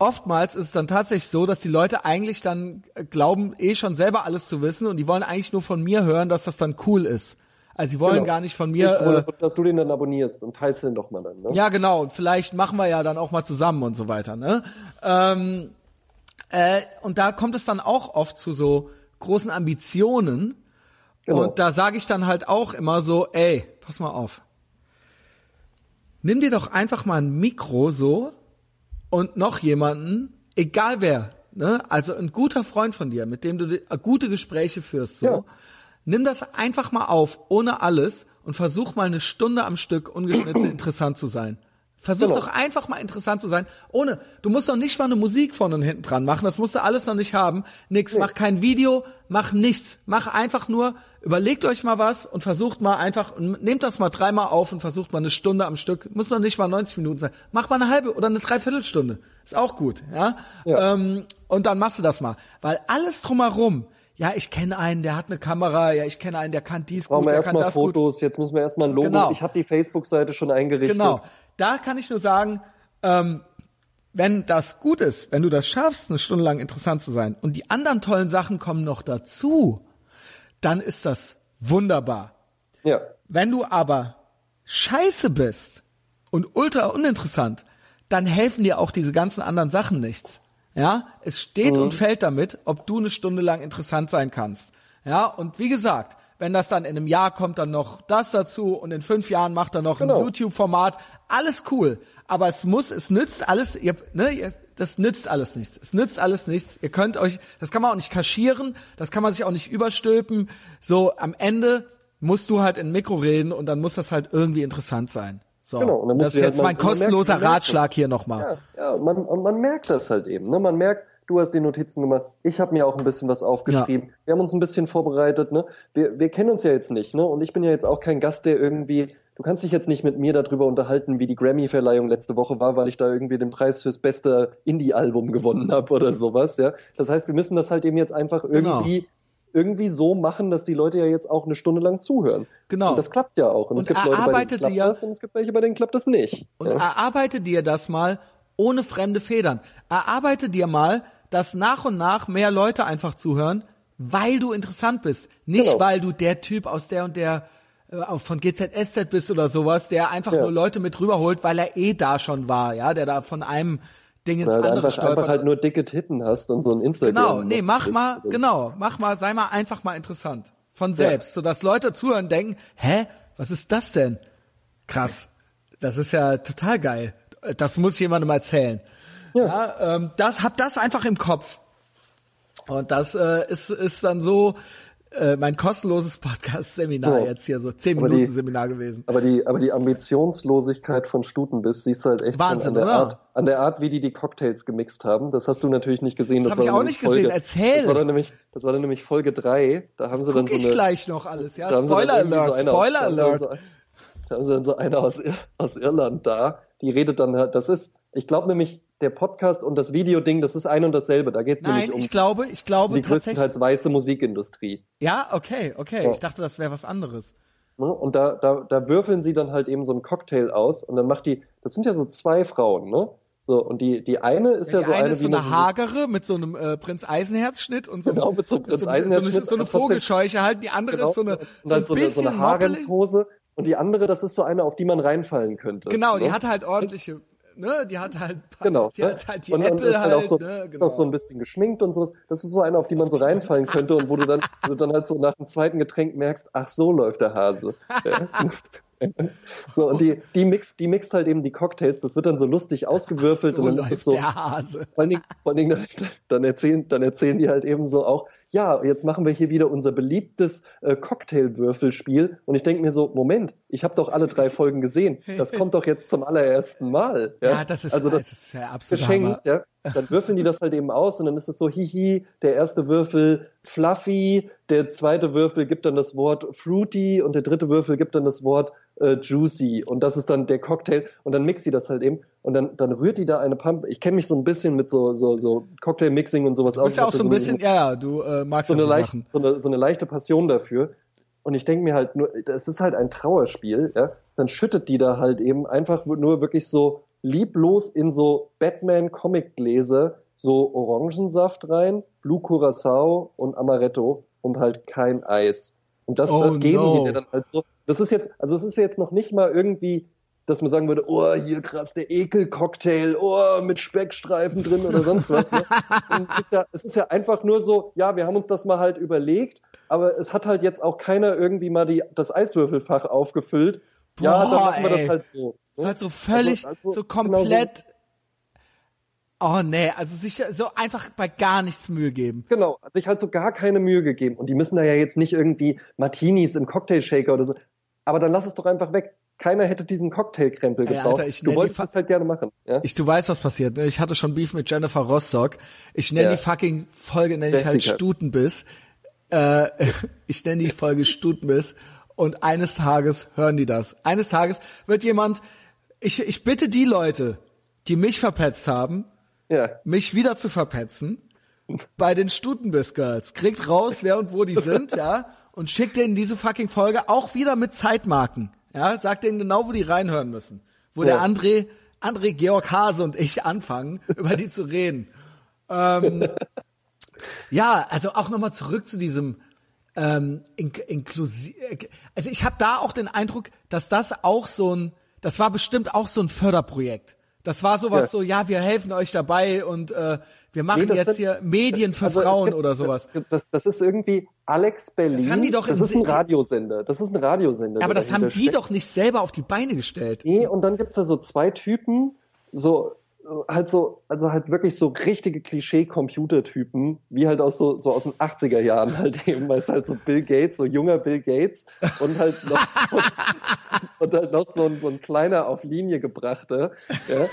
Oftmals ist es dann tatsächlich so, dass die Leute eigentlich dann äh, glauben, eh schon selber alles zu wissen und die wollen eigentlich nur von mir hören, dass das dann cool ist. Also sie wollen Genau. gar nicht von Ich mir. wollte, Äh, dass du den dann abonnierst und teilst den doch mal dann. Ne? ja, genau. Und vielleicht machen wir ja dann auch mal zusammen und so weiter. Ne? Ähm, äh, und da kommt es dann auch oft zu so großen Ambitionen. Genau. Und da sage ich dann halt auch immer so, ey, pass mal auf. Nimm dir doch einfach mal ein Mikro so und noch jemanden, egal wer, ne? Also ein guter Freund von dir, mit dem du gute Gespräche führst, so. Ja. Nimm das einfach mal auf, ohne alles und versuch mal eine Stunde am Stück ungeschnitten [clears throat] interessant zu sein. Versuch Genau. doch einfach mal interessant zu sein, ohne, du musst doch nicht mal eine Musik vorne und hinten dran machen, das musst du alles noch nicht haben, nix, mach kein Video, mach nichts, mach einfach nur, überlegt euch mal was und versucht mal einfach, und nehmt das mal dreimal auf und versucht mal eine Stunde am Stück, muss noch nicht mal 90 Minuten sein, mach mal eine halbe oder eine Dreiviertelstunde, ist auch gut, ja, Ja. Ähm, und dann machst du das mal, weil alles drumherum, ja, ich kenne einen, der hat eine Kamera, ja, ich kenne einen, der kann dies Brauchen gut, wir der kann erstmal das gut. Fotos, jetzt müssen wir erstmal ein Logo. Genau. Ich habe die Facebook-Seite schon eingerichtet. Genau. Da kann ich nur sagen, ähm, wenn das gut ist, wenn du das schaffst, eine Stunde lang interessant zu sein und die anderen tollen Sachen kommen noch dazu, dann ist das wunderbar. Ja. Wenn du aber scheiße bist und ultra uninteressant, dann helfen dir auch diese ganzen anderen Sachen nichts. Ja, es steht und fällt damit, ob du eine Stunde lang interessant sein kannst. Ja, und wie gesagt, wenn das dann in einem Jahr kommt, dann noch das dazu und in fünf Jahren macht er noch Genau. ein YouTube-Format, alles cool. Aber es muss, es nützt alles, ihr, ne, ihr, das nützt alles nichts. Es nützt alles nichts. Ihr könnt euch, das kann man auch nicht kaschieren, das kann man sich auch nicht überstülpen. So, am Ende musst du halt in Mikro reden und dann muss das halt irgendwie interessant sein. So, Genau, und dann das ist jetzt mal- mein kostenloser merkt Ratschlag hier nochmal. Ja, ja man, und man merkt das halt eben. Ne? Man merkt, du hast die Notizen gemacht, ich habe mir auch ein bisschen was aufgeschrieben, wir haben uns ein bisschen vorbereitet. Ne? Wir, wir kennen uns ja jetzt nicht. Ne? Und ich bin ja jetzt auch kein Gast, der irgendwie, du kannst dich jetzt nicht mit mir darüber unterhalten, wie die Grammy-Verleihung letzte Woche war, weil ich da irgendwie den Preis fürs beste Indie-Album gewonnen habe oder sowas. Ja? Das heißt, wir müssen das halt eben jetzt einfach Genau. irgendwie irgendwie so machen, dass die Leute ja jetzt auch eine Stunde lang zuhören. Genau. Und das klappt ja auch. Und, Und es gibt Leute, bei denen klappt ihr- das und es gibt welche, bei denen klappt das nicht. Und ja. erarbeite dir das mal ohne fremde Federn. Erarbeite dir mal, dass nach und nach mehr Leute einfach zuhören, weil du interessant bist. Nicht, Genau. weil du der Typ aus der und der äh, von GZSZ bist oder sowas, der einfach Ja. nur Leute mit rüberholt, weil er eh da schon war, ja, der da von einem Ding ins du andere einfach, stolpert. einfach halt nur dicke Titten hast und so ein Instagram. Genau, nee, mach mal, so. genau, mach mal, sei mal einfach mal interessant. Von selbst, sodass Leute zuhören und denken, hä, was ist das denn? Krass. Das ist ja total geil. Das muss jemandem erzählen. Ja, ja ähm, das hab das einfach im Kopf. Und das äh, ist ist dann so äh, mein kostenloses Podcast-Seminar Ja. jetzt hier so zehn Aber Minuten die- Seminar gewesen. Aber die, aber die Ambitionslosigkeit von Stutenbiss siehst du halt echt Wahnsinn, an der oder? Art, an der Art, wie die die Cocktails gemixt haben. Das hast du natürlich nicht gesehen. Das hab ich war auch nicht gesehen. Folge, Erzähl. Das war dann nämlich, das war dann nämlich Folge drei. Da haben sie dann so ich eine, gleich noch alles, ja? Spoiler Alert, so Spoiler aus, da haben sie Alert. dann So, da haben sie dann so eine aus, Ir- aus Irland da. Die redet dann halt, das ist, ich glaube nämlich, der Podcast und das Videoding, das ist ein und dasselbe. Da geht's Nein, nämlich um ich glaube, ich glaube die größtenteils weiße Musikindustrie. Ja, okay, okay. Ja. Ich dachte, das wäre was anderes. Ne? Und da, da, da würfeln sie dann halt eben so einen Cocktail aus und dann macht die, das sind ja so zwei Frauen, ne? So, und die, die eine ist ja, die so eine ist so eine hagere mit so einem äh, Prinz Eisenherz-Schnitt und so, Genau, mit so einem Prinz so, so, eine, so eine Vogelscheuche halt. Die andere genau, ist so eine, und so ein halt so eine, so bisschen eine moppelig. Und die andere, das ist so eine, auf die man reinfallen könnte. Genau, die ne? hat halt ordentliche, ne, die hat halt, Genau. die ne? hat halt die und, und Apple ist halt, auch so, ne, ist genau. auch so ein bisschen geschminkt und sowas. Das ist so eine, auf die man so reinfallen [laughs] könnte und wo du dann, wo du dann halt so nach dem zweiten Getränk merkst, ach so läuft der Hase. Ja. [laughs] so, und die, die mixt, die mixt halt eben die Cocktails, das wird dann so lustig ausgewürfelt so und dann ist es so, der Hase. vor allen Dingen, vor allen Dingen [laughs] dann, erzählen, dann erzählen die halt eben so auch, ja, jetzt machen wir hier wieder unser beliebtes äh, Cocktailwürfelspiel. Und ich denke mir so, Moment, ich habe doch alle drei [laughs] Folgen gesehen. Das kommt doch jetzt zum allerersten Mal. Ja, Ja, das ist, also das das ist ja absolut Geschenk, ja. Dann würfeln die das halt eben aus und dann ist es so, hihi, der erste Würfel fluffy, der zweite Würfel gibt dann das Wort fruity und der dritte Würfel gibt dann das Wort äh, juicy und das ist dann der Cocktail und dann mixt sie das halt eben und dann, dann rührt die da eine Pump. Ich kenne mich so ein bisschen mit so, so, so Cocktail-Mixing und sowas Du bist ja auch so ein bisschen, ja, ja, du äh, magst so eine, leicht, so, eine, so eine leichte Passion dafür. Und ich denke mir halt nur, das ist halt ein Trauerspiel, ja. Dann schüttet die da halt eben einfach nur wirklich so lieblos in so Batman-Comic-Gläser so Orangensaft rein, Blue Curacao und Amaretto und halt kein Eis. Und das, Oh das geben no. die dir dann halt so. Das ist jetzt, also es ist jetzt noch nicht mal irgendwie, dass man sagen würde, oh, hier krass, der Ekel-Cocktail, oh, mit Speckstreifen drin oder sonst was. Ne? [laughs] Es, ist ja, es ist ja einfach nur so, ja, wir haben uns das mal halt überlegt, aber es hat halt jetzt auch keiner irgendwie mal die, das Eiswürfelfach aufgefüllt. ja, Boah, dann machen wir ey. das halt so. ne? Halt so völlig, Also- also so genau komplett. Oh nee, also sich so einfach bei gar nichts Mühe geben. Genau, sich halt so gar keine Mühe gegeben. Und die müssen da ja jetzt nicht irgendwie Martinis im Cocktailshaker oder so. Aber dann lass es doch einfach weg. Keiner hätte diesen Cocktailkrempel Ey, gebraucht. Alter, ich du wolltest es halt gerne machen. Ja? Ich, du weißt, was passiert. Ne? Ich hatte schon Beef mit Jennifer Rostock. Ich nenne Ja. die fucking Folge nenne ich halt. Stutenbiss. Äh, [laughs] ich nenne die Folge Stutenbiss. Und eines Tages hören die das. Eines Tages wird jemand, ich, ich bitte die Leute, die mich verpetzt haben, ja. mich wieder zu verpetzen bei den Stutenbiss Girls. Kriegt raus, wer und wo die sind, [laughs] ja, und schickt denen diese fucking Folge auch wieder mit Zeitmarken. Ja, sagt denen genau, wo die reinhören müssen. Wo der Ja. André, André Georg Hase und ich anfangen, [laughs] über die zu reden. Ähm, [laughs] ja, also auch nochmal zurück zu diesem ähm, in, inklusiv. Also ich habe da auch den Eindruck, dass das auch so ein, das war bestimmt auch so ein Förderprojekt. Das war sowas Ja. so, ja, wir helfen euch dabei und äh, wir machen Nee, jetzt sind- hier Medien für Also, es Frauen gibt- oder sowas. Das, das ist irgendwie Alex Berlin. Das haben die doch das ist ein Se- Radiosender. Das ist ein Radiosender. Aber das haben die steckt. doch nicht selber auf die Beine gestellt. Nee, und dann gibt's da so zwei Typen, so äh, halt so, also halt wirklich so richtige Klischee-Computertypen, wie halt aus so, so aus den 80er Jahren halt [laughs] eben, weil es halt so Bill Gates, so junger Bill Gates und halt noch, und, [laughs] und halt noch so ein, so ein kleiner auf Linie gebrachter, ja.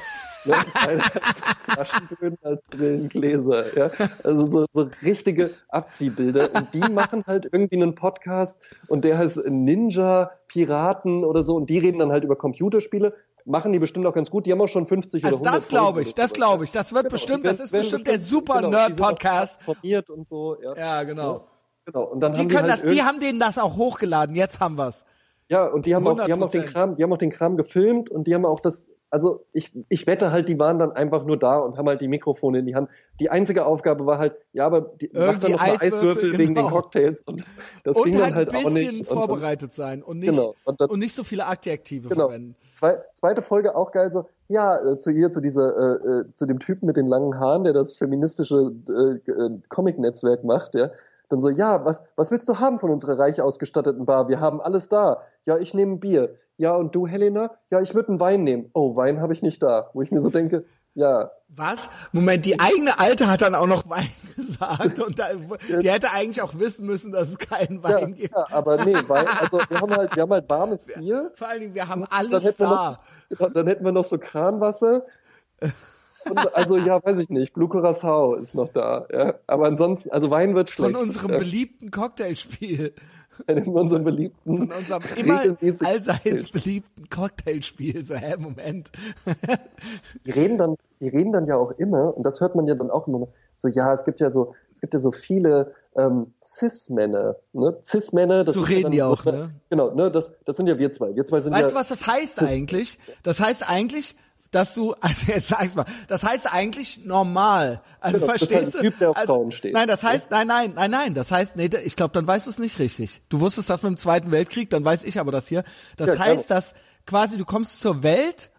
Ne, einer als Taschentönen als Brillengläser, ja. Also so, so richtige Abziehbilder. Und die [laughs] machen halt irgendwie einen Podcast und der heißt Ninja Piraten oder so und die reden dann halt über Computerspiele. Machen die bestimmt auch ganz gut. Die haben auch schon 50 Also oder 100 das glaube ich, das glaube ich. Das wird Genau, bestimmt, das ist werden bestimmt der super genau, Nerd-Podcast. Formiert und so, ja. Ja, genau. Genau. Und dann Die haben können die halt das, die haben denen das auch hochgeladen. Jetzt haben wir's. Ja, und die haben auch, die haben auch den 100%. Kram, die haben auch den Kram gefilmt und die haben auch das, also ich, ich wette halt, die waren dann einfach nur da und haben halt die Mikrofone in die Hand. Die einzige Aufgabe war halt, ja, aber die, macht dann noch mal Eiswürfel, Eiswürfel wegen den genau. Cocktails und das, das Und ging halt dann halt ein auch bisschen nicht. Und, und, vorbereitet sein und nicht, Genau. Und dann- und nicht so viele Adjektive Genau. verwenden. Zwei, zweite Folge auch geil so, ja, äh, zu ihr, zu dieser, äh, äh, zu dem Typen mit den langen Haaren, der das feministische äh, Comic-Netzwerk macht, ja. Dann so, ja, was, was willst du haben von unserer reich ausgestatteten Bar? Wir haben alles da. Ja, ich nehme ein Bier. Ja, und du, Helena? Ja, ich würde einen Wein nehmen. Oh, Wein habe ich nicht da. Wo ich mir so denke, Ja. Was? Moment, die eigene Alte hat dann auch noch Wein [laughs] gesagt und da, die hätte eigentlich auch wissen müssen, dass es keinen Ja, Wein gibt. ja, aber nee, Wein, also wir haben halt, wir haben halt warmes Bier. Vor allen Dingen, wir haben Dann alles hätten, wir da. noch, dann hätten wir noch so Kranwasser. Und also ja, weiß ich nicht, Blue Curacao ist noch da. Ja. Aber ansonsten, also Wein wird Von schlecht. unserem ja. beliebten Cocktailspiel. [laughs] Von unserem beliebten, Von unserem [laughs] immer allseits beliebten Cocktailspiel. So, hä, Moment. [laughs] die reden dann, die reden dann ja auch immer, und das hört man ja dann auch immer, so, ja, es gibt ja so, es gibt ja so viele ähm, Cis-Männer, ne? Cis-Männer, das So ja reden dann die so, auch, ne? Genau, ne, das, das sind ja wir zwei. Wir zwei sind Weißt ja, du, was das heißt eigentlich? Das heißt eigentlich, dass du, [laughs] also jetzt sag's mal, das heißt eigentlich normal. Also Genau, das heißt verstehst du? Typ, der auf also, Frauen steht. Nein, das heißt, nein, nein, nein, nein, das heißt, nee, ich glaube, dann weißt du es nicht richtig. Du wusstest das mit dem Zweiten Weltkrieg, dann weiß ich aber das hier. Das Ja, heißt, dass quasi du kommst zur Welt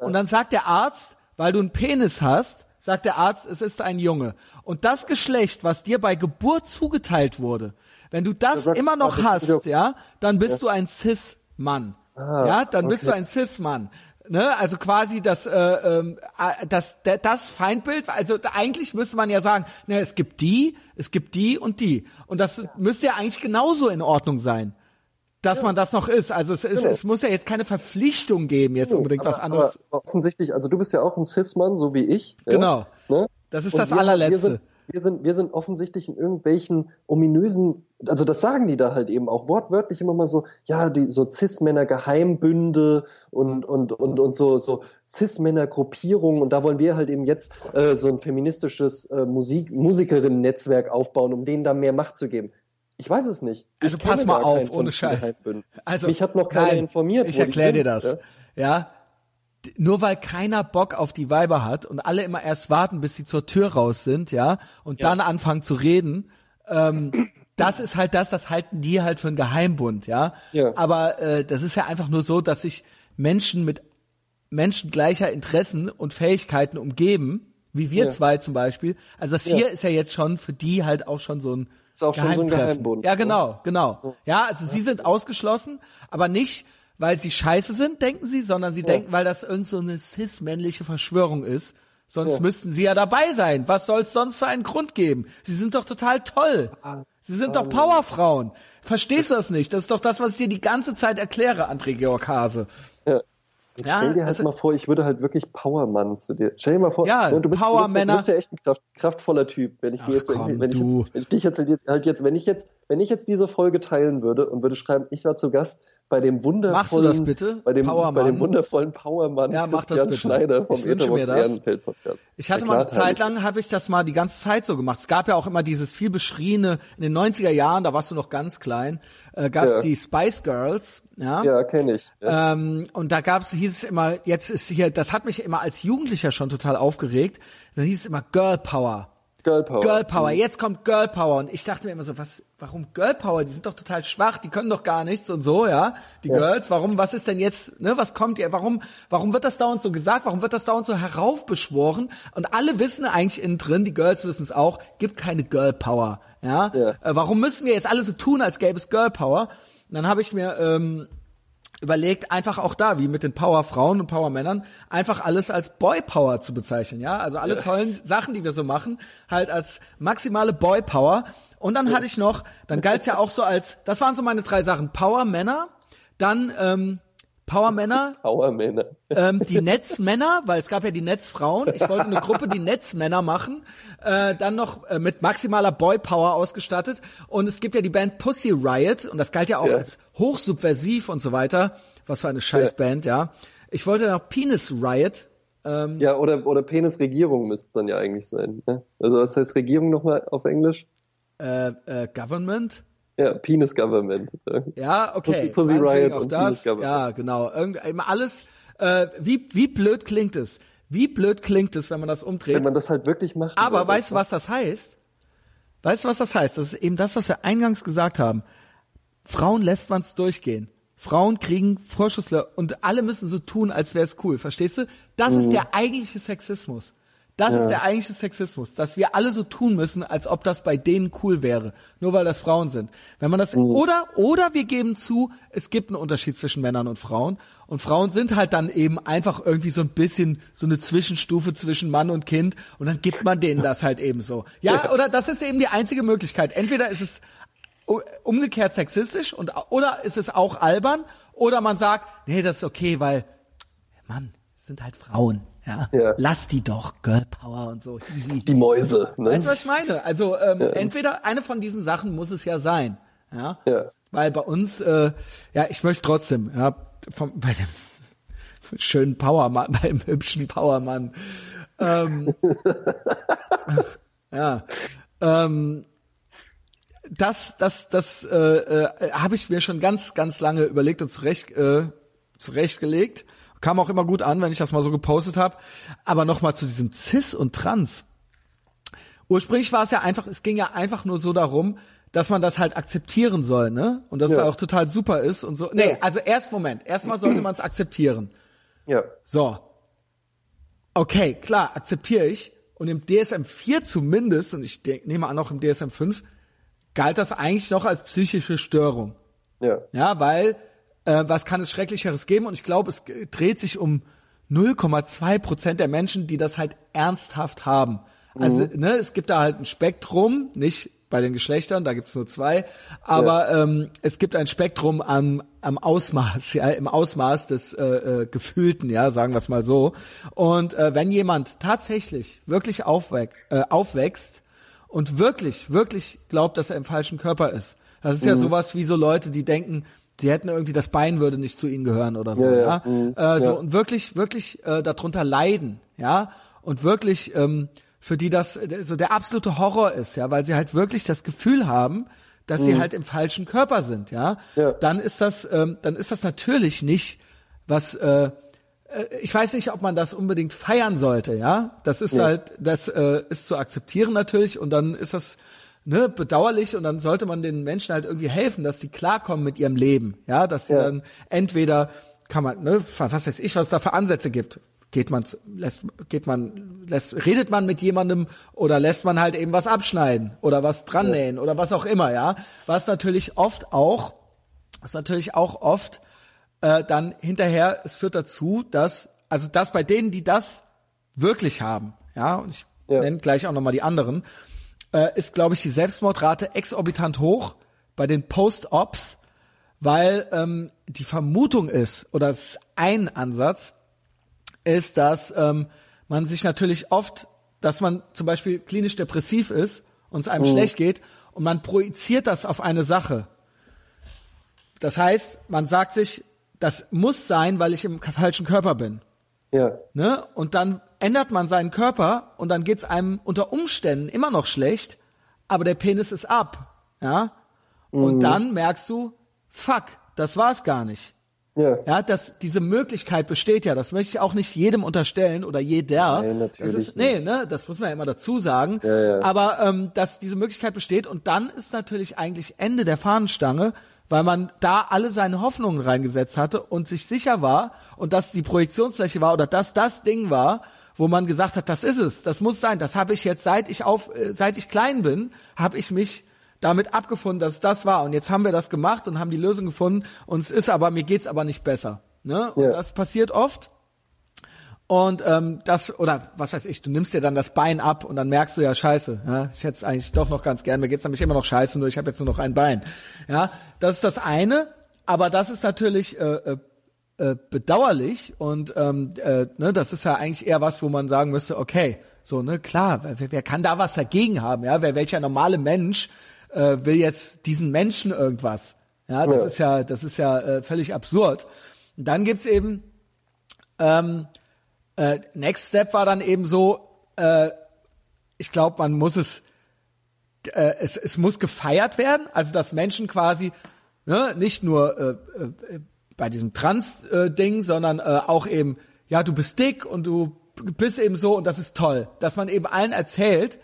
und dann sagt der Arzt, weil du einen Penis hast, sagt der Arzt, es ist ein Junge. Und das Geschlecht, was dir bei Geburt zugeteilt wurde, wenn du das sagst immer noch hast, ja, dann bist du ein Cis-Mann. Ah, ja, dann bist du okay. ein Cis-Mann. Ne, also quasi das, äh, ähm, äh, das, das Feindbild, also eigentlich müsste man ja sagen, ne, es gibt die, es gibt die und die. Und das müsste ja eigentlich genauso in Ordnung sein, dass man das noch ist. Also es, Genau. es muss ja jetzt keine Verpflichtung geben, jetzt unbedingt aber, was anderes. Offensichtlich, also du bist ja auch ein Cis-Mann, so wie ich. Ja? Genau. Ne? Das ist Und das wir, allerletzte. Wir sind, wir, sind, wir sind offensichtlich in irgendwelchen ominösen, also das sagen die da halt eben auch wortwörtlich immer mal so, ja, die so Cis-Männer Geheimbünde und, und, und, und so, so Cis-Männer Gruppierungen und da wollen wir halt eben jetzt äh, so ein feministisches äh, Musik, Musikerinnen-Netzwerk aufbauen, um denen da mehr Macht zu geben. Ich weiß es nicht. Also Ich pass kenne mal auf, ohne Scheiß. Also Mich hat noch keiner nein, informiert. Ich erkläre dir das. ja? Ja. Nur weil keiner Bock auf die Weiber hat und alle immer erst warten, bis sie zur Tür raus sind, ja, und Ja. dann anfangen zu reden, ähm, das ist halt das, das halten die halt für einen Geheimbund, ja. Ja. Aber äh, das ist ja einfach nur so, dass sich Menschen mit Menschen gleicher Interessen und Fähigkeiten umgeben, wie wir Ja. zwei zum Beispiel. Also das hier ist ja jetzt schon für die halt auch schon so ein Ist auch schon so ein. Geheimbund, Ja, ne? genau, genau. Ja, also sie sind ausgeschlossen, aber nicht, weil sie scheiße sind, denken sie, sondern sie denken, weil das irgend so eine cis-männliche Verschwörung ist. Sonst Ja. müssten sie ja dabei sein. Was soll es sonst für einen Grund geben? Sie sind doch total toll. Sie sind doch Powerfrauen. Verstehst du das nicht? Das ist doch das, was ich dir die ganze Zeit erkläre, André Georg Hase. Ja. Ja, stell dir halt also- mal vor, ich würde halt wirklich Powermann zu dir. Stell dir mal vor, Ja, ne, du, bist, du, bist, du bist ja echt ein kraft, kraftvoller Typ. Wenn ich Ach dir jetzt, komm, wenn ich jetzt, wenn ich dich jetzt, halt jetzt halt jetzt, wenn ich jetzt, wenn ich jetzt diese Folge teilen würde und würde schreiben, ich war zu Gast bei dem wundervollen, Machst du das bitte? bei dem, Powermann? bei dem wundervollen Powermann Ja, mach das bitte. Schneider vom Ich wünsche mir Etherbox das. Ehrenfeld Podcast. Ich hatte Ja, mal eine klar, Zeit lang, habe ich das mal die ganze Zeit so gemacht. Es gab ja auch immer dieses viel beschriebene, in den 90er Jahren, da warst du noch ganz klein, äh, gab es Ja. die Spice Girls, ja. Ja, kenne ich. Ja. Ähm, und da gab's, hieß es immer, jetzt ist hier, das hat mich immer als Jugendlicher schon total aufgeregt. Dann hieß es immer Girl Power. Girl Power. Girl Power, jetzt kommt Girl Power. Und ich dachte mir immer so, was, warum Girl Power? Die sind doch total schwach, die können doch gar nichts und so, ja. Die Girls, warum, was ist denn jetzt, ne, was kommt ihr, warum, warum wird das dauernd so gesagt? Warum wird das dauernd so heraufbeschworen? Und alle wissen eigentlich innen drin, die Girls wissen es auch, gibt keine Girl Power, ja. Ja. Äh, warum müssen wir jetzt alle so tun, als gäbe es Girl Power? Und dann habe ich mir, ähm, überlegt, einfach auch da, wie mit den Powerfrauen und Powermännern, einfach alles als Boy Power zu bezeichnen, ja? Also alle tollen Sachen, die wir so machen, halt als maximale Boy Power. Und dann hatte ich noch, dann galt's ja auch so als, das waren so meine drei Sachen, Power Männer, dann ähm, Power Männer, [laughs] Powermänner. ähm, die Netzmänner, weil es gab ja die Netzfrauen. Ich wollte eine Gruppe, die Netzmänner machen. Äh, dann noch äh, mit maximaler Boy-Power ausgestattet. Und es gibt ja die Band Pussy Riot. Und das galt ja auch Ja. als hochsubversiv und so weiter. Was für eine Scheißband, ja. Ich wollte noch Penis Riot. Ähm, Ja, oder, oder Penisregierung müsste es dann ja eigentlich sein. Ne? Also was heißt Regierung nochmal auf Englisch? äh, äh, Government. Ja, Penis Government. Ja. Okay. Pussy- Pussy Riot auch und das. Penis Government. Ja, genau. Irgend, immer alles. Äh, wie, wie blöd klingt es? Wie blöd klingt es, wenn man das umdreht? Wenn man das halt wirklich macht. Aber weißt du, was das heißt? Weißt du, was das heißt? Das ist eben das, was wir eingangs gesagt haben. Frauen lässt man's durchgehen. Frauen kriegen Vorschusslöcher und alle müssen so tun, als wäre es cool. Verstehst du? Das Mhm. ist der eigentliche Sexismus. Das ist der eigentliche Sexismus, dass wir alle so tun müssen, als ob das bei denen cool wäre, nur weil das Frauen sind. Wenn man das oder oder wir geben zu, es gibt einen Unterschied zwischen Männern und Frauen. Und Frauen sind halt dann eben einfach irgendwie so ein bisschen so eine Zwischenstufe zwischen Mann und Kind. Und dann gibt man denen das halt eben so. Ja, oder das ist eben die einzige Möglichkeit. Entweder ist es umgekehrt sexistisch und oder ist es auch albern. Oder man sagt, nee, das ist okay, weil Mann, sind halt Frauen, ja. Ja. Lass die doch, Girl Power und so. Die Mäuse, ne? Weißt du, was ich meine? Also ähm, entweder eine von diesen Sachen muss es ja sein, ja. Ja. Weil bei uns, äh, ja, ich möchte trotzdem, ja, vom, bei dem schönen Powermann, [laughs] beim hübschen Powermann, ähm, [laughs] ja, ähm, das, das, das äh, äh, habe ich mir schon ganz, ganz lange überlegt und zurecht, äh, zurechtgelegt. Kam auch immer gut an, wenn ich das mal so gepostet habe. Aber nochmal zu diesem Cis und Trans. Ursprünglich war es ja einfach, es ging ja einfach nur so darum, dass man das halt akzeptieren soll, ne? Und dass Ja. es auch total super ist und so. Nee, also erst Moment. Erstmal sollte man es akzeptieren. Ja. So. Okay, klar, akzeptiere ich. Und im DSM 4 zumindest, und ich denk, nehme an auch im DSM 5, galt das eigentlich noch als psychische Störung. Ja. Ja, weil äh, was kann es Schrecklicheres geben? Und ich glaube, es dreht sich um 0,2 Prozent der Menschen, die das halt ernsthaft haben. Also, ne, es gibt da halt ein Spektrum, nicht bei den Geschlechtern, da gibt's nur zwei, aber ähm, es gibt ein Spektrum am, am Ausmaß, ja, im Ausmaß des äh, äh, Gefühlten, ja, sagen wir es mal so. Und äh, wenn jemand tatsächlich wirklich aufwäch, äh, aufwächst und wirklich, wirklich glaubt, dass er im falschen Körper ist, das ist ja sowas wie so Leute, die denken, sie hätten irgendwie das Bein würde nicht zu ihnen gehören oder so, Ja, ja. ja, mhm, Äh, so ja. und wirklich, wirklich äh, darunter leiden, ja, und wirklich ähm, für die das äh, so der absolute Horror ist, ja, weil sie halt wirklich das Gefühl haben, dass sie halt im falschen Körper sind, ja. Mhm. Ja. Dann ist das, ähm, dann ist das natürlich nicht was. Äh, äh, ich weiß nicht, ob man das unbedingt feiern sollte, ja. Das ist Ja. halt, das äh, ist zu akzeptieren natürlich und dann ist das ne, bedauerlich und dann sollte man den Menschen halt irgendwie helfen, dass die klarkommen mit ihrem Leben, ja, dass sie Ja. dann entweder kann man, ne, was weiß ich, was es da für Ansätze gibt. Geht man, lässt, geht man, lässt, redet man mit jemandem oder lässt man halt eben was abschneiden oder was dran nähen oder was auch immer, ja. Was natürlich oft auch, was natürlich auch oft äh, dann hinterher, es führt dazu, dass, also das bei denen, die das wirklich haben, ja, und ich Ja. nenne gleich auch nochmal die anderen, äh, ist, glaube ich, die Selbstmordrate exorbitant hoch bei den Post-Ops, weil ähm, die Vermutung ist, oder es ist ein Ansatz, ist, dass ähm, man sich natürlich oft, dass man zum Beispiel klinisch depressiv ist und es einem schlecht geht und man projiziert das auf eine Sache. Das heißt, man sagt sich, das muss sein, weil ich im falschen Körper bin. Ja. Ne? Und dann ändert man seinen Körper und dann geht's einem unter Umständen immer noch schlecht, aber der Penis ist ab. Ja? Und dann merkst du, fuck, das war's gar nicht. Ja. Ja, dass diese Möglichkeit besteht ja, das möchte ich auch nicht jedem unterstellen oder jeder. Nein, natürlich das ist, nee, ne, das muss man ja immer dazu sagen. Ja, ja. Aber ähm, dass diese Möglichkeit besteht und dann ist natürlich eigentlich Ende der Fahnenstange, weil man da alle seine Hoffnungen reingesetzt hatte und sich sicher war und dass die Projektionsfläche war oder dass das Ding war, wo man gesagt hat, das ist es, das muss sein, das habe ich jetzt seit ich auf äh, seit ich klein bin, habe ich mich damit abgefunden, dass es das war und jetzt haben wir das gemacht und haben die Lösung gefunden und es ist aber mir geht's aber nicht besser, ne? Und Ja. das passiert oft. Und ähm, das, oder was weiß ich, du nimmst dir dann das Bein ab und dann merkst du ja, scheiße, ja, ich hätte es eigentlich doch noch ganz gern, mir geht's nämlich immer noch scheiße, nur ich habe jetzt nur noch ein Bein. Ja, das ist das eine, aber das ist natürlich äh, äh, bedauerlich und ähm, äh, ne, das ist ja eigentlich eher was, wo man sagen müsste, okay, so, ne, klar, wer, wer kann da was dagegen haben, ja, wer welcher normale Mensch äh, will jetzt diesen Menschen irgendwas? Ja, das Ja. ist ja, das ist ja äh, völlig absurd. Und dann gibt's eben ähm, äh, Next Step war dann eben so, äh, ich glaube, man muss es, äh, es, es muss gefeiert werden, also dass Menschen quasi ne, nicht nur äh, äh, bei diesem Trans-Ding, sondern äh, auch eben, ja, du bist dick und du bist eben so und das ist toll, dass man eben allen erzählt,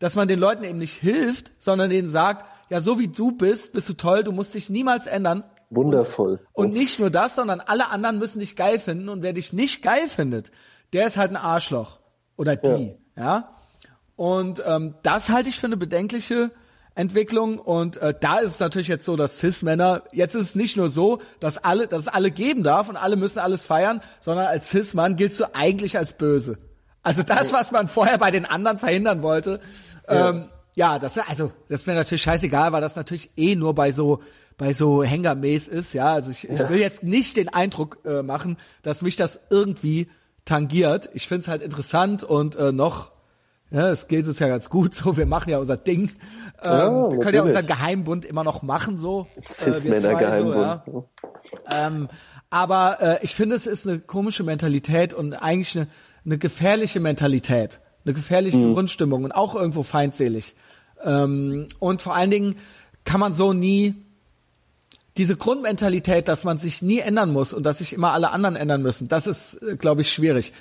dass man den Leuten eben nicht hilft, sondern denen sagt, ja, so wie du bist, bist du toll, du musst dich niemals ändern, Wundervoll. und nicht nur das, sondern alle anderen müssen dich geil finden und wer dich nicht geil findet, der ist halt ein Arschloch oder die. Ja, ja. Und ähm, das halte ich für eine bedenkliche Entwicklung und äh, da ist es natürlich jetzt so, dass Cis-Männer, jetzt ist es nicht nur so, dass alle, dass es alle geben darf und alle müssen alles feiern, sondern als Cis-Mann giltst du eigentlich als böse. Also das, was man vorher bei den anderen verhindern wollte, Ja. ähm, ja, das also das ist mir natürlich scheißegal, weil das natürlich eh nur bei so bei so Hängermäß ist, ja. Also ich, ich will jetzt nicht den Eindruck äh, machen, dass mich das irgendwie tangiert. Ich find's halt interessant und äh, noch, ja, es geht uns ja ganz gut so, wir machen ja unser Ding. Ähm, Ja, wir können ja unseren Geheimbund immer noch machen, so. äh, Cis-Männer-Geheimbund. So, ja. Ähm, aber äh, ich finde, es ist eine komische Mentalität und eigentlich eine, eine gefährliche Mentalität, eine gefährliche Mhm. Grundstimmung und auch irgendwo feindselig. Ähm, und vor allen Dingen kann man so nie diese Grundmentalität, dass man sich nie ändern muss und dass sich immer alle anderen ändern müssen, das ist, glaube ich, schwierig.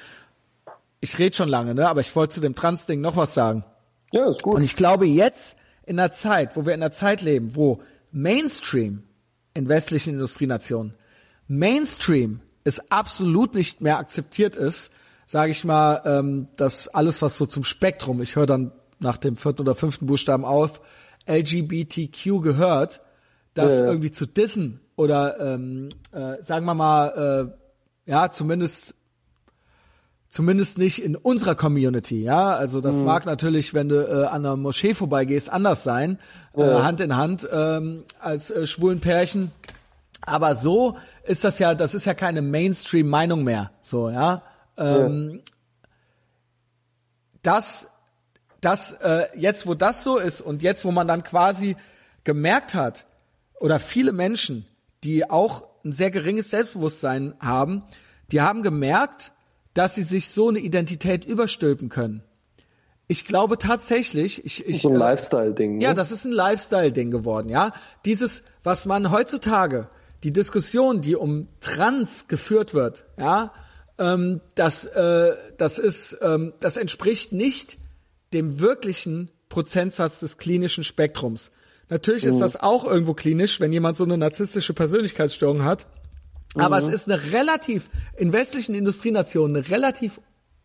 Ich rede schon lange, ne? Aber ich wollte zu dem Trans-Ding noch was sagen. Ja, ist gut. Und ich glaube jetzt in der Zeit, wo wir in der Zeit leben, wo Mainstream in westlichen Industrienationen, Mainstream es absolut nicht mehr akzeptiert ist, sage ich mal, ähm, dass alles, was so zum Spektrum, ich höre dann nach dem vierten oder fünften Buchstaben auf, LGBTQ gehört, das Ja, ja. irgendwie zu dissen oder ähm, äh, sagen wir mal, äh, ja, zumindest zumindest nicht in unserer Community, ja. Also das mag natürlich, wenn du äh, an einer Moschee vorbeigehst, anders sein, äh, Hand in Hand ähm, als äh, schwulen Pärchen. Aber so ist das ja, das ist ja keine Mainstream-Meinung mehr, so ja. Ähm, Das, das äh, jetzt, wo das so ist und jetzt, wo man dann quasi gemerkt hat oder viele Menschen, die auch ein sehr geringes Selbstbewusstsein haben, die haben gemerkt, dass sie sich so eine Identität überstülpen können. Ich glaube tatsächlich, ich, ich so ein äh, Lifestyle-Ding. Ne? ja, das ist ein Lifestyle-Ding geworden, ja. Dieses, was man heutzutage, die Diskussion, die um Trans geführt wird, ja, ähm, das, äh, das ist, ähm, das entspricht nicht dem wirklichen Prozentsatz des klinischen Spektrums. Natürlich ist das auch irgendwo klinisch, wenn jemand so eine narzisstische Persönlichkeitsstörung hat. Aber es ist eine relativ, in westlichen Industrienationen, eine relativ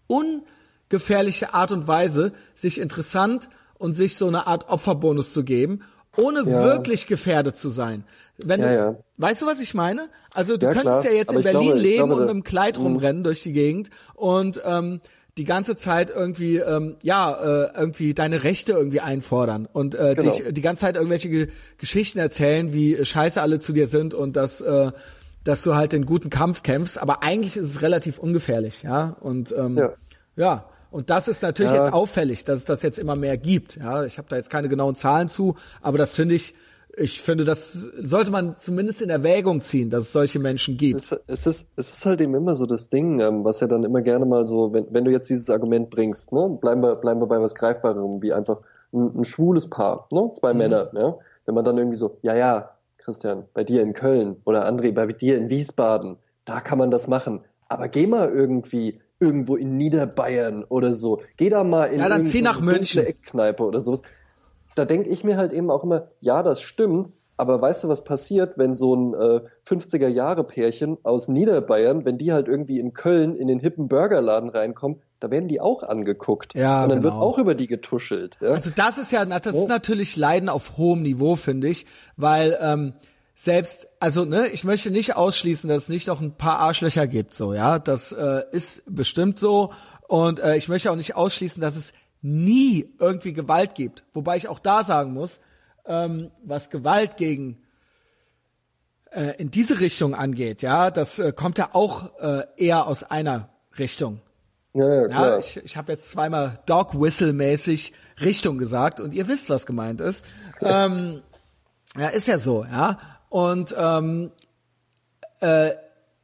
ungefährliche Art und Weise, sich interessant und sich so eine Art Opferbonus zu geben, ohne Ja. wirklich gefährdet zu sein. Wenn Ja, du, ja. Weißt du, was ich meine? Also du könntest klar. ja jetzt Aber in Berlin glaube- leben glaube, und einem Kleid rumrennen durch die Gegend und ähm, die ganze Zeit irgendwie ähm, ja äh, irgendwie deine Rechte irgendwie einfordern und äh, Genau. dich die ganze Zeit irgendwelche Ge Geschichten erzählen, wie scheiße alle zu dir sind und dass äh, dass du halt den guten Kampf kämpfst, aber eigentlich ist es relativ ungefährlich, ja und ähm, Ja. ja. Und das ist natürlich Ja. jetzt auffällig, dass es das jetzt immer mehr gibt. Ja, ich habe da jetzt keine genauen Zahlen zu, aber das finde ich, ich finde, das sollte man zumindest in Erwägung ziehen, dass es solche Menschen gibt. Es, es, ist, es ist halt eben immer so das Ding, ähm, was ja dann immer gerne mal so, wenn, wenn du jetzt dieses Argument bringst, ne, bleiben wir, bleiben wir bei was Greifbarem, wie einfach ein, ein schwules Paar, ne, zwei Mhm. Männer, ja, wenn man dann irgendwie so, ja, ja, Christian, bei dir in Köln oder André, bei dir in Wiesbaden, da kann man das machen, aber geh mal irgendwie irgendwo in Niederbayern oder so, geh da mal in Ja, dann zieh nach München. Eckkneipe oder sowas. Da denke ich mir halt eben auch immer, ja, das stimmt, aber weißt du, was passiert, wenn so ein äh, 50er-Jahre-Pärchen aus Niederbayern, wenn die halt irgendwie in Köln in den hippen Burgerladen reinkommen, da werden die auch angeguckt. Ja, Und dann genau. wird auch über die getuschelt. Ja? Also das ist ja, das ist natürlich Leiden auf hohem Niveau, finde ich, weil ähm, selbst, also ne, ich möchte nicht ausschließen, dass es nicht noch ein paar Arschlöcher gibt, so ja, das äh, ist bestimmt so und äh, ich möchte auch nicht ausschließen, dass es nie irgendwie Gewalt gibt, wobei ich auch da sagen muss, ähm, was Gewalt gegen äh, in diese Richtung angeht, ja, das äh, kommt ja auch äh, eher aus einer Richtung. Ja, ja, Ja, klar. ich, ich habe jetzt zweimal Dog Whistle mäßig Richtung gesagt und ihr wisst, was gemeint ist. ähm, ja, ist ja so, ja. Und ähm, äh,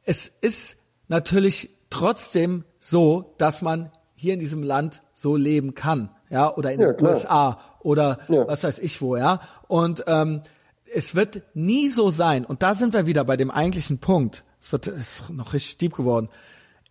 es ist natürlich trotzdem so, dass man hier in diesem Land so leben kann, ja, oder in Ja, den klar. USA oder Ja. was weiß ich wo, ja. Und ähm, es wird nie so sein. Und da sind wir wieder bei dem eigentlichen Punkt. Es wird es ist noch richtig deep geworden.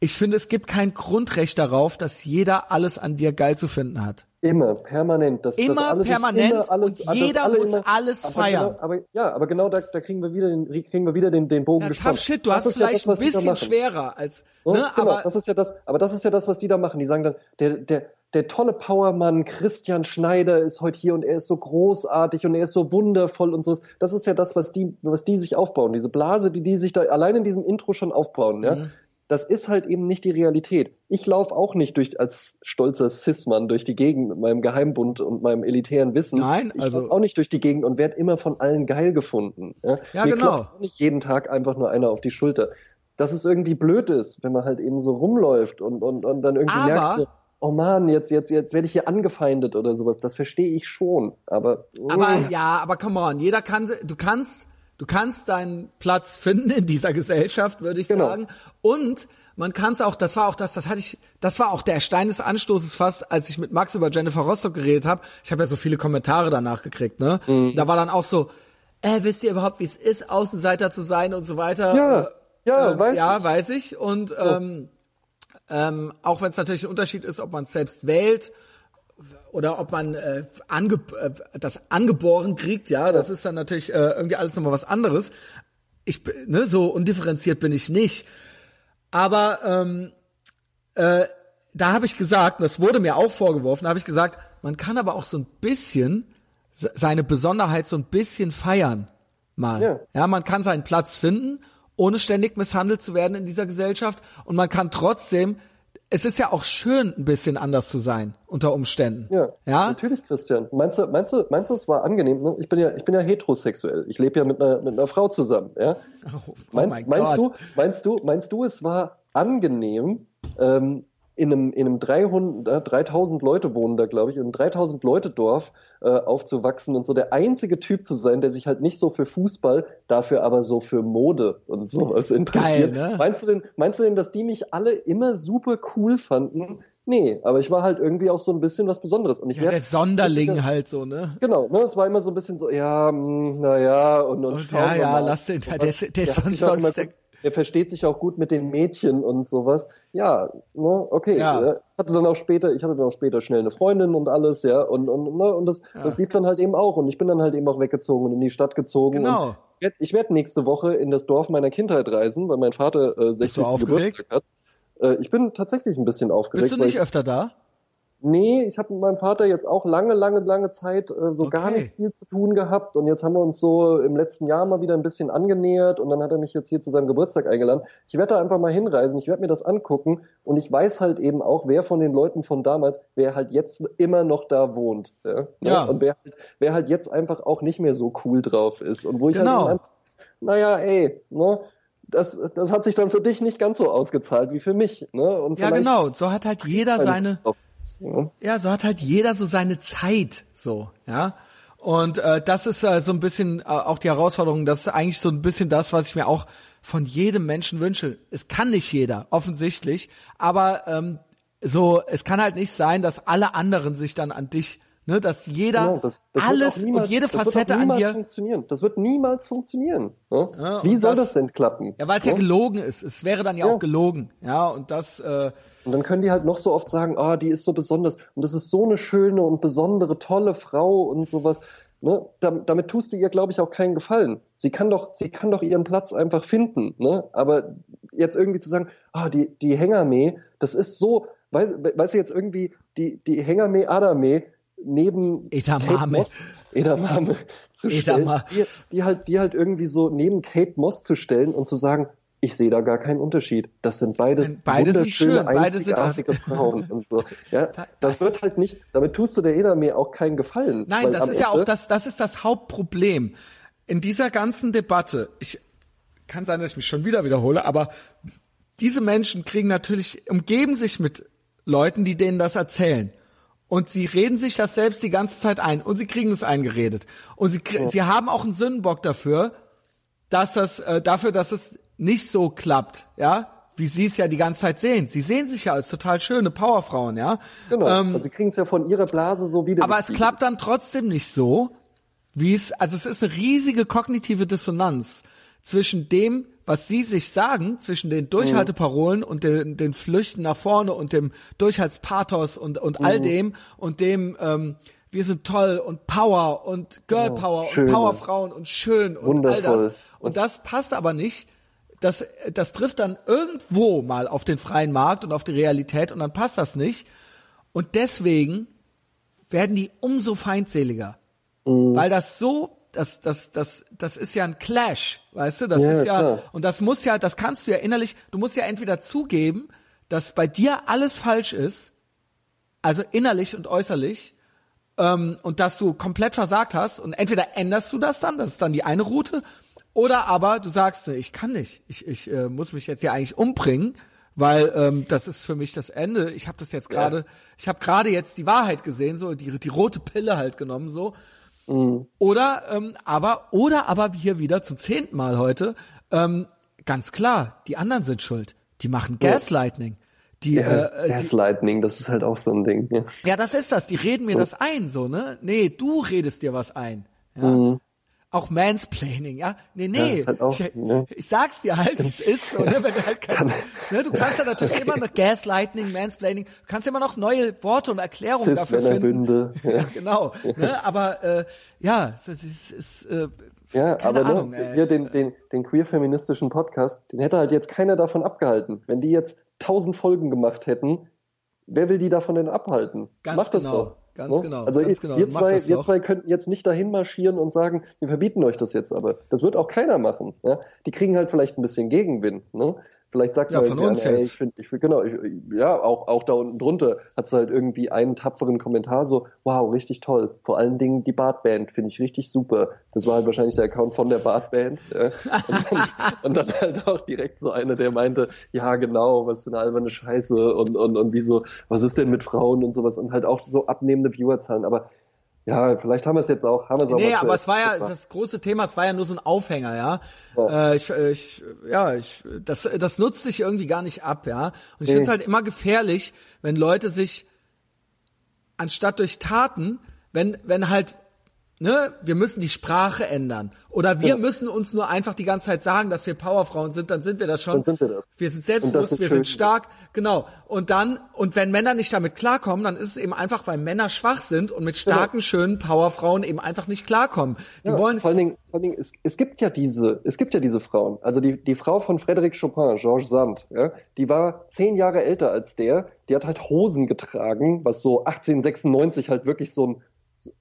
Ich finde, es gibt kein Grundrecht darauf, dass jeder alles an dir geil zu finden hat. Immer, permanent. Das, Immer das alle sich permanent immer alles, und jeder alle muss immer, alles aber feiern. Genau, aber ja, aber genau da, da kriegen wir wieder den, kriegen wir wieder den, den Bogen Ja, gespannt. tough shit, du Das hast ist ja vielleicht das, ein bisschen schwerer als, Ne? ne, genau, aber das ist ja das, aber das ist ja das, was die da machen. Die sagen dann, der, der, der tolle Powermann Christian Schneider ist heute hier und er ist so großartig und er ist so wundervoll und so. Das ist ja das, was die, was die sich aufbauen. Diese Blase, die die sich da allein in diesem Intro schon aufbauen, ja. Mhm. Das ist halt eben nicht die Realität. Ich laufe auch nicht durch als stolzer Cis-Mann durch die Gegend mit meinem Geheimbund und meinem elitären Wissen. Nein, ich also- auch nicht durch die Gegend und werde immer von allen geil gefunden. Ja, Ja, Mir genau. nicht jeden Tag einfach nur einer auf die Schulter. Dass es irgendwie blöd ist, wenn man halt eben so rumläuft und, und, und dann irgendwie Aber- merkt so, oh man, jetzt, jetzt, jetzt werde ich hier angefeindet oder sowas. Das verstehe ich schon. Aber, Aber mm, ja, aber come on, jeder kann, du kannst, du kannst deinen Platz finden in dieser Gesellschaft, würde ich Genau. sagen. Und man kann es auch, das war auch das, das hatte ich, das war auch der Stein des Anstoßes fast, als ich mit Max über Jennifer Rostock geredet habe. Ich habe ja so viele Kommentare danach gekriegt, ne? Mhm. Da war dann auch so, äh, wisst ihr überhaupt, wie es ist, Außenseiter zu sein und so weiter? Ja, Äh, ja, ähm, weiß ja, ich. weiß ich. Und ähm, ähm, auch wenn es natürlich ein Unterschied ist, ob man es selbst wählt oder ob man äh, ange äh, das angeboren kriegt, ja, das ist dann natürlich äh, irgendwie alles nochmal was anderes. Ich ne, so undifferenziert bin ich nicht. Aber ähm, äh, da habe ich gesagt, und das wurde mir auch vorgeworfen, da habe ich gesagt, man kann aber auch so ein bisschen se- seine Besonderheit so ein bisschen feiern mal. Ja. ja, man kann seinen Platz finden, ohne ständig misshandelt zu werden in dieser Gesellschaft und man kann trotzdem es ist ja auch schön, ein bisschen anders zu sein unter Umständen. Ja, ja? natürlich, Christian. Meinst du, meinst du, meinst du, es war angenehm? ne? Ich bin ja, ich bin ja heterosexuell. Ich lebe ja mit einer, mit einer Frau zusammen. Ja? Oh, oh meinst, mein meinst du, meinst du, meinst du, es war angenehm, ähm, in einem, in einem 300, äh, 3000 Leute wohnen da, glaube ich, in einem 3000 Leute Dorf äh, aufzuwachsen und so der einzige Typ zu sein, der sich halt nicht so für Fußball, dafür aber so für Mode und sowas interessiert. Geil, ne? Meinst du denn, meinst du denn, dass die mich alle immer super cool fanden? Nee, aber ich war halt irgendwie auch so ein bisschen was Besonderes. Und ich ja, werd- der Sonderling witziger- halt so, ne? Genau, ne, es war immer so ein bisschen so, ja, naja, und, und, Und ja, ja, lass den, der, der, der sonst, sonst so- der, er versteht sich auch gut mit den Mädchen und sowas. Ja, ne, okay. Ja. Ja. Ich hatte dann auch später, ich hatte dann auch später schnell eine Freundin und alles, ja, und und ne, und das, das lief dann halt eben auch und ich bin dann halt eben auch weggezogen und in die Stadt gezogen. Genau. Und ich werd- werde nächste Woche in das Dorf meiner Kindheit reisen, weil mein Vater äh, 60. aufgeregt? Geburtstag hat. Äh, ich bin tatsächlich ein bisschen aufgeregt. bist du nicht ich, öfter da? Nee, ich habe mit meinem Vater jetzt auch lange, lange, lange Zeit äh, so gar Okay. nicht viel zu tun gehabt und jetzt haben wir uns so im letzten Jahr mal wieder ein bisschen angenähert und dann hat er mich jetzt hier zu seinem Geburtstag eingeladen. Ich werde da einfach mal hinreisen, ich werde mir das angucken und ich weiß halt eben auch, wer von den Leuten von damals, wer halt jetzt immer noch da wohnt. Ja. Ja. Und wer, halt- wer halt jetzt einfach auch nicht mehr so cool drauf ist und wo ich Genau. halt eben einfach, naja, ey, ne, das, das hat sich dann für dich nicht ganz so ausgezahlt wie für mich. Ne? Und Ja, genau. So hat halt jeder seine, Ja. ja, so hat halt jeder so seine Zeit, so, ja. Und äh, das ist äh, so ein bisschen äh, auch die Herausforderung. Das ist eigentlich so ein bisschen das, was ich mir auch von jedem Menschen wünsche. Es kann nicht jeder, offensichtlich, aber ähm, so, es kann halt nicht sein, dass alle anderen sich dann an dich, ne, dass jeder Genau, das, das alles niemals, und jede Facette an niemals dir. funktionieren. Das wird niemals funktionieren. Ne? Ja, Wie soll das- das, denn klappen? Ja, weil es ja Ne? gelogen ist. Es wäre dann ja, Ja. auch gelogen, ja. Und das, äh, Und dann können die halt noch so oft sagen, ah, die ist so besonders und das ist so eine schöne und besondere, tolle Frau und sowas. Ne? Dam- Damit tust du ihr, glaube ich, auch keinen Gefallen. Sie kann doch, sie kann doch ihren Platz einfach finden. Ne? Aber jetzt irgendwie zu sagen, ah, die, die Hängermee, das ist so, weißt, weißt du jetzt irgendwie, die, die Hängermee Adame neben Edamame. Kate Moss, Edamame zu stellen, die, die halt, die halt irgendwie so neben Kate Moss zu stellen und zu sagen, ich sehe da gar keinen Unterschied. Das sind beides beide sind wunderschöne, schön, beide sind auch- einzigartige Frauen [laughs] und so. Ja, das wird halt nicht, damit tust du der Edamame auch keinen Gefallen. Nein, das ist ja Ende- auch das, das ist das Hauptproblem. In dieser ganzen Debatte, ich kann sein, dass ich mich schon wieder wiederhole, aber diese Menschen kriegen natürlich, umgeben sich mit Leuten, die denen das erzählen. Und sie reden sich das selbst die ganze Zeit ein und sie kriegen es eingeredet. Und sie, krie- sie haben auch einen Sündenbock dafür, dass das, äh, dafür, dass es nicht so klappt, ja, wie sie es ja die ganze Zeit sehen. Sie sehen sich ja als total schöne Powerfrauen, ja. Genau, Ähm, also sie kriegen es ja von ihrer Blase so wieder. aber es klappt dann trotzdem nicht so, wie es, also es ist eine riesige kognitive Dissonanz zwischen dem, was sie sich sagen zwischen den Durchhalteparolen und den, den Flüchten nach vorne und dem Durchhaltspathos und, und all dem und dem, ähm, wir sind toll und Power und Girl Power schön. und Powerfrauen und schön und all das. Wundervoll. Und das passt aber nicht. Das, das trifft dann irgendwo mal auf den freien Markt und auf die Realität und dann passt das nicht. Und deswegen werden die umso feindseliger. Mhm. Weil das so, das, das, das, das ist ja ein Clash, weißt du? Das Ja, ist ja, klar. und das muss ja, das kannst du ja innerlich, du musst ja entweder zugeben, dass bei dir alles falsch ist, also innerlich und äußerlich, ähm, und dass du komplett versagt hast, und entweder änderst du das dann, das ist dann die eine Route, oder aber du sagst, ich kann nicht, ich, ich äh, muss mich jetzt hier eigentlich umbringen, weil ähm, das ist für mich das Ende. Ich habe das jetzt gerade, ich habe gerade jetzt die Wahrheit gesehen, so die, die rote Pille halt genommen, so. Oder ähm, aber oder aber hier wieder zum zehnten Mal heute ähm, ganz klar, die anderen sind schuld. Die machen Gaslighting. Die, Ja, äh, äh, Gaslighting, das ist halt auch so ein Ding. Ja. ja, das ist das. Die reden mir das ein, so ne? Nee, du redest dir was ein. Ja. Auch Mansplaining, ja? Nee. Ja, nee. ist halt auch, ich, ne? ich sag's dir halt, wie es [laughs] ist. So, ne? Wenn du, halt kein, ne? du kannst ja natürlich immer noch Gaslighting, Mansplaining, du kannst immer noch neue Worte und Erklärungen dafür finden. Cis-Männerbünde. [laughs] Ja, genau. Ne? Aber äh, ja, es ist, ist äh, Ja, keine aber Ahnung. ne, ey. hier den, den, den queer-feministischen Podcast, den hätte halt jetzt keiner davon abgehalten. Wenn die jetzt tausend Folgen gemacht hätten, wer will die davon denn abhalten? Ganz Macht das genau, doch. Ganz ne? genau, Also ganz ihr, genau. ihr, zwei, ihr zwei könnten jetzt nicht dahin marschieren und sagen, wir verbieten euch das jetzt aber. Das wird auch keiner machen. Ja? Die kriegen halt vielleicht ein bisschen Gegenwind. Ne? Vielleicht sagt Ja, man von uns ey, jetzt. ich finde, ich find, genau, ich, ja, auch, auch da unten drunter hat es halt irgendwie einen tapferen Kommentar so, wow, richtig toll. Vor allen Dingen die Bartband finde ich richtig super. Das war halt wahrscheinlich der Account von der Bartband. Ja. Und, dann, [laughs] und dann halt auch direkt so einer, der meinte, ja genau, was für eine alberne Scheiße und, und, und wieso, was ist denn mit Frauen und sowas und halt auch so abnehmende Viewerzahlen. Aber ja, vielleicht haben wir es jetzt auch, haben wir es auch Nee, aber es war ja, das große Thema, es war ja nur so ein Aufhänger, ja. Ja. Äh, ich, äh, ich, ja, ich, das, das nutzt sich irgendwie gar nicht ab, ja. Und ich Nee. finde es halt immer gefährlich, wenn Leute sich anstatt durch Taten, wenn, wenn halt, ne, wir müssen die Sprache ändern. Oder wir Ja. müssen uns nur einfach die ganze Zeit sagen, dass wir Powerfrauen sind, dann sind wir das schon. Dann sind wir das. Wir sind selbstbewusst, wir schön. sind stark, genau. Und dann, und wenn Männer nicht damit klarkommen, dann ist es eben einfach, weil Männer schwach sind und mit starken, schönen Powerfrauen eben einfach nicht klarkommen. Die Ja, wollen, vor allen Dingen, vor allen Dingen es, es gibt ja diese, es gibt ja diese Frauen. Also die, die Frau von Frédéric Chopin, Georges Sand, ja, die war zehn Jahre älter als der. Die hat halt Hosen getragen, was so 1896 halt wirklich so ein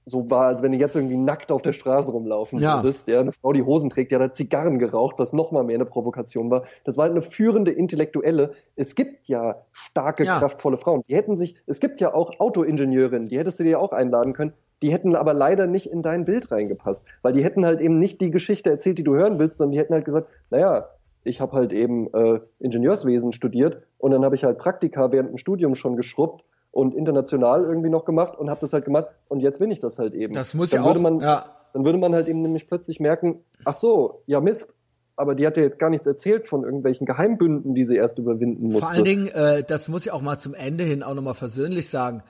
so war, als wenn du jetzt irgendwie nackt auf der Straße rumlaufen Ja. würdest. Ja, eine Frau, die Hosen trägt, die hat halt Zigarren geraucht, was noch mal mehr eine Provokation war. Das war halt eine führende Intellektuelle. Es gibt ja starke, Ja. kraftvolle Frauen. Die hätten sich, es gibt ja auch Autoingenieurinnen, die hättest du dir auch einladen können. Die hätten aber leider nicht in dein Bild reingepasst, weil die hätten halt eben nicht die Geschichte erzählt, die du hören willst, sondern die hätten halt gesagt, naja, ich habe halt eben äh, Ingenieurswesen studiert und dann habe ich halt Praktika während dem Studium schon geschrubbt und international irgendwie noch gemacht und habe das halt gemacht und jetzt bin ich das halt eben. Das muss dann ja würde auch- man, ja. dann würde man halt eben nämlich plötzlich merken, ach so, ja Mist, aber die hat ja jetzt gar nichts erzählt von irgendwelchen Geheimbünden, die sie erst überwinden musste. Vor allen Dingen, äh, das muss ich auch mal zum Ende hin auch nochmal versöhnlich sagen.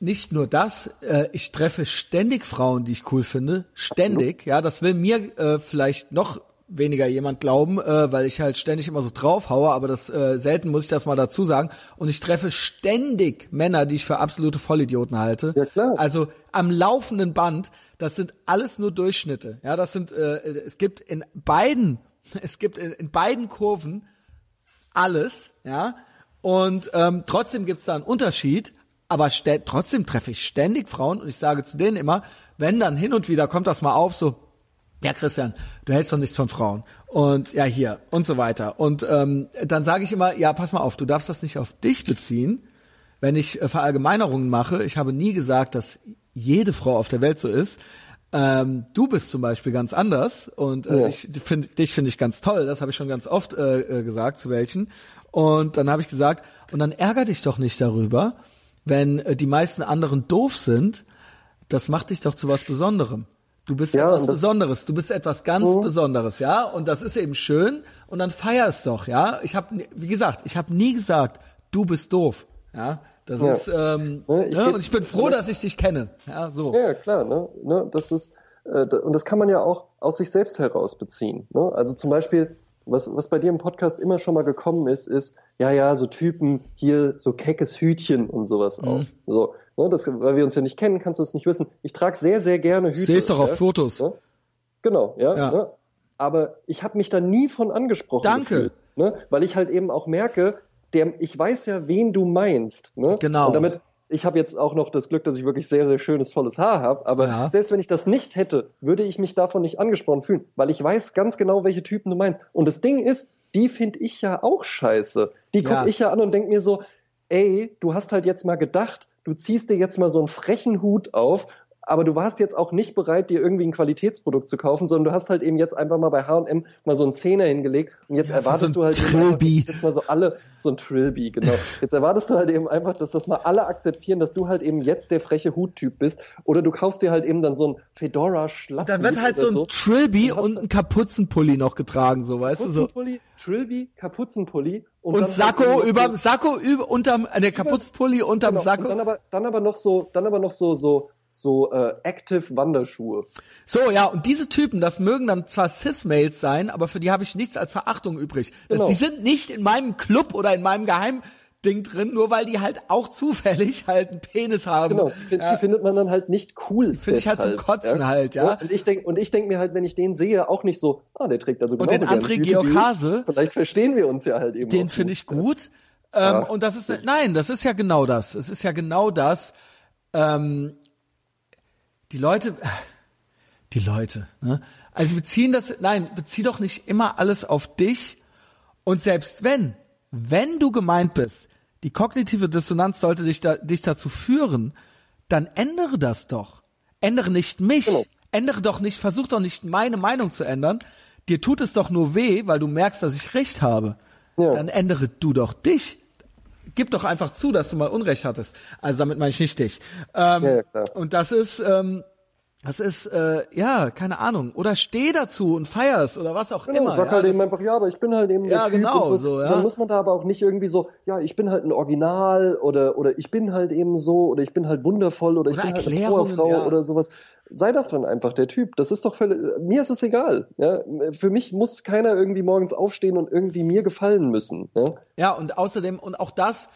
Nicht nur das, äh, ich treffe ständig Frauen, die ich cool finde. Ständig, ja, das will mir äh, vielleicht noch weniger jemand glauben, äh, weil ich halt ständig immer so draufhaue, aber das äh, selten muss ich das mal dazu sagen. Und ich treffe ständig Männer, die ich für absolute Vollidioten halte. Ja, klar. Also am laufenden Band, das sind alles nur Durchschnitte. Ja, das sind, äh, es gibt in beiden, [laughs] es gibt in, in beiden Kurven alles, ja. Und ähm, trotzdem gibt's da einen Unterschied, aber trotzdem treffe ich ständig Frauen und ich sage zu denen immer, wenn dann hin und wieder kommt das mal auf, so, ja Christian, du hältst doch nichts von Frauen und ja hier und so weiter. Und ähm, dann sage ich immer, ja pass mal auf, du darfst das nicht auf dich beziehen, wenn ich äh, Verallgemeinerungen mache. Ich habe nie gesagt, dass jede Frau auf der Welt so ist. Ähm, du bist zum Beispiel ganz anders und äh, Ja. dich finde dich finde ich ganz toll. Das habe ich schon ganz oft äh, äh, gesagt zu welchen. Und dann habe ich gesagt, und dann ärger dich doch nicht darüber, wenn äh, die meisten anderen doof sind. Das macht dich doch zu was Besonderem. Du bist Ja, etwas Besonderes. Du bist etwas ganz Mhm. Besonderes, ja. Und das ist eben schön. Und dann feier es doch, ja. Ich habe, wie gesagt, ich habe nie gesagt, du bist doof, ja. Das Ja. ist, ähm, Ne, ich ne? und ich bin froh, dass ich dich kenne, ja. So. Ja, klar, ne? ne das ist, äh, und das kann man ja auch, aus sich selbst heraus beziehen. Ne? Also zum Beispiel, was, was bei dir im Podcast immer schon mal gekommen ist, ist, ja, ja, so Typen hier, so keckes Hütchen und sowas Mhm. auf. So, ne, das, weil wir uns ja nicht kennen, kannst du es nicht wissen. Ich trage sehr, sehr gerne Hüte. Seh's doch auf ja? Fotos. Ne? Genau, ja. Ja. Ne? Aber ich habe mich da nie von angesprochen Danke. gefühlt, ne? weil ich halt eben auch merke, der, ich weiß ja, wen du meinst. Ne? Genau. Und damit, ich habe jetzt auch noch das Glück, dass ich wirklich sehr, sehr schönes, volles Haar habe, aber Ja. selbst wenn ich das nicht hätte, würde ich mich davon nicht angesprochen fühlen, weil ich weiß ganz genau, welche Typen du meinst. Und das Ding ist, die finde ich ja auch scheiße. Die gucke Ja. ich ja an und denk mir so, ey, du hast halt jetzt mal gedacht, du ziehst dir jetzt mal so einen frechen Hut auf, aber du warst jetzt auch nicht bereit, dir irgendwie ein Qualitätsprodukt zu kaufen, sondern du hast halt eben jetzt einfach mal bei H&M mal so einen Zehner hingelegt und jetzt Ja, erwartest so du halt einfach, Trilby. dass jetzt mal so alle, so ein Trilby, genau. [laughs] Jetzt erwartest du halt eben einfach, dass das mal alle akzeptieren, dass du halt eben jetzt der freche Huttyp bist oder du kaufst dir halt eben dann so ein Fedora Schlapp. Dann wird halt so ein Trilby und ein Kapuzenpulli noch getragen, so, weißt du, so. Kapuzenpulli, Trilby, Kapuzenpulli und, Und halt Sakko noch überm so- Sakko über unterm äh, der Kapuzenpulli unterm Genau, Sakko. Und dann aber, dann aber noch so, dann aber noch so, so, so äh, Active Wanderschuhe. So, ja, und diese Typen, das mögen dann zwar Cis-Mails sein, aber für die habe ich nichts als Verachtung übrig. Das, Genau. Die sind nicht in meinem Club oder in meinem Geheimding drin, nur weil die halt auch zufällig halt einen Penis haben. Genau, die, ja. die findet man dann halt nicht cool. finde ich halt zum Kotzen halt, ja. Und ich denk, und ich denk mir halt, wenn ich den sehe, auch nicht so, ah, der trägt also Und den André Georg. Hase, Vielleicht verstehen wir uns ja halt eben. Den finde ich gut. Ähm, und das ist, nein, das ist ja genau das. Es ist ja genau das. Ähm, die Leute, die Leute, ne? Also beziehen das, nein, bezieh doch nicht immer alles auf dich. Und selbst wenn, wenn du gemeint bist, die kognitive Dissonanz sollte dich, da, dich dazu führen, dann ändere das doch. Ändere nicht mich. Genau. Ändere doch nicht, versuch doch nicht meine Meinung zu ändern. Dir tut es doch nur weh, weil du merkst, dass ich recht habe. Ja. Dann ändere du doch dich. Gib doch einfach zu, dass du mal Unrecht hattest. Also damit meine ich nicht dich. Ähm, Ja. Und das ist, ähm, das ist, äh, ja, keine Ahnung. Oder steh dazu und feier's oder was auch Genau, immer. sag ja, halt eben einfach, ja, aber ich bin halt eben Ja, der Typ genau, und so. so, ja. Dann muss man da aber auch nicht irgendwie so, ja, ich bin halt ein Original oder oder ich bin halt eben so oder ich bin halt wundervoll oder ich Oder bin halt eine Powerfrau ja. oder sowas. Sei doch dann einfach der Typ. Das ist doch völlig, mir ist es egal. Ja, für mich muss keiner irgendwie morgens aufstehen und irgendwie mir gefallen müssen. Ja? Ja, und außerdem, und auch das,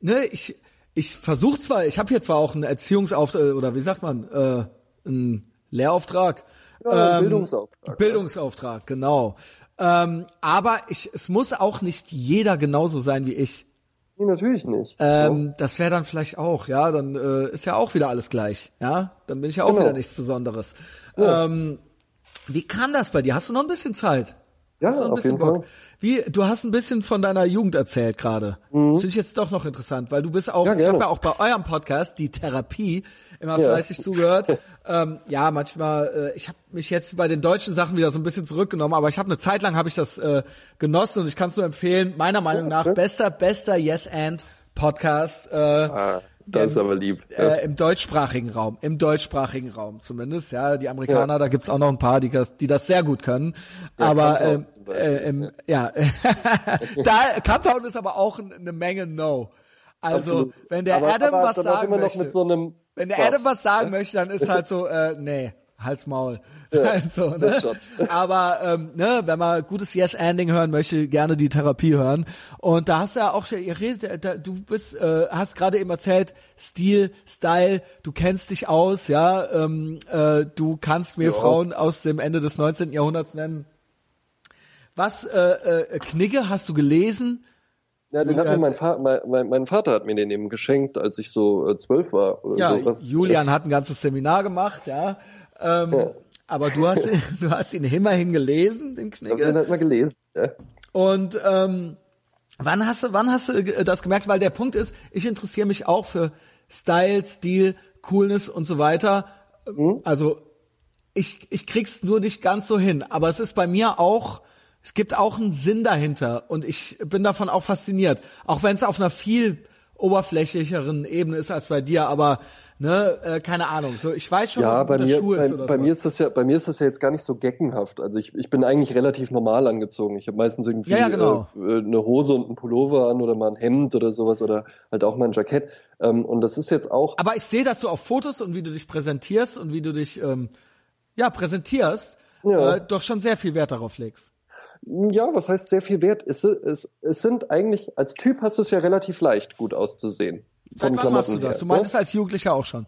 ne, ich, ich versuche zwar, ich habe hier zwar auch einen Erziehungsauftrag, oder wie sagt man, äh, einen Lehrauftrag. Ja, ähm, Bildungsauftrag. Bildungsauftrag, genau. Ähm, aber ich, es muss auch nicht jeder genauso sein wie ich. Nee, natürlich nicht. Ähm, das wäre dann vielleicht auch, ja, dann äh, ist ja auch wieder alles gleich, ja, dann bin ich ja auch Genau. wieder nichts Besonderes. Ja. Ähm, wie kam das bei dir? Hast du noch ein bisschen Zeit? Ja, Hast du noch ein auf bisschen jeden Fall. Wie, du hast ein bisschen von deiner Jugend erzählt gerade. Das finde ich jetzt doch noch interessant, weil du bist auch, Mhm. Ja, ich habe ja auch bei eurem Podcast, die Therapie, immer Ja. fleißig zugehört. ähm, ja, manchmal, äh, ich habe mich jetzt bei den deutschen Sachen wieder so ein bisschen zurückgenommen, aber ich habe eine Zeit lang habe ich das äh, genossen und ich kann es nur empfehlen, meiner Meinung nach, bester, bester Yes and Podcast. Äh, Ah, das ist aber lieb. Ja. äh, im deutschsprachigen Raum, im deutschsprachigen Raum zumindest, ja, die Amerikaner, da gibt's auch noch ein paar, die das, die das sehr gut können, aber Countdown ähm, äh, im, ja, [laughs] da Countdown ist aber auch ein- eine Menge No. Also Absolut. wenn der aber, Adam aber was dann sagen immer noch möchte, mit so einem wenn der. Adam was sagen [laughs] möchte, dann ist halt so, äh, nee, Hals Maul. [laughs] also, ne? Aber ähm, ne, wenn man gutes Yes-Ending hören möchte, gerne die Therapie hören. Und da hast du ja auch schon, äh, du bist, äh, hast gerade eben erzählt, Stil, Style, du kennst dich aus, ja, ähm, äh, du kannst mir Ja. Frauen aus dem Ende des 19. Jahrhunderts nennen. Was, äh, äh, Knigge, hast du gelesen? Ja, den hat Äh, mir mein, Vater, mein, mein, mein Vater hat mir den eben geschenkt, als ich so äh, zwölf war. Oder Ja, sowas. Julian hat ein ganzes Seminar gemacht, ja. Ähm, Ja. Aber du hast, ihn- du hast ihn immerhin gelesen, den Ich hab den Knigge. halt mal gelesen. Ja. Und ähm, wann hast du, wann hast du äh, das gemerkt? Weil der Punkt ist, ich interessiere mich auch für Style, Stil, Coolness und so weiter. Mhm. Also ich, ich krieg's nur nicht ganz so hin. Aber es ist bei mir auch, es gibt auch einen Sinn dahinter und ich bin davon auch fasziniert. Auch wenn es auf einer viel oberflächlicheren Ebene ist als bei dir, aber ne, äh, keine Ahnung. So, ich weiß schon, Ja, was bei mir, Schuh bei, ist oder bei so. mir ist das ja, bei mir ist das ja jetzt gar nicht so geckenhaft. Also ich, ich bin eigentlich relativ normal angezogen. Ich habe meistens irgendwie Ja, ja, genau. äh, eine Hose und ein Pullover an oder mal ein Hemd oder sowas oder halt auch mal ein Jackett. Ähm, und das ist jetzt auch, Aber ich sehe das so auf Fotos und wie du dich präsentierst und wie du dich ähm, ja präsentierst. Ja. äh, doch schon sehr viel Wert darauf legst. Ja, was heißt sehr viel wert? Es, es, es sind eigentlich, als Typ hast du es ja relativ leicht, gut auszusehen. Seit wann machst du das? her, Du ne? meintest als Jugendlicher auch schon.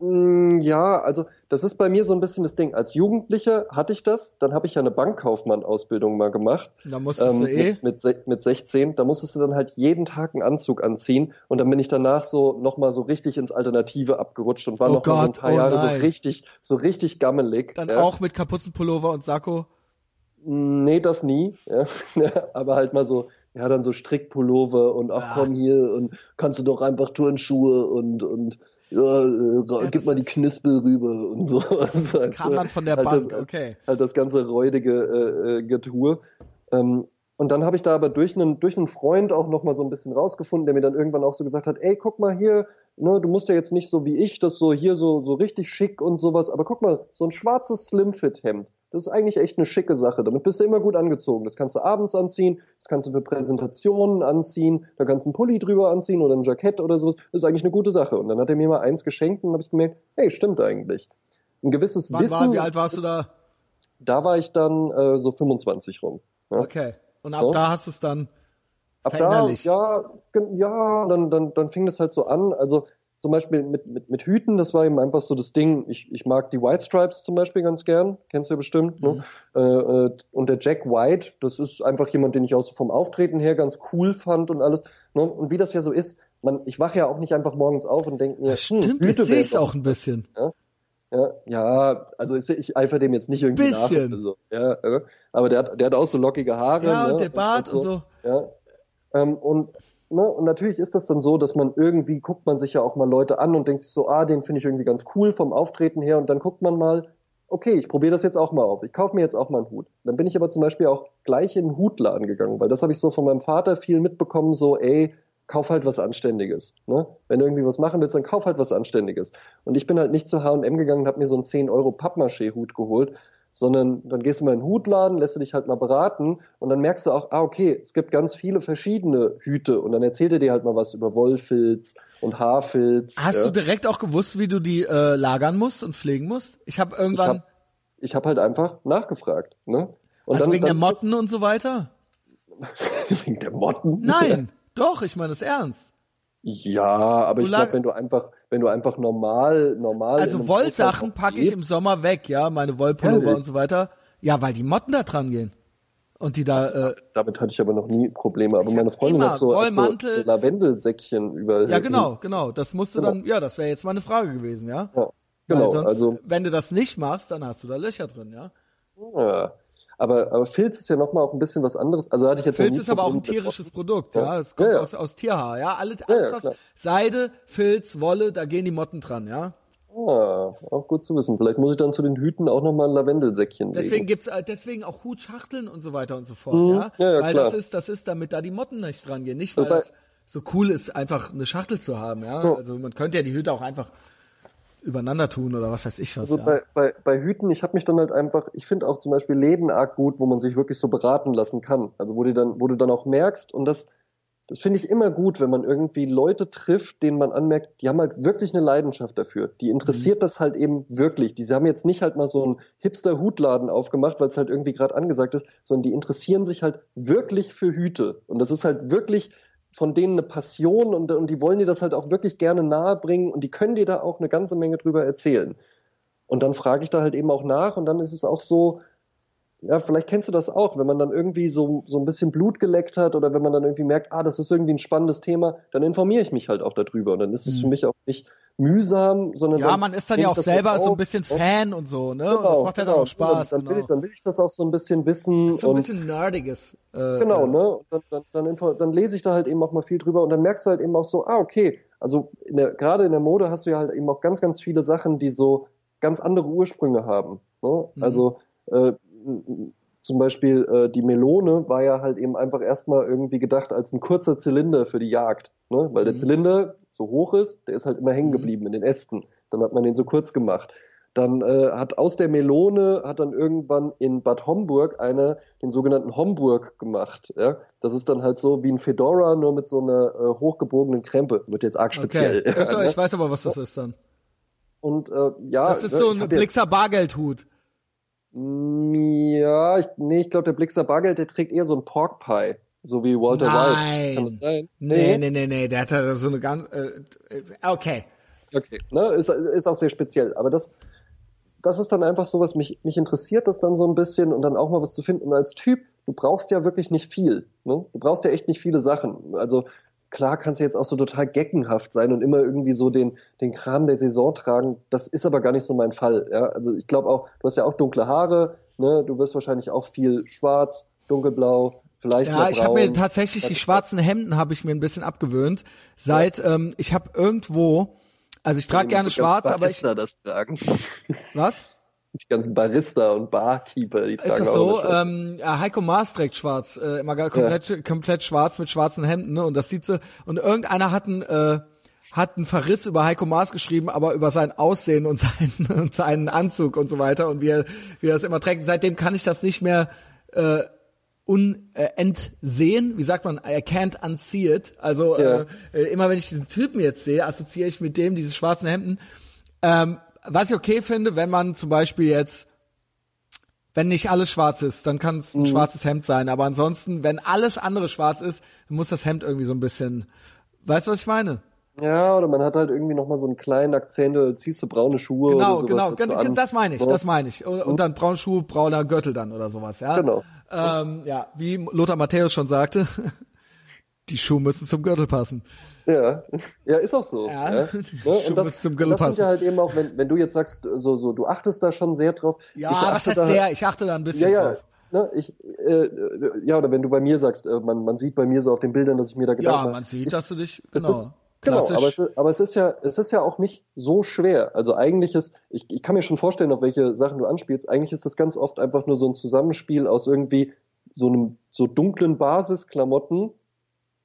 Mm, Ja, also das ist bei mir so ein bisschen das Ding. Als Jugendlicher hatte ich das, dann habe ich ja eine Bankkaufmann-Ausbildung mal gemacht. Da musstest Ähm, du eh. mit, mit, se- mit 16, da musstest du dann halt jeden Tag einen Anzug anziehen und dann bin ich danach so nochmal so richtig ins Alternative abgerutscht und war Oh noch mal so ein Gott, paar oh Jahre nein. so richtig, so richtig gammelig. Dann ja. auch mit Kapuzenpullover und Sakko. Nee, das nie. Ja. [laughs] Aber halt mal so, ja, dann so Strickpullover und ach komm hier und kannst du doch einfach Turnschuhe und und ja, äh, gib mal die Knispel rüber und so. [laughs] Das halt Kam dann von der halt Bank, das, okay. Halt das ganze räudige äh, äh, Getue. Ähm, und dann habe ich da aber durch einen, durch einen Freund auch noch mal so ein bisschen rausgefunden, der mir dann irgendwann auch so gesagt hat, ey, guck mal hier, ne, du musst ja jetzt nicht so wie ich, das so hier so, so richtig schick und sowas, aber guck mal, so ein schwarzes Slimfit-Hemd, das ist eigentlich echt eine schicke Sache. Damit bist du immer gut angezogen. Das kannst du abends anziehen, das kannst du für Präsentationen anziehen, da kannst du einen Pulli drüber anziehen oder ein Jackett oder sowas. Das ist eigentlich eine gute Sache. Und dann hat er mir mal eins geschenkt und dann habe ich gemerkt, hey, stimmt eigentlich. Ein gewisses Wann Wissen. war, wie alt warst du da? Da war ich dann äh, so 25 rum. Ja. Okay. Und ab So. da hast du es dann Ab da, ja, ja, dann, dann, dann fing das halt so an. Also zum Beispiel mit, mit, mit Hüten, das war eben einfach so das Ding. Ich, ich mag die White Stripes zum Beispiel ganz gern, kennst du ja bestimmt. Mhm. Ne? Äh, äh, und der Jack White, das ist einfach jemand, den ich auch so vom Auftreten her ganz cool fand und alles. Ne? Und wie das ja so ist, man, ich wache ja auch nicht einfach morgens auf und denke mir, Ja, stimmt, hm, Hüte sehe ich auch ein bisschen. Ja, ja, also ist, ich eifer dem jetzt nicht irgendwie Bisschen. nach. So. Ja, ja, aber der hat, der hat auch so lockige Haare. Ja, ne? und der Bart und so. Ja. Ähm, und, ne, und natürlich ist das dann so, dass man irgendwie guckt man sich ja auch mal Leute an und denkt sich so, ah, den finde ich irgendwie ganz cool vom Auftreten her und dann guckt man mal, okay, ich probiere das jetzt auch mal auf. Ich kaufe mir jetzt auch mal einen Hut. Dann bin ich aber zum Beispiel auch gleich in den Hutladen gegangen, weil das habe ich so von meinem Vater viel mitbekommen, so, ey, kauf halt was Anständiges. Ne? Wenn du irgendwie was machen willst, dann kauf halt was Anständiges. Und ich bin halt nicht zu H&M gegangen und habe mir so einen 10 Euro Pappmaché-Hut geholt, sondern dann gehst du mal in den Hutladen, lässt du dich halt mal beraten und dann merkst du auch, ah, okay, es gibt ganz viele verschiedene Hüte und dann erzählt er dir halt mal was über Wollfilz und Haarfilz. Hast ja. du direkt auch gewusst, wie du die äh, lagern musst und pflegen musst? Ich habe ich irgendwann, habe ich hab halt einfach nachgefragt. Ne? Und also wegen der ist Motten und so weiter? [laughs] wegen der Motten? Nein, doch, ich meine das ernst. Ja, aber Du ich glaube, wenn du einfach, wenn du einfach normal, normal. Also Wollsachen packe ich im Sommer weg, ja, meine Wollpullover Ehrlich? und so weiter. Ja, weil die Motten da dran gehen. Und die da, äh, Damit hatte ich aber noch nie Probleme. Aber meine Freundin immer hat so, Wollmantel. so Lavendelsäckchen überall. ja genau, genau, das musste Genau. dann, ja, das wäre jetzt meine Frage gewesen, ja. Ja, genau. sonst, Also wenn du das nicht machst, dann hast du da Löcher drin, ja. Ja. Aber, aber Filz ist ja nochmal auch ein bisschen was anderes. Also hatte ich jetzt Filz ist aber auch ein tierisches Produkt, Ja. ja. Es kommt Ja, ja. Aus, aus Tierhaar, ja. Alles, alles was klar. Seide, Filz, Wolle, da gehen die Motten dran, ja. Ah, auch gut zu wissen. Vielleicht muss ich dann zu den Hüten auch nochmal ein Lavendelsäckchen Deswegen legen. gibt's äh, deswegen auch Hutschachteln und so weiter und so fort, Mhm. ja. Ja, weil klar. das ist, das ist, damit da die Motten nicht dran gehen. Nicht, weil Wobei- das so cool ist, einfach eine Schachtel zu haben. Ja. Also man könnte ja die Hüte auch einfach übereinander tun oder was weiß ich was, Also ja. bei, bei, bei Hüten, ich habe mich dann halt einfach, ich finde auch zum Beispiel Läden arg gut, wo man sich wirklich so beraten lassen kann. Also wo du dann, wo du dann auch merkst, und das, das finde ich immer gut, wenn man irgendwie Leute trifft, denen man anmerkt, die haben halt wirklich eine Leidenschaft dafür. Die interessiert das halt eben wirklich. Die haben jetzt nicht halt mal so einen Hipster-Hutladen aufgemacht, weil es halt irgendwie gerade angesagt ist, sondern die interessieren sich halt wirklich für Hüte. Und das ist halt wirklich von denen eine Passion und, und die wollen dir das halt auch wirklich gerne nahebringen und die können dir da auch eine ganze Menge drüber erzählen. Und dann frage ich da halt eben auch nach und dann ist es auch so, ja, vielleicht kennst du das auch, wenn man dann irgendwie so, so ein bisschen Blut geleckt hat oder wenn man dann irgendwie merkt, ah, das ist irgendwie ein spannendes Thema, dann informiere ich mich halt auch darüber und dann ist es für mich auch nicht mühsam, sondern. Ja, dann man ist dann ja auch selber so ein bisschen Fan und so, ne? Genau, und das macht ja dann genau. auch Spaß, Dann, dann, will genau. ich, dann will ich das auch so ein bisschen wissen so ein bisschen nerdiges. Äh, Genau, äh, ne? Und Dann, dann, dann, info- dann lese ich da halt eben auch mal viel drüber und dann merkst du halt eben auch so, ah, okay, also der, gerade in der Mode hast du ja halt eben auch ganz, ganz viele Sachen, die so ganz andere Ursprünge haben. Ne? Mhm. Also äh, zum Beispiel äh, die Melone war ja halt eben einfach erstmal irgendwie gedacht als ein kurzer Zylinder für die Jagd. Ne? Weil der Mhm. Zylinder so hoch ist, der ist halt immer hängen geblieben in den Ästen. Dann hat man den so kurz gemacht. Dann äh, hat aus der Melone hat dann irgendwann in Bad Homburg einer den sogenannten Homburg gemacht. Ja? Das ist dann halt so wie ein Fedora, nur mit so einer äh, hochgebogenen Krempe. Wird jetzt arg Okay. speziell. Ja, Ja, ne? ich weiß aber, was das ist dann. Und äh, ja, Das ist ne, so ein Blixer Bargeldhut. Ja, ich, nee, ich glaube, der Blixer Bargeld, der trägt eher so ein Pork Pie. So wie Walter Nein. White. Kann das sein? Nee, nee, nee, nee, der hat da so eine ganz, äh, äh, okay. Okay, ne, ist, ist auch sehr speziell. Aber das, das ist dann einfach so, was mich, mich interessiert, das dann so ein bisschen und dann auch mal was zu finden. Und als Typ, du brauchst ja wirklich nicht viel. Ne? Du brauchst ja echt nicht viele Sachen. Also klar kannst du jetzt auch so total geckenhaft sein und immer irgendwie so den, den Kram der Saison tragen. Das ist aber gar nicht so mein Fall. Ja? Also ich glaube auch, du hast ja auch dunkle Haare, ne? du wirst wahrscheinlich auch viel schwarz, dunkelblau, vielleicht Ja, ich habe mir tatsächlich die Das- schwarzen Hemden habe ich mir ein bisschen abgewöhnt. Seit ähm, ich habe irgendwo, also ich trage Die gerne schwarz, aber ich das tragen. [laughs] was? Die ganzen Barista und Barkeeper, die Ist tragen das auch so? Ähm, ja, Heiko Maas trägt schwarz, äh, immer komplett, komplett schwarz mit schwarzen Hemden, ne? Und das sieht so. Und irgendeiner hat einen, äh, hat einen Verriss über Heiko Maas geschrieben, aber über sein Aussehen und seinen, [laughs] und seinen Anzug und so weiter und wie er, wie er es immer trägt. Seitdem kann ich das nicht mehr äh, un, äh, entsehen. Wie sagt man? I can't unsee it. Also Ja. äh, äh, immer wenn ich diesen Typen jetzt sehe, assoziiere ich mit dem diese schwarzen Hemden. Ähm, was ich okay finde, wenn man zum Beispiel jetzt wenn nicht alles schwarz ist, dann kann es ein schwarzes Hemd sein. Aber ansonsten, wenn alles andere schwarz ist, dann muss das Hemd irgendwie so ein bisschen. Weißt du, was ich meine? Ja, oder man hat halt irgendwie nochmal so einen kleinen Akzent, oder ziehst du braune Schuhe oder Genau, sowas genau, dazu gen- an. das meine ich, So. das meine ich. Und, und dann braune Schuhe, brauner Gürtel dann oder sowas, ja. Genau. Ähm, ja, wie Lothar Matthäus schon sagte, [laughs] die Schuhe müssen zum Gürtel passen. Ja, ja, ist auch so. Ja, Ja, [laughs] die Ne? Schuhe Und das, müssen zum Gürtel das sind passen. ja halt eben auch, wenn, wenn du jetzt sagst, so, so, du achtest da schon sehr drauf. Ja, ich was achte heißt da, sehr? Ich achte da ein bisschen Ja, ja. drauf. Ne, ich, äh, ja, oder wenn du bei mir sagst, äh, man, man sieht bei mir so auf den Bildern, dass ich mir da Gedanken Ja, mache. man sieht, ich, dass du dich, es genau. ist, genau, aber es, ist, aber es ist ja, es ist ja auch nicht so schwer. Also eigentlich ist, ich, ich kann mir schon vorstellen, auf welche Sachen du anspielst. Eigentlich ist das ganz oft einfach nur so ein Zusammenspiel aus irgendwie so einem so dunklen Basisklamotten,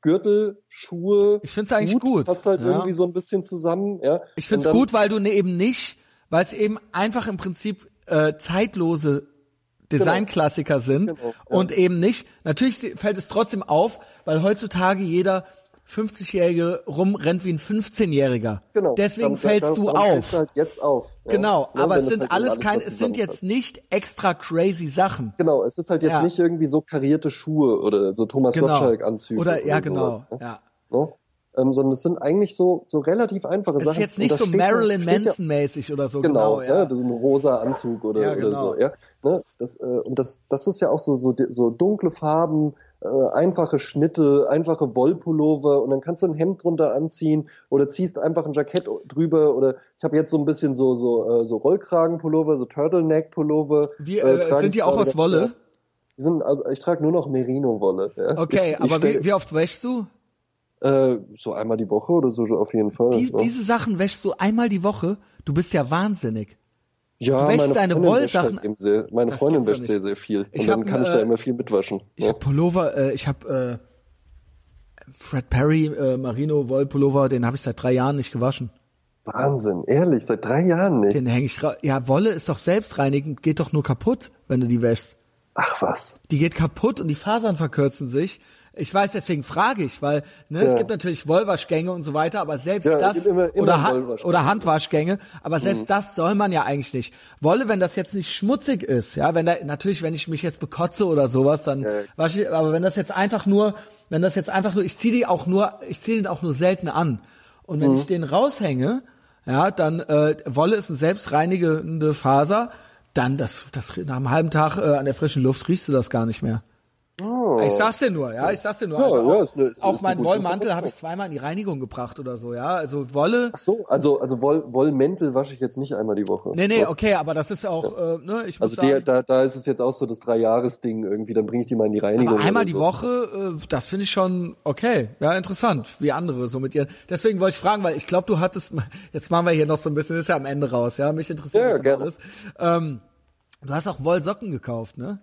Gürtel, Schuhe. Ich find's eigentlich Hut, gut, Passt halt ja. irgendwie so ein bisschen zusammen, ja. Ich find's dann- gut, weil du ne- eben nicht, weil es eben einfach im Prinzip äh, zeitlose Designklassiker sind Genau, ja. und eben nicht. Natürlich fällt es trotzdem auf, weil heutzutage jeder 50-Jährige rumrennt wie ein 15-Jähriger. Genau. Deswegen Dann- fällst dann- du dann fällst auf. du Halt jetzt auf. Ja. Genau, Ne, aber es sind halt alles kein, es sind jetzt nicht extra crazy Sachen. Genau, es ist halt jetzt Ja. nicht irgendwie so karierte Schuhe oder so Thomas Genau. Gottschalk-Anzüge. Oder, ja, genau. sowas, ne? Ja. Ne? Ähm, sondern es sind eigentlich so, so relativ einfache Es Sachen. ist jetzt nicht so ja- Marilyn ja- Manson-mäßig oder so. Genau, Genau, ja. ne? das ist ein rosa Anzug oder, Ja, oder genau. so. Ja? Ne? Das, äh, und das, das ist ja auch so, so, so dunkle Farben, äh, einfache Schnitte, einfache Wollpullover und dann kannst du ein Hemd drunter anziehen oder ziehst einfach ein Jackett drüber oder ich habe jetzt so ein bisschen so so äh, so Rollkragenpullover, so Turtleneck-Pullover. Wie, äh, trage sind die auch aus Wolle? Die sind, also ich trage nur noch Merino-Wolle. Ja. Okay, ich, ich aber wie, wie oft wäschst du? äh, so einmal die Woche oder so auf jeden Fall. Die, ne? diese Sachen wäschst du einmal die Woche? Du bist ja wahnsinnig. Ja, du wäschst meine deine Freundin wäscht Wollsachen- halt sehr, meine Das Freundin wäscht nicht. sehr, sehr viel. Ich und dann hab, kann ich äh, da immer viel mitwaschen. Ich ja. hab Pullover, äh, ich hab äh, Fred Perry äh, Marino Wollpullover, den habe ich seit drei Jahren nicht gewaschen. Wahnsinn, ehrlich, seit drei Jahren nicht. Den hänge ich ra Ja, Wolle ist doch selbstreinigend, geht doch nur kaputt, wenn du die wäschst. Ach was. Die geht kaputt und die Fasern verkürzen sich. Ich weiß, deswegen frage ich, weil ne, es Ja. gibt natürlich Wollwaschgänge und so weiter, aber selbst Ja, es das immer- immer oder, ha oder Handwaschgänge, aber selbst Mhm. das soll man ja eigentlich nicht. Wolle, wenn das jetzt nicht schmutzig ist, ja, wenn da natürlich, wenn ich mich jetzt bekotze oder sowas, dann Ja. wasche ich, aber wenn das jetzt einfach nur, wenn das jetzt einfach nur, ich ziehe die auch nur, ich ziehe den auch nur selten an. Und Mhm. wenn ich den raushänge, ja, dann äh, Wolle ist eine selbstreinigende Faser, dann das, das nach einem halben Tag äh, an der frischen Luft riechst du das gar nicht mehr. Oh. Ich sag's dir nur, ja, ich sag's dir nur. Ja, Also ja, auch, ist eine- ist- auch ist mein eine gute Wollmantel habe ich zweimal in die Reinigung gebracht oder so, ja. Also Wolle. Ach so, also, also Woll, Wollmäntel wasche ich jetzt nicht einmal die Woche. Nee, nee, okay, aber das ist auch, äh, ne, ich muss Also der, sagen, da, da ist es jetzt auch so das Drei-Jahres-Ding irgendwie, dann bringe ich die mal in die Reinigung. aber einmal die so. Woche, äh, das finde ich schon okay, ja, interessant, wie andere so mit ihren. Deswegen wollte ich fragen, weil ich glaube, du hattest, jetzt machen wir hier noch so ein bisschen, ist ja am Ende raus, ja, mich interessiert Ja, das alles. Ähm, du hast auch Wollsocken gekauft, ne?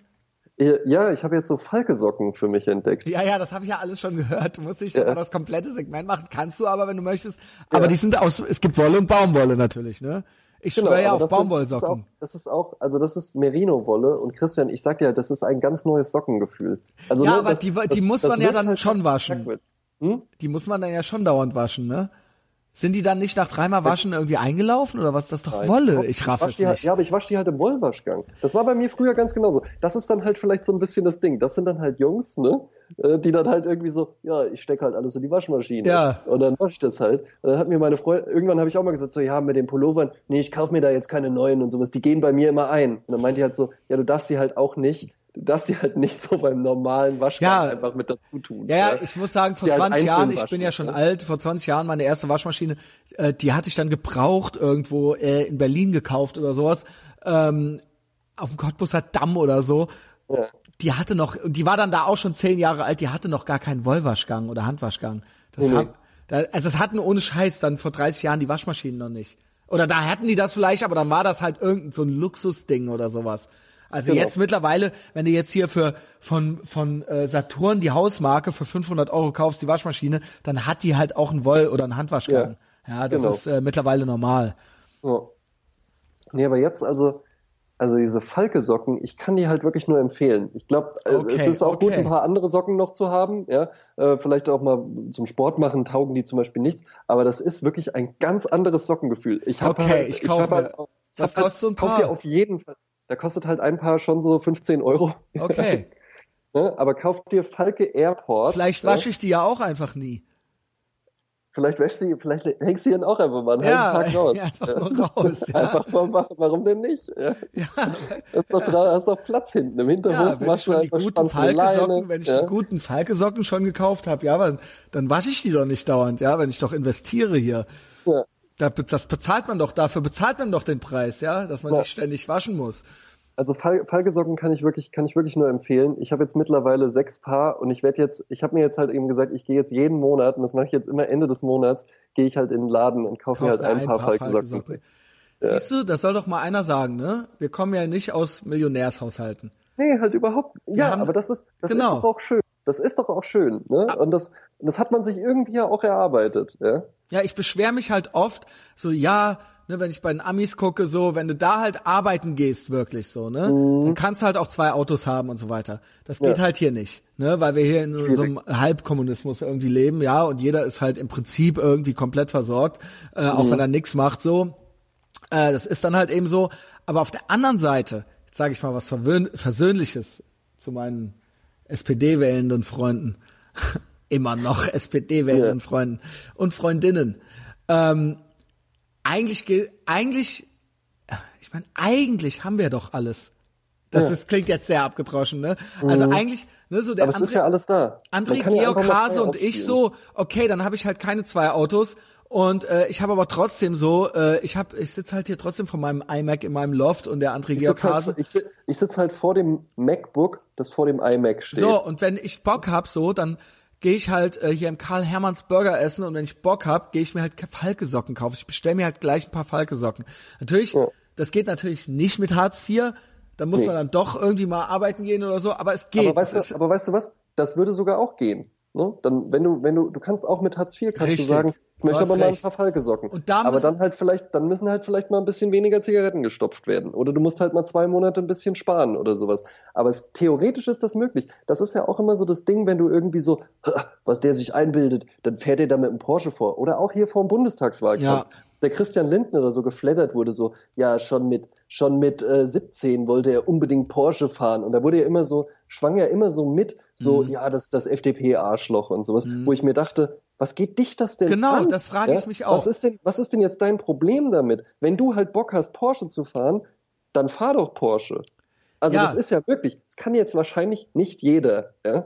Ja, ich habe jetzt so Falke-Socken für mich entdeckt. Ja, ja, das habe ich ja alles schon gehört. Du musst nicht Ja. das komplette Segment machen. Kannst du aber, wenn du möchtest. Aber Ja. die sind aus, es gibt Wolle und Baumwolle natürlich, ne? Ich schwöre ja Genau, auf das sind- Baumwollsocken. Das ist, auch, also das ist Merino-Wolle und Christian, ich sag dir, das ist ein ganz neues Sockengefühl. Also, Ja, ne, aber das, die- das, die muss das man ja dann halt schon waschen. Hm? Die muss man dann ja schon dauernd waschen, ne? Sind die dann nicht nach dreimal Waschen irgendwie eingelaufen oder was? Das ist doch Nein. Wolle. Ich raff wasch es halt, nicht. ja, aber ich wasche die halt im Wollwaschgang. Das war bei mir früher ganz genauso. Das ist dann halt vielleicht so ein bisschen das Ding. Das sind dann halt Jungs, ne? äh, Die dann halt irgendwie so, ja, ich stecke halt alles in die Waschmaschine. Ja. Und dann wasche ich das halt. Und dann hat mir meine Freundin, irgendwann habe ich auch mal gesagt, so, ja, mit den Pullovern, nee, ich kaufe mir da jetzt keine neuen und sowas. Die gehen bei mir immer ein. Und dann meint die halt so, ja, du darfst sie halt auch nicht, darfst sie halt nicht so beim normalen Waschgang Ja. einfach mit dazu tun. Ja, ja, ich muss sagen, vor Die halt 20 Jahren, ich bin ja schon ne? alt, vor 20 Jahren meine erste Waschmaschine, äh, die hatte ich dann gebraucht irgendwo äh, in Berlin gekauft oder sowas, ähm, auf dem Cottbusser Damm oder so. Ja. Die hatte noch, die war dann da auch schon zehn Jahre alt, die hatte noch gar keinen Wollwaschgang oder Handwaschgang. Das Nee, nee. haben, da, also das hatten ohne Scheiß dann vor 30 Jahren die Waschmaschinen noch nicht. Oder da hatten die das vielleicht, aber dann war das halt irgendein so ein Luxusding oder sowas. Also Genau. jetzt mittlerweile, wenn du jetzt hier für von von äh, Saturn die Hausmarke für 500 Euro kaufst, die Waschmaschine, dann hat die halt auch einen Woll- oder einen Handwaschgang. Ja, das genau. ist äh, mittlerweile normal. Ja. Nee, aber jetzt also, also diese Falke-Socken, ich kann die halt wirklich nur empfehlen. Ich glaube, Okay, es ist auch gut, okay. ein paar andere Socken noch zu haben. Ja, äh, vielleicht auch mal zum Sport machen taugen die zum Beispiel nichts. Aber das ist wirklich ein ganz anderes Sockengefühl. Ich hab Okay, halt, ich kauf hab mir- halt, auch- ich was halt, kostet so ein kauf Paar? dir auf jeden Fall. Da kostet halt ein Paar schon so 15 Euro. Okay. [laughs] ne? Aber kauf dir Falke Airport. Vielleicht ja? wasche ich die ja auch einfach nie. Vielleicht wäschst du, vielleicht hängst du ihn auch einfach mal einen Ja, halben Tag raus. [laughs] ja, einfach nur raus, ja. Einfach mal machen, warum denn nicht? Ja. Ja, Hast doch, hast doch Platz hinten im Hinterhof. ja wenn ich schon die guten Falke-Socken, wenn ich ja. die guten Falke-Socken schon gekauft habe, ja, aber dann wasche ich die doch nicht dauernd, ja, wenn ich doch investiere hier. Ja. Da, das bezahlt man doch, dafür bezahlt man doch den Preis, ja, dass man Ja. nicht ständig waschen muss. Also Fal Falke-Socken kann ich wirklich, kann ich wirklich nur empfehlen. Ich habe jetzt mittlerweile sechs Paar und ich werde jetzt, ich habe mir jetzt halt eben gesagt, ich gehe jetzt jeden Monat und das mache ich jetzt immer Ende des Monats, gehe ich halt in den Laden und kaufe mir halt mir ein, paar, Falke-Socken. Falke-Socken. Siehst du, das soll doch mal einer sagen, ne? Wir kommen ja nicht aus Millionärshaushalten. Nee, halt überhaupt. Ja, haben- aber das ist, das Genau. ist doch auch schön. Das ist doch auch schön, ne? Und das, das hat man sich irgendwie ja auch erarbeitet, ja? Ja, ich beschwere mich halt oft, so ja, ne, wenn ich bei den Amis gucke, so, wenn du da halt arbeiten gehst, wirklich so, ne, dann kannst du halt auch zwei Autos haben und so weiter. Das geht Ja. halt hier nicht, ne, weil wir hier in so einem Halbkommunismus irgendwie leben, ja, und jeder ist halt im Prinzip irgendwie komplett versorgt, äh, auch wenn er nichts macht, so. Äh, das ist dann halt eben so. Aber auf der anderen Seite, jetzt sage ich mal was Versöhnliches zu meinen SPD-wählenden Freunden. [laughs] Immer noch SPD-wählenden Ja. Freunden und Freundinnen. Ähm, eigentlich, ge- eigentlich, ich meine, eigentlich haben wir doch alles. Das Ja. ist, klingt jetzt sehr abgedroschen, ne? Also eigentlich, ne, so der Aber es ist André- ja alles da. André Georg Hase und ich so, okay, dann habe ich halt keine zwei Autos und äh, ich habe aber trotzdem so, äh, ich habe, ich sitze halt hier trotzdem vor meinem iMac in meinem Loft und der André Ich Georg sitze Hase. halt, ich ich sitz halt vor dem MacBook, das vor dem iMac steht. So, und wenn ich Bock hab, so, dann gehe ich halt äh, hier im Karl Hermanns Burger essen und wenn ich Bock hab, gehe ich mir halt Falke-Socken kaufen. Ich bestelle mir halt gleich ein paar Falke-Socken. Natürlich, Ja. das geht natürlich nicht mit Hartz IV. Da muss Nee. man dann doch irgendwie mal arbeiten gehen oder so, aber es geht. aber, weißt du, aber weißt du was? Das würde sogar auch gehen. Ne? Dann, wenn du, wenn du, du kannst auch mit Hartz IV kannst Richtig. du sagen, ich möchte aber mal ein recht. paar Falke-Socken. Und da aber dann halt vielleicht, dann müssen halt vielleicht mal ein bisschen weniger Zigaretten gestopft werden. Oder du musst halt mal zwei Monate ein bisschen sparen oder sowas. Aber es, theoretisch ist das möglich. Das ist ja auch immer so das Ding, wenn du irgendwie so, was der sich einbildet, dann fährt er da mit einem Porsche vor. Oder auch hier vor dem Bundestagswahlkampf. Ja. Der Christian Lindner oder so geflattert wurde, so, ja, schon mit, schon mit äh, 17 wollte er unbedingt Porsche fahren. Und da wurde ja immer so, schwang ja immer so mit, so, Mhm. ja, das, das FDP-Arschloch und sowas, wo ich mir dachte, was geht dich das denn Genau, an? das frage ich mich auch. Was ist denn, was ist denn jetzt dein Problem damit? Wenn du halt Bock hast, Porsche zu fahren, dann fahr doch Porsche. Also Ja. das ist ja wirklich, das kann jetzt wahrscheinlich nicht jeder, ja.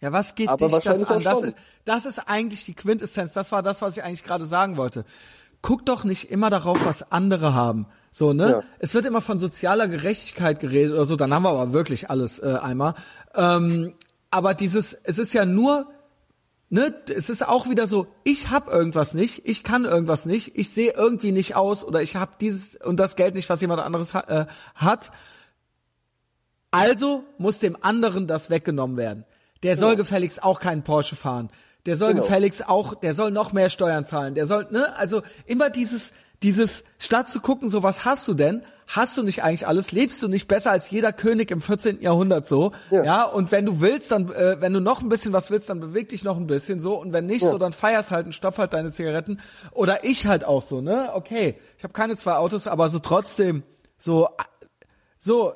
Ja, was geht Aber dich das an? Das ist, das ist eigentlich die Quintessenz. Das war das, was ich eigentlich gerade sagen wollte. Guck doch nicht immer darauf, was andere haben. So, ne? Ja. Es wird immer von sozialer Gerechtigkeit geredet oder so, dann haben wir aber wirklich alles äh, einmal. Ähm, aber dieses, es ist ja nur, ne, es ist auch wieder so, ich hab irgendwas nicht, ich kann irgendwas nicht, ich sehe irgendwie nicht aus oder ich hab dieses und das Geld nicht, was jemand anderes ha äh, hat. Also muss dem anderen das weggenommen werden. Der soll gefälligst auch keinen Porsche fahren. Der soll Genau. gefälligst auch, der soll noch mehr Steuern zahlen. Der soll, ne, also immer dieses, dieses, statt zu gucken, so was hast du denn, hast du nicht eigentlich alles? Lebst du nicht besser als jeder König im 14. Jahrhundert so? Ja. ja und wenn du willst, dann, äh, wenn du noch ein bisschen was willst, dann beweg dich noch ein bisschen so. Und wenn nicht ja. so, dann feierst halt und stopf halt deine Zigaretten. Oder ich halt auch so, ne? Okay, ich habe keine zwei Autos, aber so trotzdem, so, so,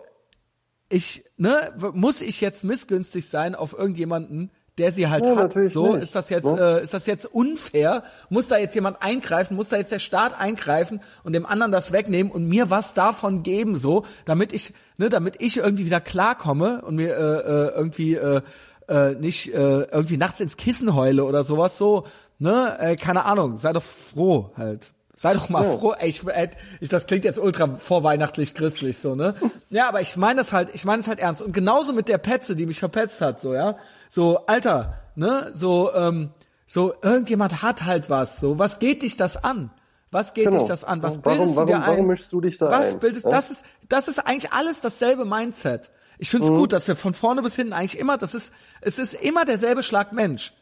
ich, ne, muss ich jetzt missgünstig sein auf irgendjemanden, der sie halt ja, hat. So nicht. ist das jetzt, ja. äh, ist das jetzt unfair? Muss da jetzt jemand eingreifen? Muss da jetzt der Staat eingreifen und dem anderen das wegnehmen und mir was davon geben, so, damit ich, ne, damit ich irgendwie wieder klarkomme und mir äh, äh, irgendwie äh, äh, nicht äh, irgendwie nachts ins Kissen heule oder sowas, so, ne, äh, keine Ahnung. Sei doch froh halt. Sei doch mal oh. froh. Ey, ich, ey, ich, das klingt jetzt ultra vorweihnachtlich christlich so, ne? Ja, aber ich meine das halt, ich meine es halt ernst. Und genauso mit der Petze, die mich verpetzt hat, so, ja. So, Alter, ne? So, ähm, so, irgendjemand hat halt was. So, was geht dich das an? Was geht genau. dich das an? Was bildest warum, du dir ein? Warum mischst du dich da was ein? Bildest, ja? Das ist, das ist eigentlich alles dasselbe Mindset. Ich finde es mhm. gut, dass wir von vorne bis hinten eigentlich immer, das ist, es ist immer derselbe Schlag Mensch,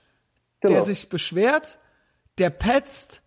genau. der sich beschwert, der petzt,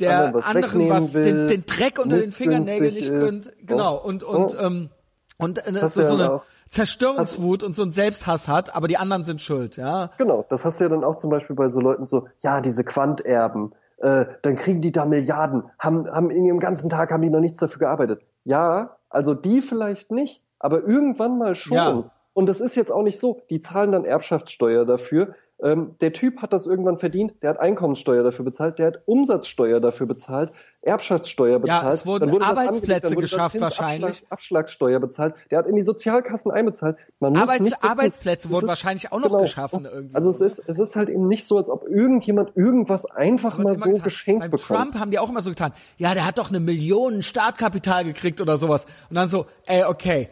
der was anderen was, den, den, Dreck unter den Fingernägeln nicht gönnt, genau, und, und, oh. ähm, und äh, das ist so eine Zerstörungswut und so ein Selbsthass hat, aber die anderen sind schuld, ja. Genau, das hast du ja dann auch zum Beispiel bei so Leuten so, ja, diese Quanterben, äh, dann kriegen die da Milliarden, haben, haben in ihrem ganzen Tag haben die noch nichts dafür gearbeitet. Ja, also die vielleicht nicht, aber irgendwann mal schon. Ja. Und das ist jetzt auch nicht so, die zahlen dann Erbschaftssteuer dafür. Ähm, der Typ hat das irgendwann verdient, der hat Einkommenssteuer dafür bezahlt, der hat Umsatzsteuer dafür bezahlt, Erbschaftssteuer bezahlt. Ja, es wurden dann Arbeitsplätze geschafft wahrscheinlich. Abschlag, Abschlagssteuer bezahlt, der hat in die Sozialkassen einbezahlt. Man muss Arbeits nicht so Arbeitsplätze wurden ist, wahrscheinlich auch noch genau, geschaffen irgendwie. Also es ist, es ist halt eben nicht so, als ob irgendjemand irgendwas einfach mal so getan. geschenkt Beim bekommt. Trump haben die auch immer so getan, ja, der hat doch eine Million Startkapital gekriegt oder sowas. Und dann so, ey, okay,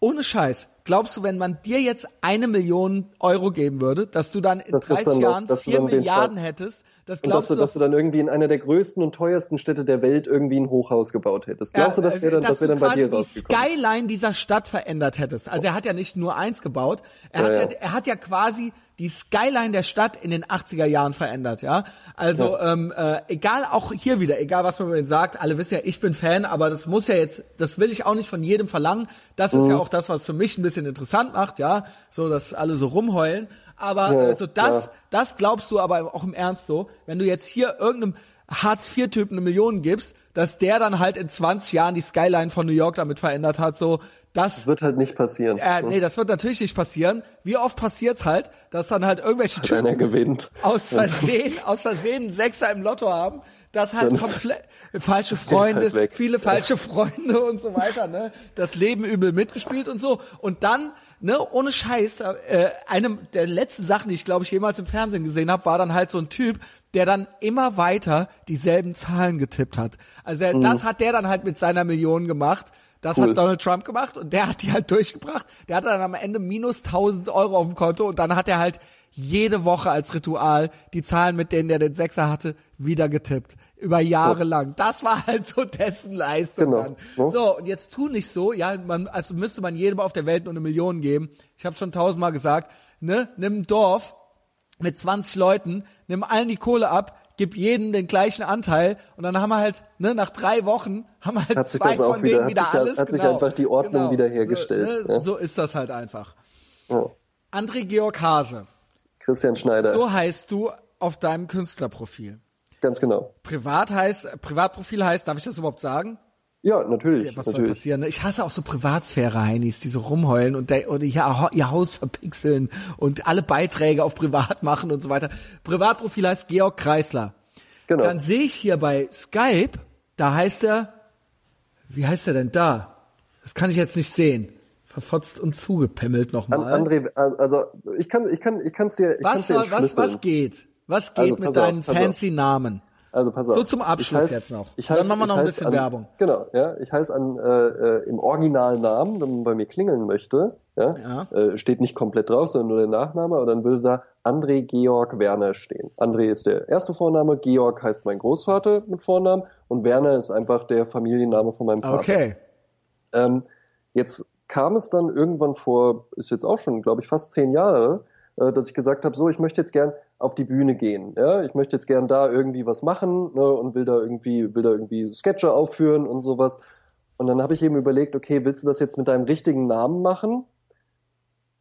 ohne Scheiß, glaubst du, wenn man dir jetzt eine Million Euro geben würde, dass du dann in das 30 dann Jahren vier Milliarden hättest? Das glaubst dass du, dass du dann irgendwie in einer der größten und teuersten Städte der Welt irgendwie ein Hochhaus gebaut hättest. Glaubst ja, du, dass wir dann, dass, dass wir dann bei dir rausgekommen? die Skyline dieser Stadt verändert hättest. Also er hat ja nicht nur eins gebaut, er, ja, hat, ja. er hat ja quasi die Skyline der Stadt in den 80er Jahren verändert, ja. Also ja. ähm, äh, egal, auch hier wieder, egal was man über ihn sagt, alle wissen ja, ich bin Fan, aber das muss ja jetzt, das will ich auch nicht von jedem verlangen. Das mhm. ist ja mhm. auch das, was für mich ein bisschen interessant macht, ja, so dass alle so rumheulen. Aber ja, äh, so das, ja. das glaubst du aber auch im Ernst so, wenn du jetzt hier irgendeinem Hartz-IV-Typen eine Million gibst, dass der dann halt in 20 Jahren die Skyline von New York damit verändert hat, so, das, das wird halt nicht passieren. Äh, nee, das wird natürlich nicht passieren. Wie oft passiert's halt, dass dann halt irgendwelche Typen einer gewinnt. aus Versehen, aus Versehen Sechser im Lotto haben, das halt komplett falsche Freunde, halt viele falsche. Freunde und so weiter, ne? Das Leben übel mitgespielt und so. Und dann, ne, ohne Scheiß, äh, eine der letzten Sachen, die ich glaube ich jemals im Fernsehen gesehen habe, war dann halt so ein Typ, der dann immer weiter dieselben Zahlen getippt hat. Also mhm. das hat der dann halt mit seiner Million gemacht das cool. hat Donald Trump gemacht und der hat die halt durchgebracht. Der hatte dann am Ende minus 1000 Euro auf dem Konto und dann hat er halt jede Woche als Ritual die Zahlen, mit denen der den Sechser hatte, wieder getippt. Über Jahre so. lang. Das war halt so dessen Leistung genau. dann. Ja. So, und jetzt tu nicht so, ja, man, also müsste man jedem auf der Welt nur eine Million geben. Ich habe schon tausendmal gesagt, ne, nimm ein Dorf mit 20 Leuten, nimm allen die Kohle ab, gib jedem den gleichen Anteil und dann haben wir halt, ne, nach drei Wochen haben wir halt hat zwei von wieder, denen wieder sich, alles. Hat genau, sich einfach die Ordnung genau, wiederhergestellt. So, ne, ja. so ist das halt einfach. Oh. André Georg Hase. Christian Schneider. So heißt du auf deinem Künstlerprofil. Ganz genau. Privat heißt, Privatprofil heißt, darf ich das überhaupt sagen? Ja, natürlich. Okay, was natürlich. soll passieren? Ne? Ich hasse auch so Privatsphäre-Heinis, die so rumheulen und, der, oder ihr, ihr Haus verpixeln und alle Beiträge auf Privat machen und so weiter. Privatprofil heißt Georg Kreisler. Genau. Dann sehe ich hier bei Skype, da heißt er, wie heißt er denn da? Das kann ich jetzt nicht sehen. Verfotzt und zugepimmelt nochmal. André, also ich kann, ich kann, ich kann es dir. Ich was soll, dir was, was geht? Was geht also, mit deinen fancy auf. Namen? Also pass auf. So zum Abschluss heiß, jetzt noch. Ich heiß, Dann machen wir noch ein bisschen an, Werbung. Genau, ja. Ich heiße an äh, äh, im Originalnamen, wenn man bei mir klingeln möchte, ja, ja. Äh, steht nicht komplett drauf, sondern nur der Nachname, aber dann würde da André Georg Werner stehen. André ist der erste Vorname, Georg heißt mein Großvater mit Vornamen und Werner ist einfach der Familienname von meinem Vater. Okay. Ähm, jetzt kam es dann irgendwann vor, ist jetzt auch schon, glaube ich, fast zehn Jahre, dass ich gesagt habe, so, ich möchte jetzt gern auf die Bühne gehen. Ja, ich möchte jetzt gern da irgendwie was machen ne, und will da irgendwie, will da irgendwie Sketche aufführen und sowas. Und dann habe ich eben überlegt, okay, willst du das jetzt mit deinem richtigen Namen machen?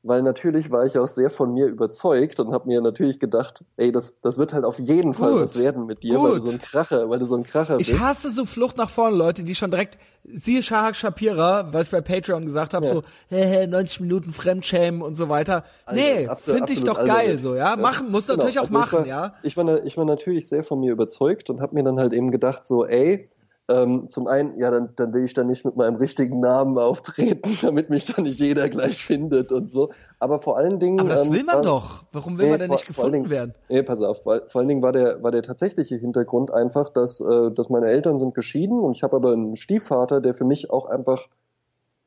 Weil natürlich war ich auch sehr von mir überzeugt und habe mir natürlich gedacht, ey, das, das wird halt auf jeden Fall Gut. was werden mit dir, Gut. weil du so ein Kracher, weil du so ein Kracher Ich bist. hasse so Flucht nach vorne, Leute, die schon direkt, siehe Shahak Shapira, was ich bei Patreon gesagt habe, Ja. so, hä, hä, 90 Minuten Fremdschämen und so weiter. Alter, nee, finde ich doch geil albern. so, ja. Machen, muss Genau, natürlich auch also ich machen, war, ja. Ich war, ich war natürlich sehr von mir überzeugt und habe mir dann halt eben gedacht, so, ey, ähm, zum einen, ja, dann, dann will ich dann nicht mit meinem richtigen Namen auftreten, [laughs] damit mich dann nicht jeder gleich findet und so. Aber vor allen Dingen. Aber das ähm, will man war- doch. Warum will Nee, man denn nicht gefunden Dingen- werden? Nee, pass auf. Vor, vor allen Dingen war der, war der tatsächliche Hintergrund einfach, dass, äh, dass meine Eltern sind geschieden und ich habe aber einen Stiefvater, der für mich auch einfach,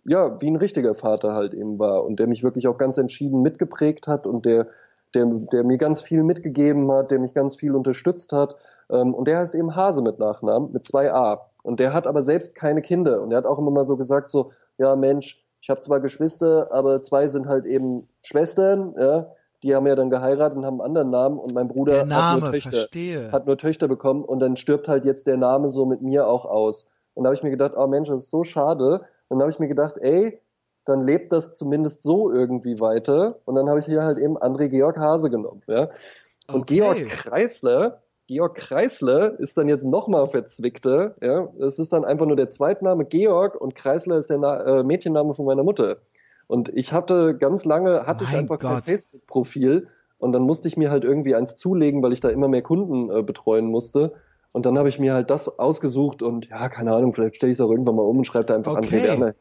ja, wie ein richtiger Vater halt eben war und der mich wirklich auch ganz entschieden mitgeprägt hat und der, der, der mir ganz viel mitgegeben hat, der mich ganz viel unterstützt hat. Ähm, und der heißt eben Hase mit Nachnamen, mit zwei A. Und der hat aber selbst keine Kinder. Und der hat auch immer mal so gesagt, so, ja Mensch, ich habe zwar Geschwister, aber zwei sind halt eben Schwestern, ja. Die haben ja dann geheiratet und haben einen anderen Namen und mein Bruder Der hat Name, nur Töchter verstehe. hat nur Töchter bekommen und dann stirbt halt jetzt der Name so mit mir auch aus. Und da habe ich mir gedacht, oh Mensch, das ist so schade. Und dann habe ich mir gedacht, ey, dann lebt das zumindest so irgendwie weiter. Und dann habe ich hier halt eben André Georg Hase genommen. Ja? Und Okay. Georg Kreisler, Georg Kreisler ist dann jetzt nochmal verzwickter. Ja? Das ist dann einfach nur der Zweitname Georg und Kreisler ist der Na äh, Mädchenname von meiner Mutter. Und ich hatte ganz lange, hatte ich Mein einfach kein Gott. Facebook-Profil und dann musste ich mir halt irgendwie eins zulegen, weil ich da immer mehr Kunden äh, betreuen musste. Und dann habe ich mir halt das ausgesucht und ja, keine Ahnung, vielleicht stelle ich es auch irgendwann mal um und schreibe da einfach Okay. André Werner.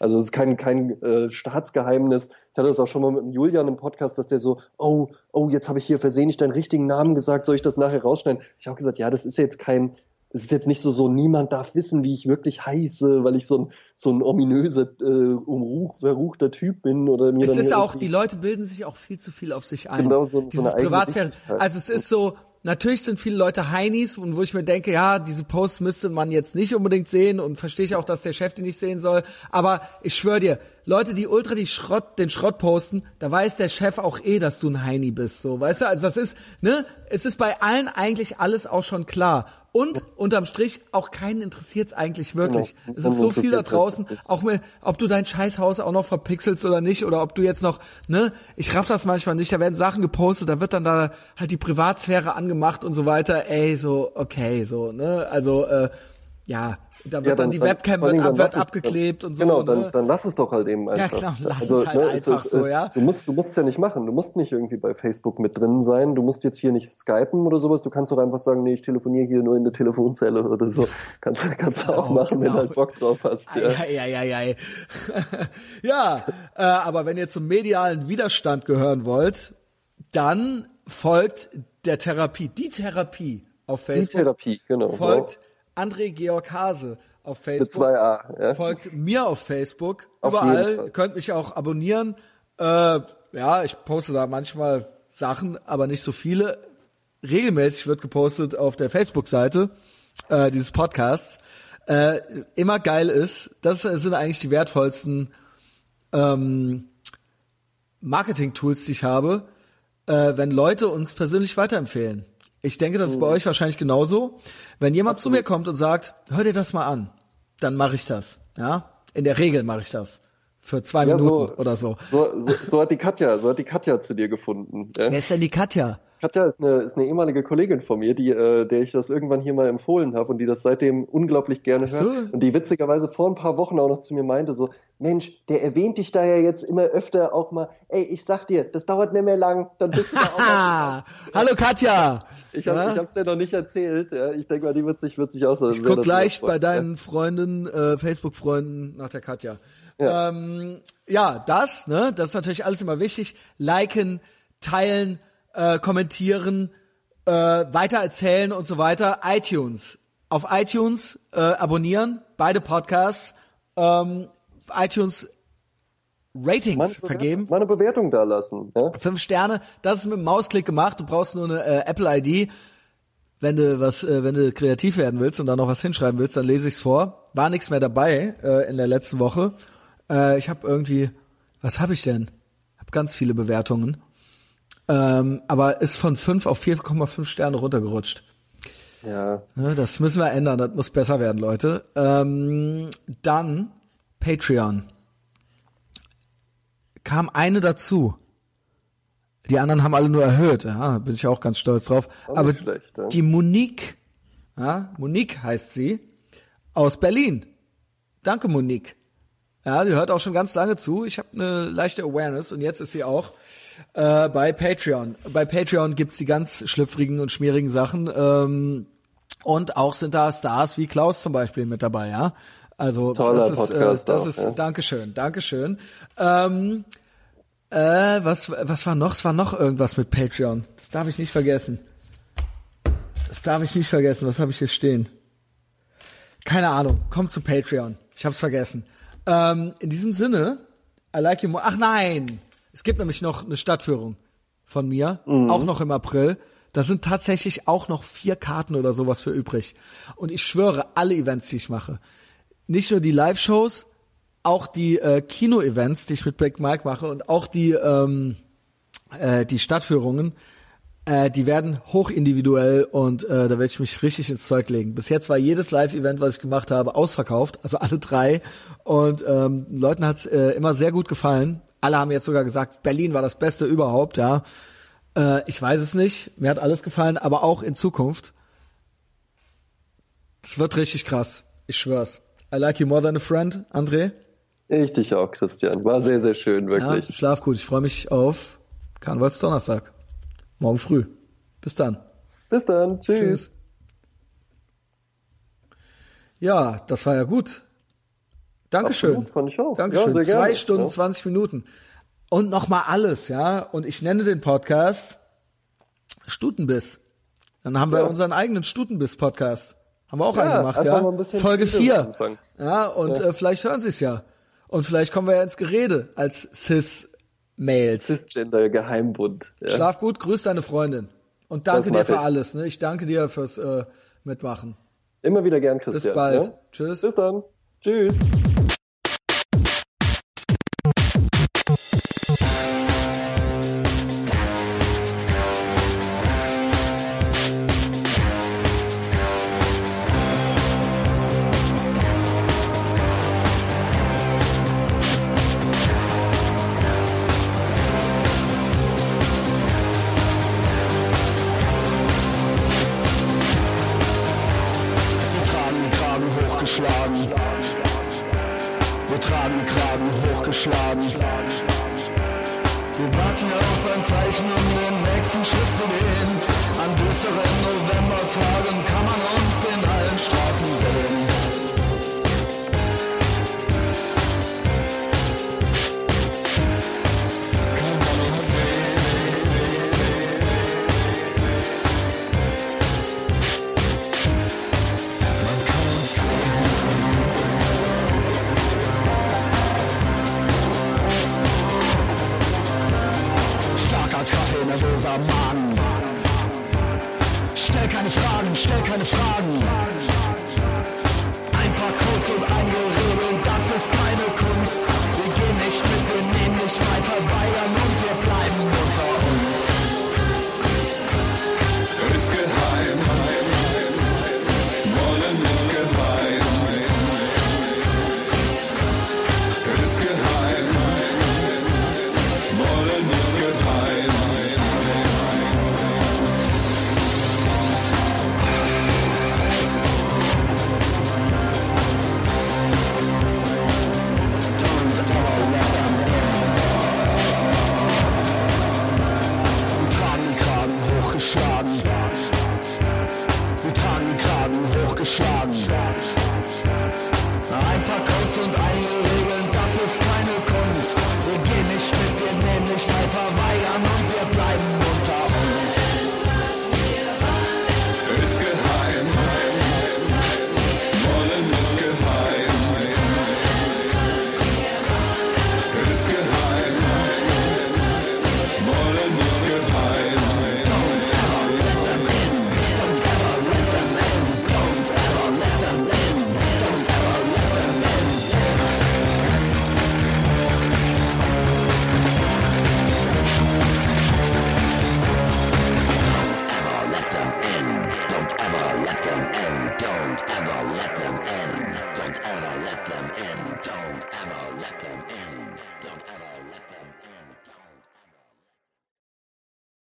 Also es ist kein, kein äh, Staatsgeheimnis. Ich hatte das auch schon mal mit dem Julian im Podcast, dass der so, oh, oh, jetzt habe ich hier versehentlich deinen richtigen Namen gesagt, soll ich das nachher rausschneiden? Ich habe gesagt, ja, das ist jetzt kein, es ist jetzt nicht so, so niemand darf wissen, wie ich wirklich heiße, weil ich so ein, so ein ominöser, äh, umruch, verruchter Typ bin oder mir Es ist auch, die Leute bilden sich auch viel zu viel auf sich ein. Genau, so- so Dieses eine eigene Privatsphäre. Also es ist so, natürlich sind viele Leute Heinis und wo ich mir denke, ja, diese Posts müsste man jetzt nicht unbedingt sehen und verstehe ich auch, dass der Chef die nicht sehen soll. Aber ich schwöre dir, Leute, die ultra die Schrott, den Schrott posten, da weiß der Chef auch eh, dass du ein Heini bist, so, weißt du? Also das ist, ne? Es ist bei allen eigentlich alles auch schon klar. Und unterm Strich, auch keinen interessiert's eigentlich wirklich. Genau. Es ist so viel da draußen, auch mir, ob du dein Scheißhaus auch noch verpixelst oder nicht, oder ob du jetzt noch, ne, ich raff das manchmal nicht, da werden Sachen gepostet, da wird dann da halt die Privatsphäre angemacht und so weiter, ey, so, okay, so, ne, also, äh, ja, da wird Ja, dann, die Webcam wird, ab, dann wird lass es- abgeklebt und so, Genau, ne? dann, dann lass es doch halt eben einfach. klar, lass es halt einfach so, ja. Du musst, du musst es ja nicht machen. Du musst nicht irgendwie bei Facebook mit drin sein. Du musst jetzt hier nicht skypen oder sowas. Du kannst doch einfach sagen, nee, ich telefoniere hier nur in der Telefonzelle oder so. [laughs] Kannst, kannst du auch Genau, machen, wenn genau. du halt Bock drauf hast. Ja. Ei, ei, ei. [laughs] ja, äh, aber wenn ihr zum medialen Widerstand gehören wollt, dann folgt der Therapie, die Therapie auf Die Facebook. Therapie, genau. folgt André Georg Hase auf Facebook. A. Ja. Folgt mir auf Facebook. Auf Überall. Ihr könnt mich auch abonnieren. Äh, ja, ich poste da manchmal Sachen, aber nicht so viele. Regelmäßig wird gepostet auf der Facebook-Seite äh, dieses Podcasts. Äh, immer geil ist, das sind eigentlich die wertvollsten ähm, Marketing-Tools, die ich habe, äh, wenn Leute uns persönlich weiterempfehlen. Ich denke, das ist Mhm. bei euch wahrscheinlich genauso. Wenn jemand zu mir kommt und sagt, hör dir das mal an, dann mache ich das. Ja, in der Regel mache ich das für zwei Ja, Minuten so- oder so. So, so, so hat die Katja, so hat die Katja zu dir gefunden. Wer ist denn die Katja? Katja ist eine, ist eine ehemalige Kollegin von mir, die, äh, der ich das irgendwann hier mal empfohlen habe und die das seitdem unglaublich gerne so. hört. Und die witzigerweise vor ein paar Wochen auch noch zu mir meinte, so, Mensch, der erwähnt dich da ja jetzt immer öfter auch mal, ey, ich sag dir, das dauert nicht mehr lang, dann bist du da auch [laughs] hallo Katja. Ich, hab, Ja? ich hab's dir noch nicht erzählt, ja. Ich denke mal, die wird sich, wird sich auch so Ich guck gleich bei deinen Freunden, äh, Facebook-Freunden nach der Katja. Ja. Ähm, ja, das, ne, das ist natürlich alles immer wichtig. Liken, teilen, äh, kommentieren, äh, weitererzählen und so weiter. iTunes. Auf iTunes äh, abonnieren, beide Podcasts. Ähm, iTunes Ratings Mal eine Bewertung- vergeben. Mal eine Bewertung da lassen, ja. Fünf Sterne, das ist mit dem Mausklick gemacht. Du brauchst nur eine äh, Apple ID. Wenn du was, äh, wenn du kreativ werden willst und da noch was hinschreiben willst, dann lese ich's vor. War nichts mehr dabei äh, in der letzten Woche. Äh, ich habe irgendwie, was habe ich denn? Hab ganz viele Bewertungen, ähm, aber ist von fünf auf 4,5 Sterne runtergerutscht. Ja. Ne, Das müssen wir ändern, das muss besser werden, Leute. Ähm, dann Patreon. Kam eine dazu. Die anderen haben alle nur erhöht. Ja, bin ich auch ganz stolz drauf. Auch Aber schlecht, ja. die Monique, ja, Monique heißt sie, aus Berlin. Danke, Monique. Ja, die hört auch schon ganz lange zu. Ich habe eine leichte Awareness und jetzt ist sie auch äh, bei Patreon. Bei Patreon gibt's die ganz schlüpfrigen und schmierigen Sachen. Ähm, und auch sind da Stars wie Klaus zum Beispiel mit dabei, ja. Also Toller das ist, Podcast äh, das auch, ist ja. Dankeschön, Dankeschön. Ähm, äh, was, was war noch? Es war noch irgendwas mit Patreon. Das darf ich nicht vergessen. Das darf ich nicht vergessen. Was habe ich hier stehen? Keine Ahnung. Kommt zu Patreon. Ich hab's vergessen. Ähm, in diesem Sinne, I like you more. Ach nein! Es gibt nämlich noch eine Stadtführung von mir, auch noch im April. Da sind tatsächlich auch noch vier Karten oder sowas für übrig. Und ich schwöre, alle Events, die ich mache, nicht nur die Live-Shows, auch die äh, Kino-Events, die ich mit Black Mike mache und auch die, ähm, äh, die Stadtführungen, äh, die werden hochindividuell und äh, da werde ich mich richtig ins Zeug legen. Bis jetzt war jedes Live-Event, was ich gemacht habe, ausverkauft, also alle drei. Und ähm, den Leuten hat's äh, immer sehr gut gefallen. Alle haben jetzt sogar gesagt, Berlin war das Beste überhaupt, ja. Äh, ich weiß es nicht, mir hat alles gefallen, aber auch in Zukunft. Es wird richtig krass, ich schwör's. I like you more than a friend, André. Ich dich auch, Christian. War sehr, sehr schön, Ja, wirklich. schlaf gut. Ich freue mich auf Karnevalsdonnerstag. Morgen früh. Bis dann. Bis dann. Tschüss. Tschüss. Ja, das war ja gut. Dankeschön. Absolut, fand ich auch. Dankeschön. Ja, Zwei. Stunden, Ja. 20 Minuten. Und nochmal alles, ja. Und ich nenne den Podcast Stutenbiss. Dann haben wir Ja. unseren eigenen Stutenbiss-Podcast. Haben wir auch Ja, einen gemacht, ja. Folge Freedom 4. anfangen. Ja, und Ja. Äh, vielleicht hören sie es ja. Und vielleicht kommen wir ja ins Gerede als Cis-Mails. Cisgender Geheimbund. Ja. Schlaf gut, grüß deine Freundin. Und danke dir für ich. alles. Ne? Ich danke dir fürs äh, Mitmachen. Immer wieder gern, Bis Christian. bald. Ja? Tschüss. Bis dann. Tschüss.